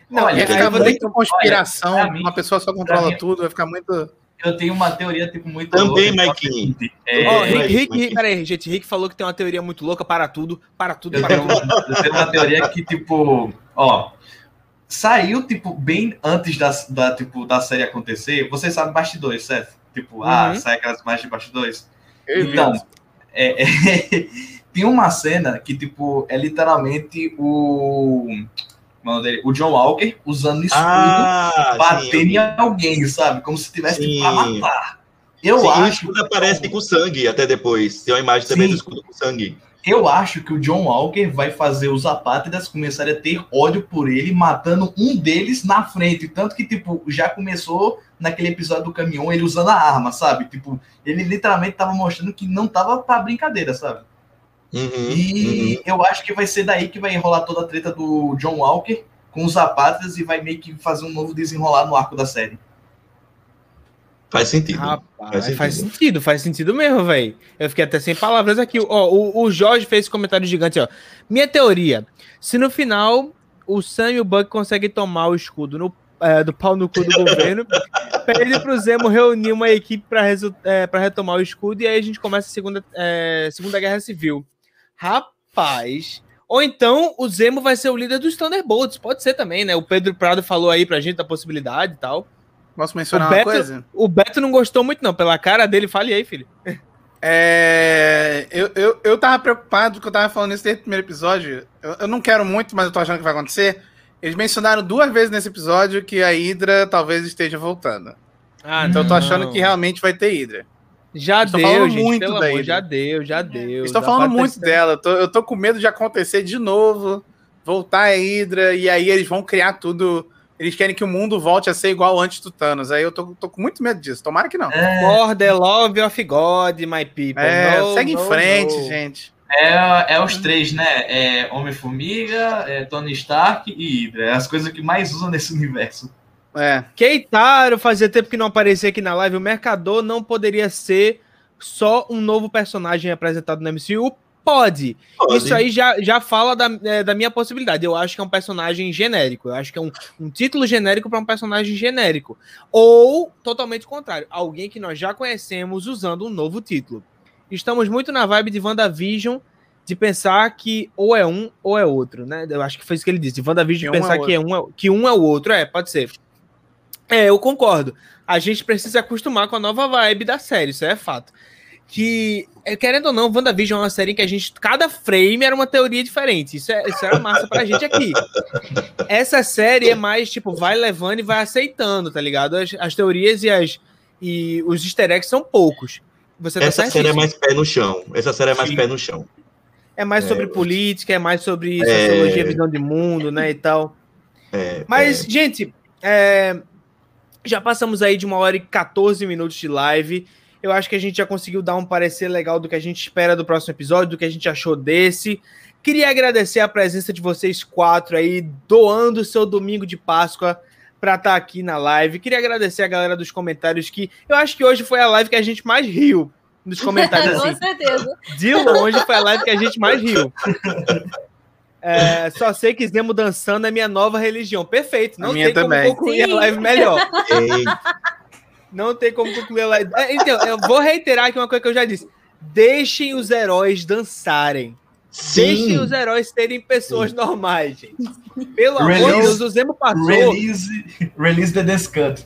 [SPEAKER 1] Não,
[SPEAKER 5] Olha,
[SPEAKER 1] eu
[SPEAKER 4] ficar muito conspiração,
[SPEAKER 5] olha, mim-
[SPEAKER 4] uma pessoa só controla
[SPEAKER 5] mim-
[SPEAKER 4] tudo, vai ficar muito.
[SPEAKER 5] Eu tenho uma teoria, tipo, muito
[SPEAKER 2] Também,
[SPEAKER 5] louca,
[SPEAKER 2] Maikinho.
[SPEAKER 5] que é o seguinte,
[SPEAKER 1] Ó,
[SPEAKER 5] é,
[SPEAKER 2] Rick-
[SPEAKER 1] Rick, Rick, peraí, gente, Rick falou que tem uma teoria muito louca para tudo, para tudo,
[SPEAKER 5] Eu
[SPEAKER 1] para
[SPEAKER 5] tenho,
[SPEAKER 1] tudo.
[SPEAKER 5] eu tenho uma teoria que, tipo, ó, saiu, tipo, bem antes da, da, tipo, da série acontecer. Vocês sabem bastidores, certo? Tipo, ah,
[SPEAKER 1] Uhum.
[SPEAKER 5] sai aquelas imagens de bastidores. Então, é, é, tem uma cena que, tipo, é literalmente o. como é o dele? O John Walker usando escudo,
[SPEAKER 2] Ah,
[SPEAKER 5] batendo
[SPEAKER 2] sim.
[SPEAKER 5] em alguém, sabe? Como se tivesse tipo, pra
[SPEAKER 2] Sim.
[SPEAKER 5] matar. Eu
[SPEAKER 2] Sim, o
[SPEAKER 5] acho.
[SPEAKER 2] escudo aparece com sangue até depois. Tem uma imagem também
[SPEAKER 5] Sim.
[SPEAKER 2] do escudo com sangue.
[SPEAKER 5] Eu acho que o John Walker vai fazer os apátridas começarem a ter ódio por ele, matando um deles na frente. Tanto que, tipo, já começou naquele episódio do caminhão ele usando a arma, sabe? Tipo, ele literalmente tava mostrando que não tava pra brincadeira, sabe?
[SPEAKER 2] Uhum,
[SPEAKER 5] E
[SPEAKER 2] uhum.
[SPEAKER 5] eu acho que vai ser daí que vai enrolar toda a treta do John Walker com os apátridas e vai meio que fazer um novo desenrolar no arco da série.
[SPEAKER 2] Faz sentido.
[SPEAKER 1] Rapaz,
[SPEAKER 2] Faz
[SPEAKER 1] faz
[SPEAKER 2] sentido.
[SPEAKER 1] sentido, faz sentido mesmo, velho. Eu fiquei até sem palavras aqui. Ó, o, o Jorge fez esse comentário gigante, ó. Minha teoria: se no final o Sam e o Buck conseguem tomar o escudo no, é, do pau no cu do governo, pede pro Zemo reunir uma equipe pra, resu- é, pra retomar o escudo e aí a gente começa a segunda, é, segunda Guerra Civil. Rapaz, Ou então o Zemo vai ser o líder dos Thunderbolts. Pode ser também, né? O Pedro Prado falou aí pra gente da possibilidade e tal.
[SPEAKER 4] Posso mencionar
[SPEAKER 1] O
[SPEAKER 4] uma
[SPEAKER 1] Beto-
[SPEAKER 4] coisa?
[SPEAKER 1] O Beto não gostou muito, não. Pela cara dele, fale aí, filho.
[SPEAKER 4] É, eu, eu, eu tava preocupado que eu tava falando isso desde o primeiro episódio. Eu, eu não quero muito, mas eu tô achando que vai acontecer. Eles mencionaram duas vezes nesse episódio que a Hydra talvez esteja voltando.
[SPEAKER 1] Ah,
[SPEAKER 4] Então eu tô
[SPEAKER 1] não.
[SPEAKER 4] achando que realmente vai ter Hydra.
[SPEAKER 1] Já deu,
[SPEAKER 4] falando
[SPEAKER 1] gente.
[SPEAKER 4] muito
[SPEAKER 1] pelo
[SPEAKER 4] da
[SPEAKER 1] amor, já deu, já deu.
[SPEAKER 4] Estou falando muito dela. Eu tô, eu tô com medo de acontecer de novo. Voltar a Hydra. E aí eles vão criar tudo. Eles querem que o mundo volte a ser igual antes do Thanos. Aí eu tô, tô com muito medo disso. Tomara que não.
[SPEAKER 6] É,
[SPEAKER 1] For the love of God, my people.
[SPEAKER 4] É,
[SPEAKER 1] No,
[SPEAKER 4] segue
[SPEAKER 1] no,
[SPEAKER 4] em frente,
[SPEAKER 1] no.
[SPEAKER 4] gente.
[SPEAKER 6] é, é os três, né? É Homem-Formiga, é Tony Stark e Hydra. É as coisas que mais usam nesse universo.
[SPEAKER 4] É.
[SPEAKER 1] Keitaro fazia tempo que não aparecia aqui na live. O Mercador não poderia ser só um novo personagem apresentado no MCU? Pode.
[SPEAKER 2] Pode.
[SPEAKER 1] Isso aí já, já fala da, é, da minha possibilidade. Eu acho que é um personagem genérico. Eu acho que é um, um título genérico para um personagem genérico. Ou, totalmente contrário, alguém que nós já conhecemos usando um novo título. Estamos muito na vibe de WandaVision, de pensar que ou é um ou é outro, né? Eu acho que foi isso que ele disse. De WandaVision, de
[SPEAKER 4] um
[SPEAKER 1] pensar
[SPEAKER 4] é
[SPEAKER 1] que, é um, é- que um é o outro. É, pode ser. É, eu concordo. A gente precisa acostumar com a nova vibe da série, isso é fato. Que, é, querendo ou não, WandaVision é uma série em que a gente, cada frame era uma teoria diferente. Isso, é, isso era massa pra gente aqui. Essa série é mais, tipo, vai levando e vai aceitando, tá ligado? As, as teorias e, as, e os easter eggs são poucos. Você tá
[SPEAKER 2] Essa série é mais pé no chão. Essa série é mais
[SPEAKER 6] Sim.
[SPEAKER 2] pé no chão.
[SPEAKER 1] É mais
[SPEAKER 2] É.
[SPEAKER 1] sobre política, é mais sobre
[SPEAKER 2] É.
[SPEAKER 1] sociologia, visão de mundo, né, e tal.
[SPEAKER 2] É,
[SPEAKER 1] Mas, gente, é, já passamos aí de uma hora e 14 minutos de live. Eu acho que a gente já conseguiu dar um parecer legal do que a gente espera do próximo episódio, do que a gente achou desse. Queria agradecer a presença de vocês quatro aí, doando o seu domingo de Páscoa para estar aqui na live. Queria agradecer a galera dos comentários que eu acho que hoje foi a live que a gente mais riu nos comentários.
[SPEAKER 3] Com
[SPEAKER 1] assim.
[SPEAKER 3] certeza.
[SPEAKER 1] De longe foi a live que a gente mais riu. É, só sei que Zemo dançando é minha nova religião. Perfeito. Não
[SPEAKER 4] A minha
[SPEAKER 1] tem como
[SPEAKER 4] também.
[SPEAKER 1] concluir
[SPEAKER 3] Sim.
[SPEAKER 1] a live melhor.
[SPEAKER 2] Ei,
[SPEAKER 1] Não tem como concluir a live. É, Então, eu vou reiterar aqui uma coisa que eu já disse. Deixem os heróis dançarem. Deixem
[SPEAKER 2] sim.
[SPEAKER 1] os heróis serem pessoas normais, gente. Pelo amor
[SPEAKER 6] Release-
[SPEAKER 1] de Deus, o Zemo passou.
[SPEAKER 6] Release, release the Dance Cut.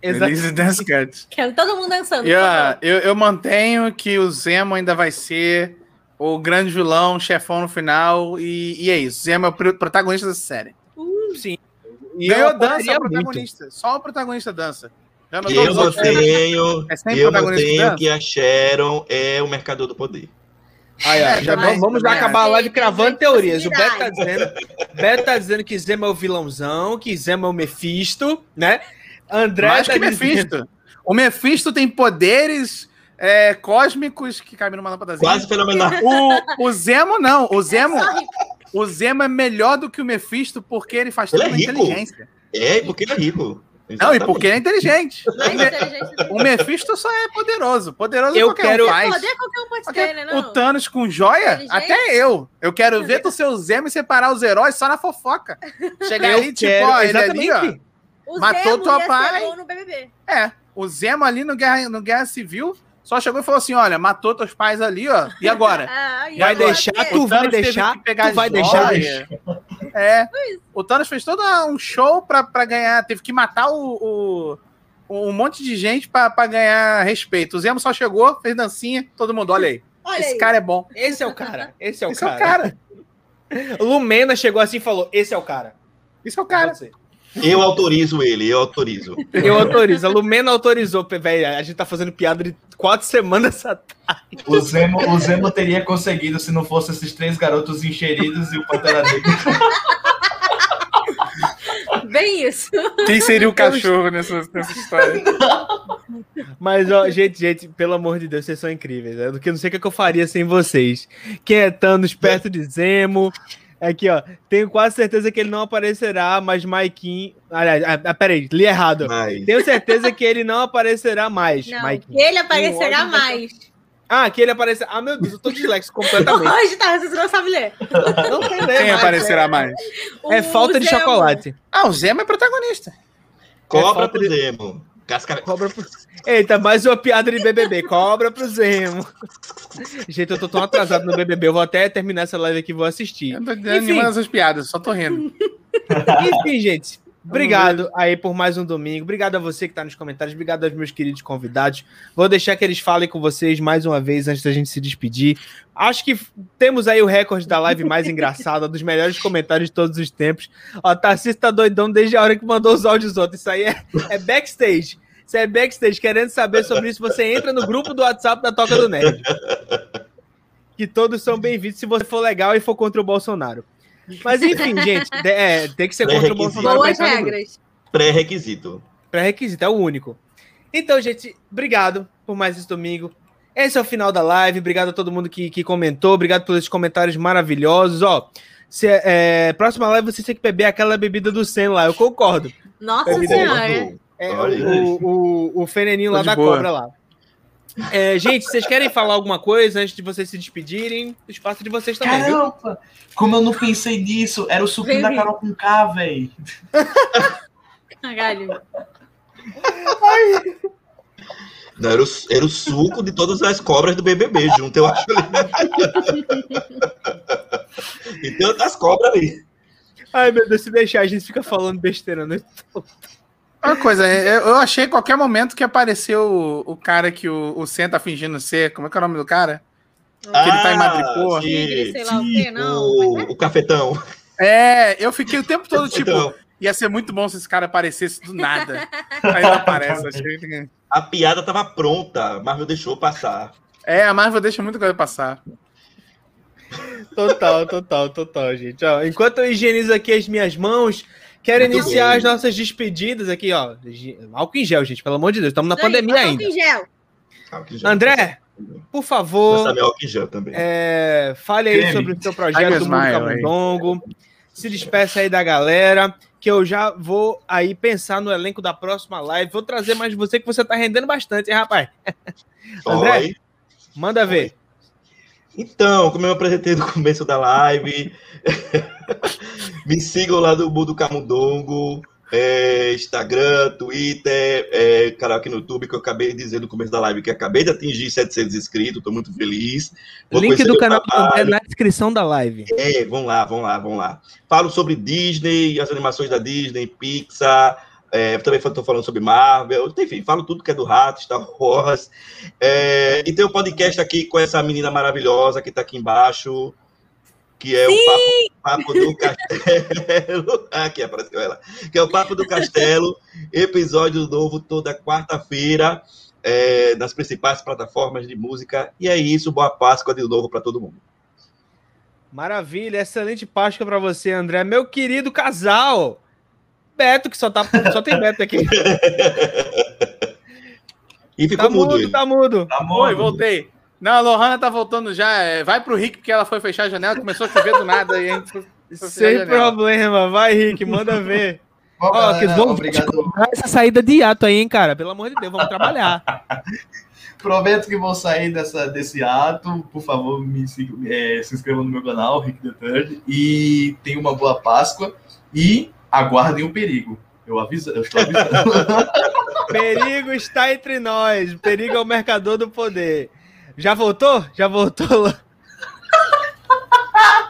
[SPEAKER 4] Release Dance Cut.
[SPEAKER 3] Quero todo mundo dançando. Favor.
[SPEAKER 4] eu, eu mantenho que o Zemo ainda vai ser o grande vilão, chefão no final, e, e é isso. Zemo é o pro- protagonista dessa série.
[SPEAKER 1] Sim. E
[SPEAKER 4] Ganhou
[SPEAKER 1] eu
[SPEAKER 4] dança
[SPEAKER 1] apoiaria
[SPEAKER 4] o
[SPEAKER 1] muito.
[SPEAKER 4] protagonista. Só o protagonista dança.
[SPEAKER 2] E eu
[SPEAKER 4] os outros?
[SPEAKER 2] mantenho,
[SPEAKER 4] É
[SPEAKER 2] eu mantenho
[SPEAKER 4] dança?
[SPEAKER 2] que a Sharon é o mercador do poder.
[SPEAKER 1] Aí, ó,
[SPEAKER 4] É,
[SPEAKER 1] já vamos, vamos já
[SPEAKER 4] também
[SPEAKER 1] acabar a live cravando teorias. O Beto tá dizendo, Beto tá dizendo que Zemo é o vilãozão, que Zemo é o Mephisto, né? André
[SPEAKER 4] Mais
[SPEAKER 1] tá
[SPEAKER 4] que
[SPEAKER 1] dizendo-
[SPEAKER 4] Mephisto. O Mephisto tem poderes é, cósmicos que cabem numa lâmpadazinha.
[SPEAKER 2] Quase fenomenal.
[SPEAKER 4] O, o Zemo não. O Zemo,
[SPEAKER 3] É só rico.
[SPEAKER 4] o Zemo é melhor do que o Mephisto porque ele faz
[SPEAKER 2] Ele
[SPEAKER 4] tudo
[SPEAKER 2] é rico.
[SPEAKER 4] inteligência.
[SPEAKER 2] É, porque ele é rico.
[SPEAKER 4] Não, e porque ele é inteligente.
[SPEAKER 3] Mais inteligente
[SPEAKER 4] O Mephisto só é poderoso. Poderoso
[SPEAKER 1] Eu
[SPEAKER 4] qualquer
[SPEAKER 1] quero-
[SPEAKER 4] um faz.
[SPEAKER 3] Poder qualquer um pode
[SPEAKER 4] Qualquer-
[SPEAKER 3] ter, né? Não?
[SPEAKER 4] O Thanos com joia, até eu. Eu quero ver do seu Zemo e separar os heróis só na fofoca. Chegar ali, tipo,
[SPEAKER 1] quero-
[SPEAKER 4] ó, ele ali, ó.
[SPEAKER 1] exatamente.
[SPEAKER 3] O
[SPEAKER 4] Matou
[SPEAKER 3] Zemo
[SPEAKER 4] tua pai.
[SPEAKER 3] bom no BBB.
[SPEAKER 4] É, o Zemo ali no Guerra, no Guerra Civil só chegou e falou assim: olha, matou teus pais ali, ó. E agora?
[SPEAKER 3] Ah, e
[SPEAKER 1] Vai
[SPEAKER 3] agora?
[SPEAKER 1] deixar
[SPEAKER 3] É.
[SPEAKER 1] tu- vai deixar- tu vai deixar-
[SPEAKER 4] É. O Thanos fez todo um show pra, pra ganhar. Teve que matar o, o- um monte de gente pra, pra ganhar respeito. O Zemo só chegou, fez dancinha, todo mundo, olha aí.
[SPEAKER 3] Olha
[SPEAKER 4] esse
[SPEAKER 3] aí.
[SPEAKER 4] cara é bom.
[SPEAKER 1] Esse é o cara. Esse é o
[SPEAKER 4] Esse é o
[SPEAKER 1] cara.
[SPEAKER 4] cara.
[SPEAKER 1] Lumena chegou assim e falou: Esse é o cara.
[SPEAKER 4] Esse é o cara.
[SPEAKER 1] Pode ser.
[SPEAKER 2] Eu autorizo ele, eu autorizo.
[SPEAKER 1] Eu autorizo. A Lumena autorizou. Velho, a gente tá fazendo piada de quatro semanas atrás.
[SPEAKER 6] O Zemo, o Zemo teria conseguido se não fosse esses três garotos encheridos e o Pantera Negra.
[SPEAKER 3] Bem isso.
[SPEAKER 4] Quem seria o cachorro nessa, nessa história?
[SPEAKER 1] Mas, ó, gente, gente, pelo amor de Deus, vocês são incríveis. né? Do que eu não sei o que que eu faria sem vocês. Quem é Thanos perto de Zemo? Aqui, ó. Tenho quase certeza que ele não aparecerá, mas Maikin. Aliás, ah, ah, peraí, li errado.
[SPEAKER 2] Mas
[SPEAKER 1] Tenho certeza que ele não aparecerá mais,
[SPEAKER 3] Não,
[SPEAKER 1] Maikin.
[SPEAKER 3] que ele aparecerá
[SPEAKER 1] Um
[SPEAKER 3] mais.
[SPEAKER 1] Ah, que ele aparecerá. Ah, meu Deus, eu tô dislexo completamente.
[SPEAKER 3] Hoje, tá? Você não sabe ler.
[SPEAKER 1] Não sei ler
[SPEAKER 4] Quem
[SPEAKER 1] mais,
[SPEAKER 4] aparecerá
[SPEAKER 1] é-
[SPEAKER 4] mais?
[SPEAKER 1] É
[SPEAKER 3] O
[SPEAKER 1] falta de
[SPEAKER 3] Zemo.
[SPEAKER 1] chocolate.
[SPEAKER 4] Ah, o Zemo é protagonista.
[SPEAKER 2] cobra
[SPEAKER 1] falta
[SPEAKER 2] pro
[SPEAKER 1] de-
[SPEAKER 2] Zemo. Casca...
[SPEAKER 1] Cobra pro... Eita, mais uma piada de BBB. Cobra pro Zemo. Gente, eu tô tão atrasado no BBB. Eu vou até terminar essa live aqui e vou assistir.
[SPEAKER 4] Eu não tô entendendo nenhuma dessas piadas, só tô rindo.
[SPEAKER 1] Enfim, gente. Obrigado aí por mais um domingo. Obrigado a você que está nos comentários. Obrigado aos meus queridos convidados. Vou deixar que eles falem com vocês mais uma vez antes da gente se despedir. Acho que temos aí o recorde da live mais engraçada, dos melhores comentários de todos os tempos. Ó, Tarcísio tá doidão desde a hora que mandou os áudios ontem. Isso aí é, é backstage. Isso é backstage. Querendo saber sobre isso, você entra no grupo do WhatsApp da Toca do Nerd. Que todos são bem-vindos se você for legal e for contra o Bolsonaro. Mas enfim, gente, é, tem que ser contra o Bolsonaro.
[SPEAKER 3] Boas regras.
[SPEAKER 2] Pré-requisito.
[SPEAKER 1] Pré-requisito, é o único. Então, gente, obrigado por mais esse domingo. Esse é o final da live. Obrigado a todo mundo que, que comentou. Obrigado pelos comentários maravilhosos. Ó, se, é, próxima live você tem que beber aquela bebida do Sen lá. Eu concordo.
[SPEAKER 3] Nossa
[SPEAKER 1] Bebida
[SPEAKER 3] senhora.
[SPEAKER 1] É,
[SPEAKER 2] Olha
[SPEAKER 1] o, o, o feneninho
[SPEAKER 4] Tô
[SPEAKER 1] lá da
[SPEAKER 4] boa.
[SPEAKER 1] cobra lá. É, gente, vocês querem falar alguma coisa antes de vocês se despedirem? O espaço de vocês também, viu?
[SPEAKER 6] Caramba! Como eu não pensei nisso, era o suquinho da. Carol com K, velho.
[SPEAKER 3] Caralho.
[SPEAKER 2] Não, era, o, era o suco de todas as cobras do BBB junto, eu acho. e tem outras cobras ali.
[SPEAKER 1] Ai, meu Deus, se deixar, a gente fica falando besteira, né?
[SPEAKER 4] Uma coisa, eu eu achei em qualquer momento que apareceu o, o cara que o, o Sen tá fingindo ser. Como é que é o nome do cara? Que ele tá em Madripoor.
[SPEAKER 3] Tigre, sei lá o quê, não.
[SPEAKER 2] O,
[SPEAKER 3] é.
[SPEAKER 2] o cafetão.
[SPEAKER 4] É, eu fiquei o tempo todo tipo,
[SPEAKER 2] Cafetão.
[SPEAKER 4] ia ser muito bom se esse cara aparecesse do nada. Aí não aparece. Achei.
[SPEAKER 2] A piada tava pronta, mas não deixou passar.
[SPEAKER 4] É, a Marvel deixa muita coisa passar.
[SPEAKER 1] Total, total, total, gente. Ó, enquanto eu higienizo aqui as minhas mãos, quero
[SPEAKER 2] Muito
[SPEAKER 1] iniciar
[SPEAKER 2] bem.
[SPEAKER 1] as nossas despedidas aqui, ó. Álcool em gel, gente, pelo amor de Deus, estamos na pandemia
[SPEAKER 3] bota
[SPEAKER 1] ainda.
[SPEAKER 3] álcool em gel.
[SPEAKER 2] Álcool em gel.
[SPEAKER 1] André, por favor,
[SPEAKER 2] álcool em gel também.
[SPEAKER 1] é, fale aí
[SPEAKER 6] Creme.
[SPEAKER 1] sobre o seu projeto do Mundo Camundongo. Se despeça aí da galera, que eu já vou aí pensar no elenco da próxima live. Vou trazer mais você, que você tá rendendo bastante, hein, rapaz? André?
[SPEAKER 2] Oi.
[SPEAKER 1] Manda ver.
[SPEAKER 2] Então, como eu apresentei no começo da live, me sigam lá do Mundo Camundongo, é, Instagram, Twitter, é, canal aqui no YouTube, que eu acabei de dizer no começo da live que acabei de atingir 700 inscritos, estou muito feliz. Vou
[SPEAKER 1] Link do canal. André na descrição da live.
[SPEAKER 2] É, vamos lá, vamos lá, vamos lá. Falo sobre Disney, as animações da Disney, Pixar, é, também estou falando sobre Marvel, enfim, falo tudo que é do Rato, Star Wars. É, e tem um podcast aqui com essa menina maravilhosa que está aqui embaixo, que é o Papo, Papo do Castelo. aqui apareceu ela. Que é o Papo do Castelo, episódio novo toda quarta-feira. é, nas principais plataformas de música. E é isso, boa Páscoa de novo para todo mundo.
[SPEAKER 1] Maravilha, excelente Páscoa pra você, André. Meu querido casal. Beto, que só, tá, só tem Beto aqui.
[SPEAKER 2] E ficou
[SPEAKER 1] Tá
[SPEAKER 2] mudo.
[SPEAKER 1] mudo, tá mudo.
[SPEAKER 6] Tá.
[SPEAKER 4] Oi, voltei. Não, a Lohana tá voltando já. é, Vai pro Rick, porque ela foi fechar a janela, começou a chover do nada e a gente foi,
[SPEAKER 1] Sem problema. Vai, Rick, manda ver.
[SPEAKER 5] Bom,
[SPEAKER 1] Ó,
[SPEAKER 5] galera,
[SPEAKER 1] que vamos
[SPEAKER 5] obrigado.
[SPEAKER 1] essa saída de ato aí, hein, cara? Pelo amor de Deus, vamos trabalhar.
[SPEAKER 5] Prometo que vou sair dessa, desse ato. Por favor, me é, se inscrevam no meu canal, Rick the Third. E tenham uma boa Páscoa. E aguardem o perigo. Eu aviso, eu estou avisando.
[SPEAKER 1] Perigo está entre nós. Perigo é o mercador do poder. Já voltou? Já voltou?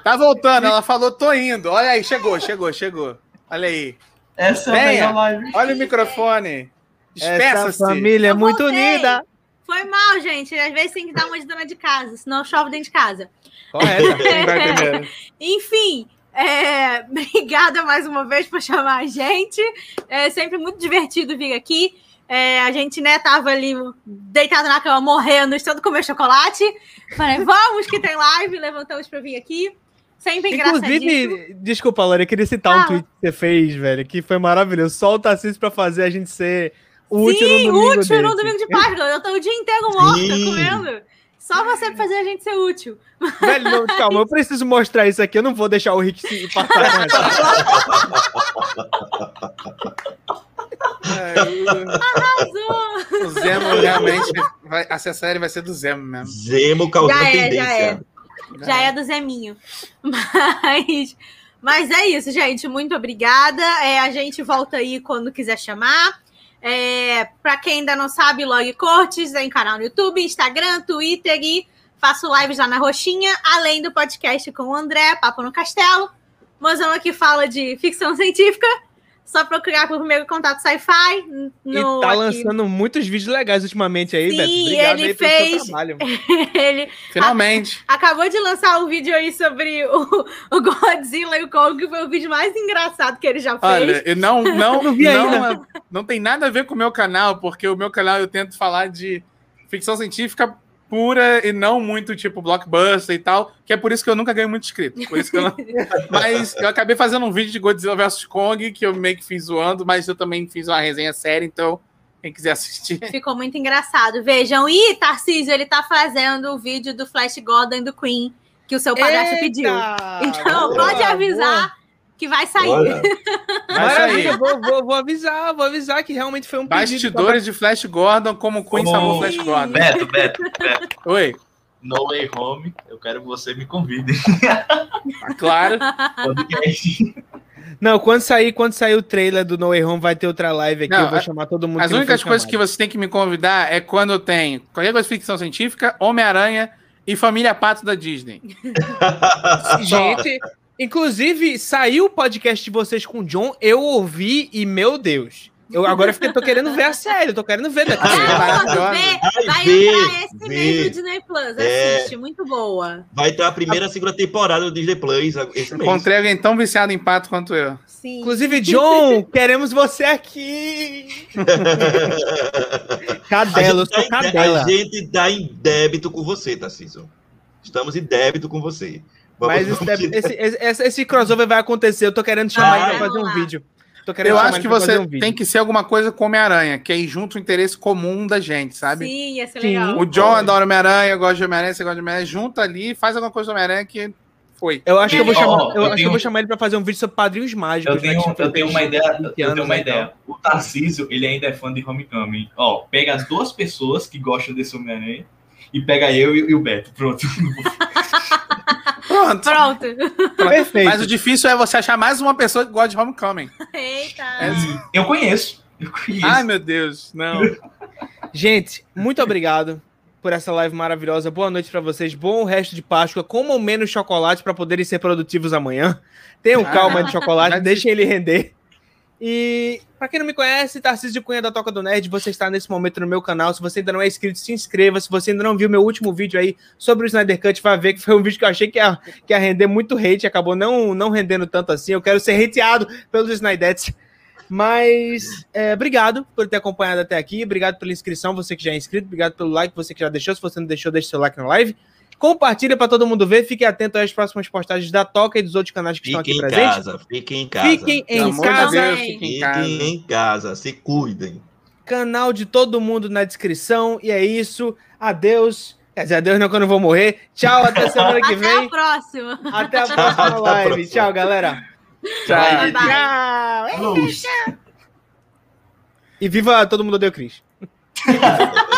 [SPEAKER 4] Tá voltando, ela falou, tô indo. Olha aí, chegou, chegou, chegou. Olha aí.
[SPEAKER 5] Essa é a melhor live.
[SPEAKER 4] Olha o microfone.
[SPEAKER 1] Essa família é muito
[SPEAKER 3] voltei.
[SPEAKER 1] unida.
[SPEAKER 3] Foi mal, gente. Às vezes tem que dar uma de dona de casa, senão chove dentro de casa.
[SPEAKER 1] Correto.
[SPEAKER 3] Enfim, é, obrigada mais uma vez por chamar a gente. É sempre muito divertido vir aqui. É, a gente, né, tava ali deitado na cama, morrendo, estando comer chocolate. Falei, vamos que tem live, levantamos para vir aqui. Sempre.
[SPEAKER 1] Inclusive, desculpa, Laura, eu queria citar um
[SPEAKER 3] Fala.
[SPEAKER 1] tweet que você fez, velho, que foi maravilhoso. Só o Tarcísio pra fazer a gente ser útil
[SPEAKER 3] Sim,
[SPEAKER 1] no domingo
[SPEAKER 3] útil no
[SPEAKER 1] desse.
[SPEAKER 3] domingo de Páscoa. Eu tô o dia inteiro morta
[SPEAKER 2] Sim.
[SPEAKER 3] comendo. Só você pra fazer a gente ser útil.
[SPEAKER 1] Velho, não, calma, eu preciso mostrar isso aqui. Eu não vou deixar o Rick se passar
[SPEAKER 3] Arrasou!
[SPEAKER 4] o, Zemo realmente. Vai, essa série vai ser do Zemo mesmo.
[SPEAKER 2] Zemo causando
[SPEAKER 3] Já é, já
[SPEAKER 2] tendência.
[SPEAKER 3] é. Já é do Zeminho. Mas, mas é isso, gente. Muito obrigada. É, a gente volta aí quando quiser chamar. É, para quem ainda não sabe, Log Cortes tem canal no YouTube, Instagram, Twitter e faço lives lá na Roxinha, além do podcast com o André, Papo no Castelo. Mozão aqui fala de ficção científica. Só procurar por primeiro contato sci-fi.
[SPEAKER 1] E tá
[SPEAKER 3] aqui.
[SPEAKER 1] lançando muitos vídeos legais ultimamente aí,
[SPEAKER 3] Sim,
[SPEAKER 1] Beto. Obrigado
[SPEAKER 3] ele
[SPEAKER 1] aí pelo seu
[SPEAKER 3] fez-
[SPEAKER 1] trabalho.
[SPEAKER 3] Ele
[SPEAKER 4] Finalmente.
[SPEAKER 3] acabou de lançar um vídeo aí sobre o, o Godzilla e o Kong, que foi o vídeo mais engraçado que ele já fez.
[SPEAKER 4] Olha, eu não, não,
[SPEAKER 1] Não vi
[SPEAKER 4] não,
[SPEAKER 1] ainda.
[SPEAKER 4] não tem nada a ver com o meu canal, porque o meu canal eu tento falar de ficção científica pura e não muito tipo blockbuster e tal, que é por isso que eu nunca ganho muito inscrito. Por isso que eu não... Mas eu acabei fazendo um vídeo de Godzilla vs Kong que eu meio que fiz zoando, mas eu também fiz uma resenha séria, então quem quiser assistir.
[SPEAKER 3] Ficou muito engraçado. Vejam. E Tarcísio, ele tá fazendo o vídeo do Flash Gordon do Queen, que o seu padrasto pediu. Então,
[SPEAKER 1] Boa,
[SPEAKER 3] pode avisar que vai sair.
[SPEAKER 4] Vai sair.
[SPEAKER 1] Vou, vou- vou avisar, vou avisar que realmente foi um.
[SPEAKER 4] Bastidores de Flash Gordon, como o Queen
[SPEAKER 6] Como-
[SPEAKER 4] salvou Flash Gordon.
[SPEAKER 6] Beto, Beto, Beto.
[SPEAKER 4] Oi,
[SPEAKER 6] No Way Home, eu quero que você me convide.
[SPEAKER 4] claro.
[SPEAKER 1] Não, quando sair, quando sair o trailer do No Way Home, vai ter outra live aqui.
[SPEAKER 4] Não,
[SPEAKER 1] eu vou
[SPEAKER 4] a-
[SPEAKER 1] chamar todo mundo.
[SPEAKER 4] As únicas coisas que você tem que me convidar é quando tenho qualquer coisa de ficção científica, Homem-Aranha e Família Pato da Disney.
[SPEAKER 1] Gente, inclusive, saiu o podcast de vocês com o John, eu ouvi e, meu Deus. Eu agora fiquei, tô querendo ver a série, tô querendo ver daqui.
[SPEAKER 3] Ah,
[SPEAKER 4] maravilhosa.
[SPEAKER 3] vê.
[SPEAKER 2] Vai
[SPEAKER 3] Vai entrar esse mês no Disney Plus.
[SPEAKER 2] É.
[SPEAKER 3] Assiste, muito boa.
[SPEAKER 2] vai ter a primeira e a segunda temporada do Disney Plus esse mês.
[SPEAKER 4] Encontrei alguém tão viciado em pato quanto eu.
[SPEAKER 3] Sim.
[SPEAKER 1] Inclusive, John, queremos você aqui. Cadela, eu sou
[SPEAKER 2] a, gente tá em,
[SPEAKER 1] cadela.
[SPEAKER 2] a gente tá em débito com você, Tarcísio. Estamos em débito com você.
[SPEAKER 1] Mas esse,
[SPEAKER 2] vamos-
[SPEAKER 1] esse, esse- esse- esse crossover vai acontecer. Eu tô querendo chamar
[SPEAKER 2] Vai.
[SPEAKER 1] ele pra fazer um vídeo. Tô querendo
[SPEAKER 4] Eu acho que você
[SPEAKER 1] um
[SPEAKER 4] tem que ser alguma coisa com Homem-Aranha, que aí junta o interesse comum da gente, sabe?
[SPEAKER 3] Sim, ia ser
[SPEAKER 1] Sim.
[SPEAKER 3] legal.
[SPEAKER 4] O John adora Homem-Aranha, eu gosto de Homem-Aranha, você gosta de Homem-Aranha, junta ali, faz alguma coisa do Homem-Aranha que foi.
[SPEAKER 1] Eu acho que eu vou chamar, eu
[SPEAKER 6] eu
[SPEAKER 1] acho que eu
[SPEAKER 6] tenho-
[SPEAKER 1] vou chamar ele pra fazer um vídeo sobre padrinhos mágicos.
[SPEAKER 6] Eu
[SPEAKER 1] né,
[SPEAKER 6] tenho,
[SPEAKER 1] que
[SPEAKER 6] eu tenho uma ideia. Eu
[SPEAKER 1] 20
[SPEAKER 6] tenho uma
[SPEAKER 1] né,
[SPEAKER 6] ideia. O Tarcísio, ele ainda é fã de Homecoming. Ó, pega as duas pessoas que gostam desse Homem-Aranha e pega eu e, e o Beto. Pronto.
[SPEAKER 4] Pronto.
[SPEAKER 3] Pronto.
[SPEAKER 1] Perfeito.
[SPEAKER 4] Mas o difícil é você achar mais uma pessoa que gosta de Homecoming.
[SPEAKER 3] Eita.
[SPEAKER 4] É.
[SPEAKER 6] Eu conheço. Eu conheço.
[SPEAKER 4] Ai, meu Deus, não.
[SPEAKER 1] Gente, muito obrigado por essa live maravilhosa. Boa noite pra vocês. Bom resto de Páscoa. Comam menos chocolate pra poderem ser produtivos amanhã. Tenham
[SPEAKER 4] Ah,
[SPEAKER 1] calma de chocolate, deixem ele render. E pra quem não me conhece, Tarcísio Cunha da Toca do Nerd, você está nesse momento no meu canal. Se você ainda não é inscrito, se inscreva. Se você ainda não viu meu último vídeo aí sobre o Snyder Cut, vai ver que foi um vídeo que eu achei que ia, que ia render muito hate, acabou não, não rendendo tanto assim. Eu quero ser hateado pelos Snydettes. Mas é, obrigado por ter acompanhado até aqui. Obrigado pela inscrição, você que já é inscrito. Obrigado pelo like, você que já deixou. Se você não deixou, deixe seu like na live. Compartilha para todo mundo ver. Fique atento às próximas postagens da Toca e dos outros canais que estão
[SPEAKER 2] Fiquem
[SPEAKER 1] aqui
[SPEAKER 2] em
[SPEAKER 1] presentes.
[SPEAKER 2] casa, fiquem em casa.
[SPEAKER 1] Fiquem em casa.
[SPEAKER 4] Deus, fiquem em casa.
[SPEAKER 2] Fiquem em casa, se cuidem.
[SPEAKER 1] Canal de todo mundo na descrição. E é isso. Adeus. Quer dizer, adeus não quando eu vou morrer. Tchau, até semana que
[SPEAKER 3] Até a
[SPEAKER 1] vem.
[SPEAKER 3] próxima.
[SPEAKER 1] Até a próxima live.
[SPEAKER 2] próxima.
[SPEAKER 1] Tchau, galera.
[SPEAKER 4] Tchau.
[SPEAKER 3] Bye, bye.
[SPEAKER 1] Tchau. E viva todo mundo o Cris.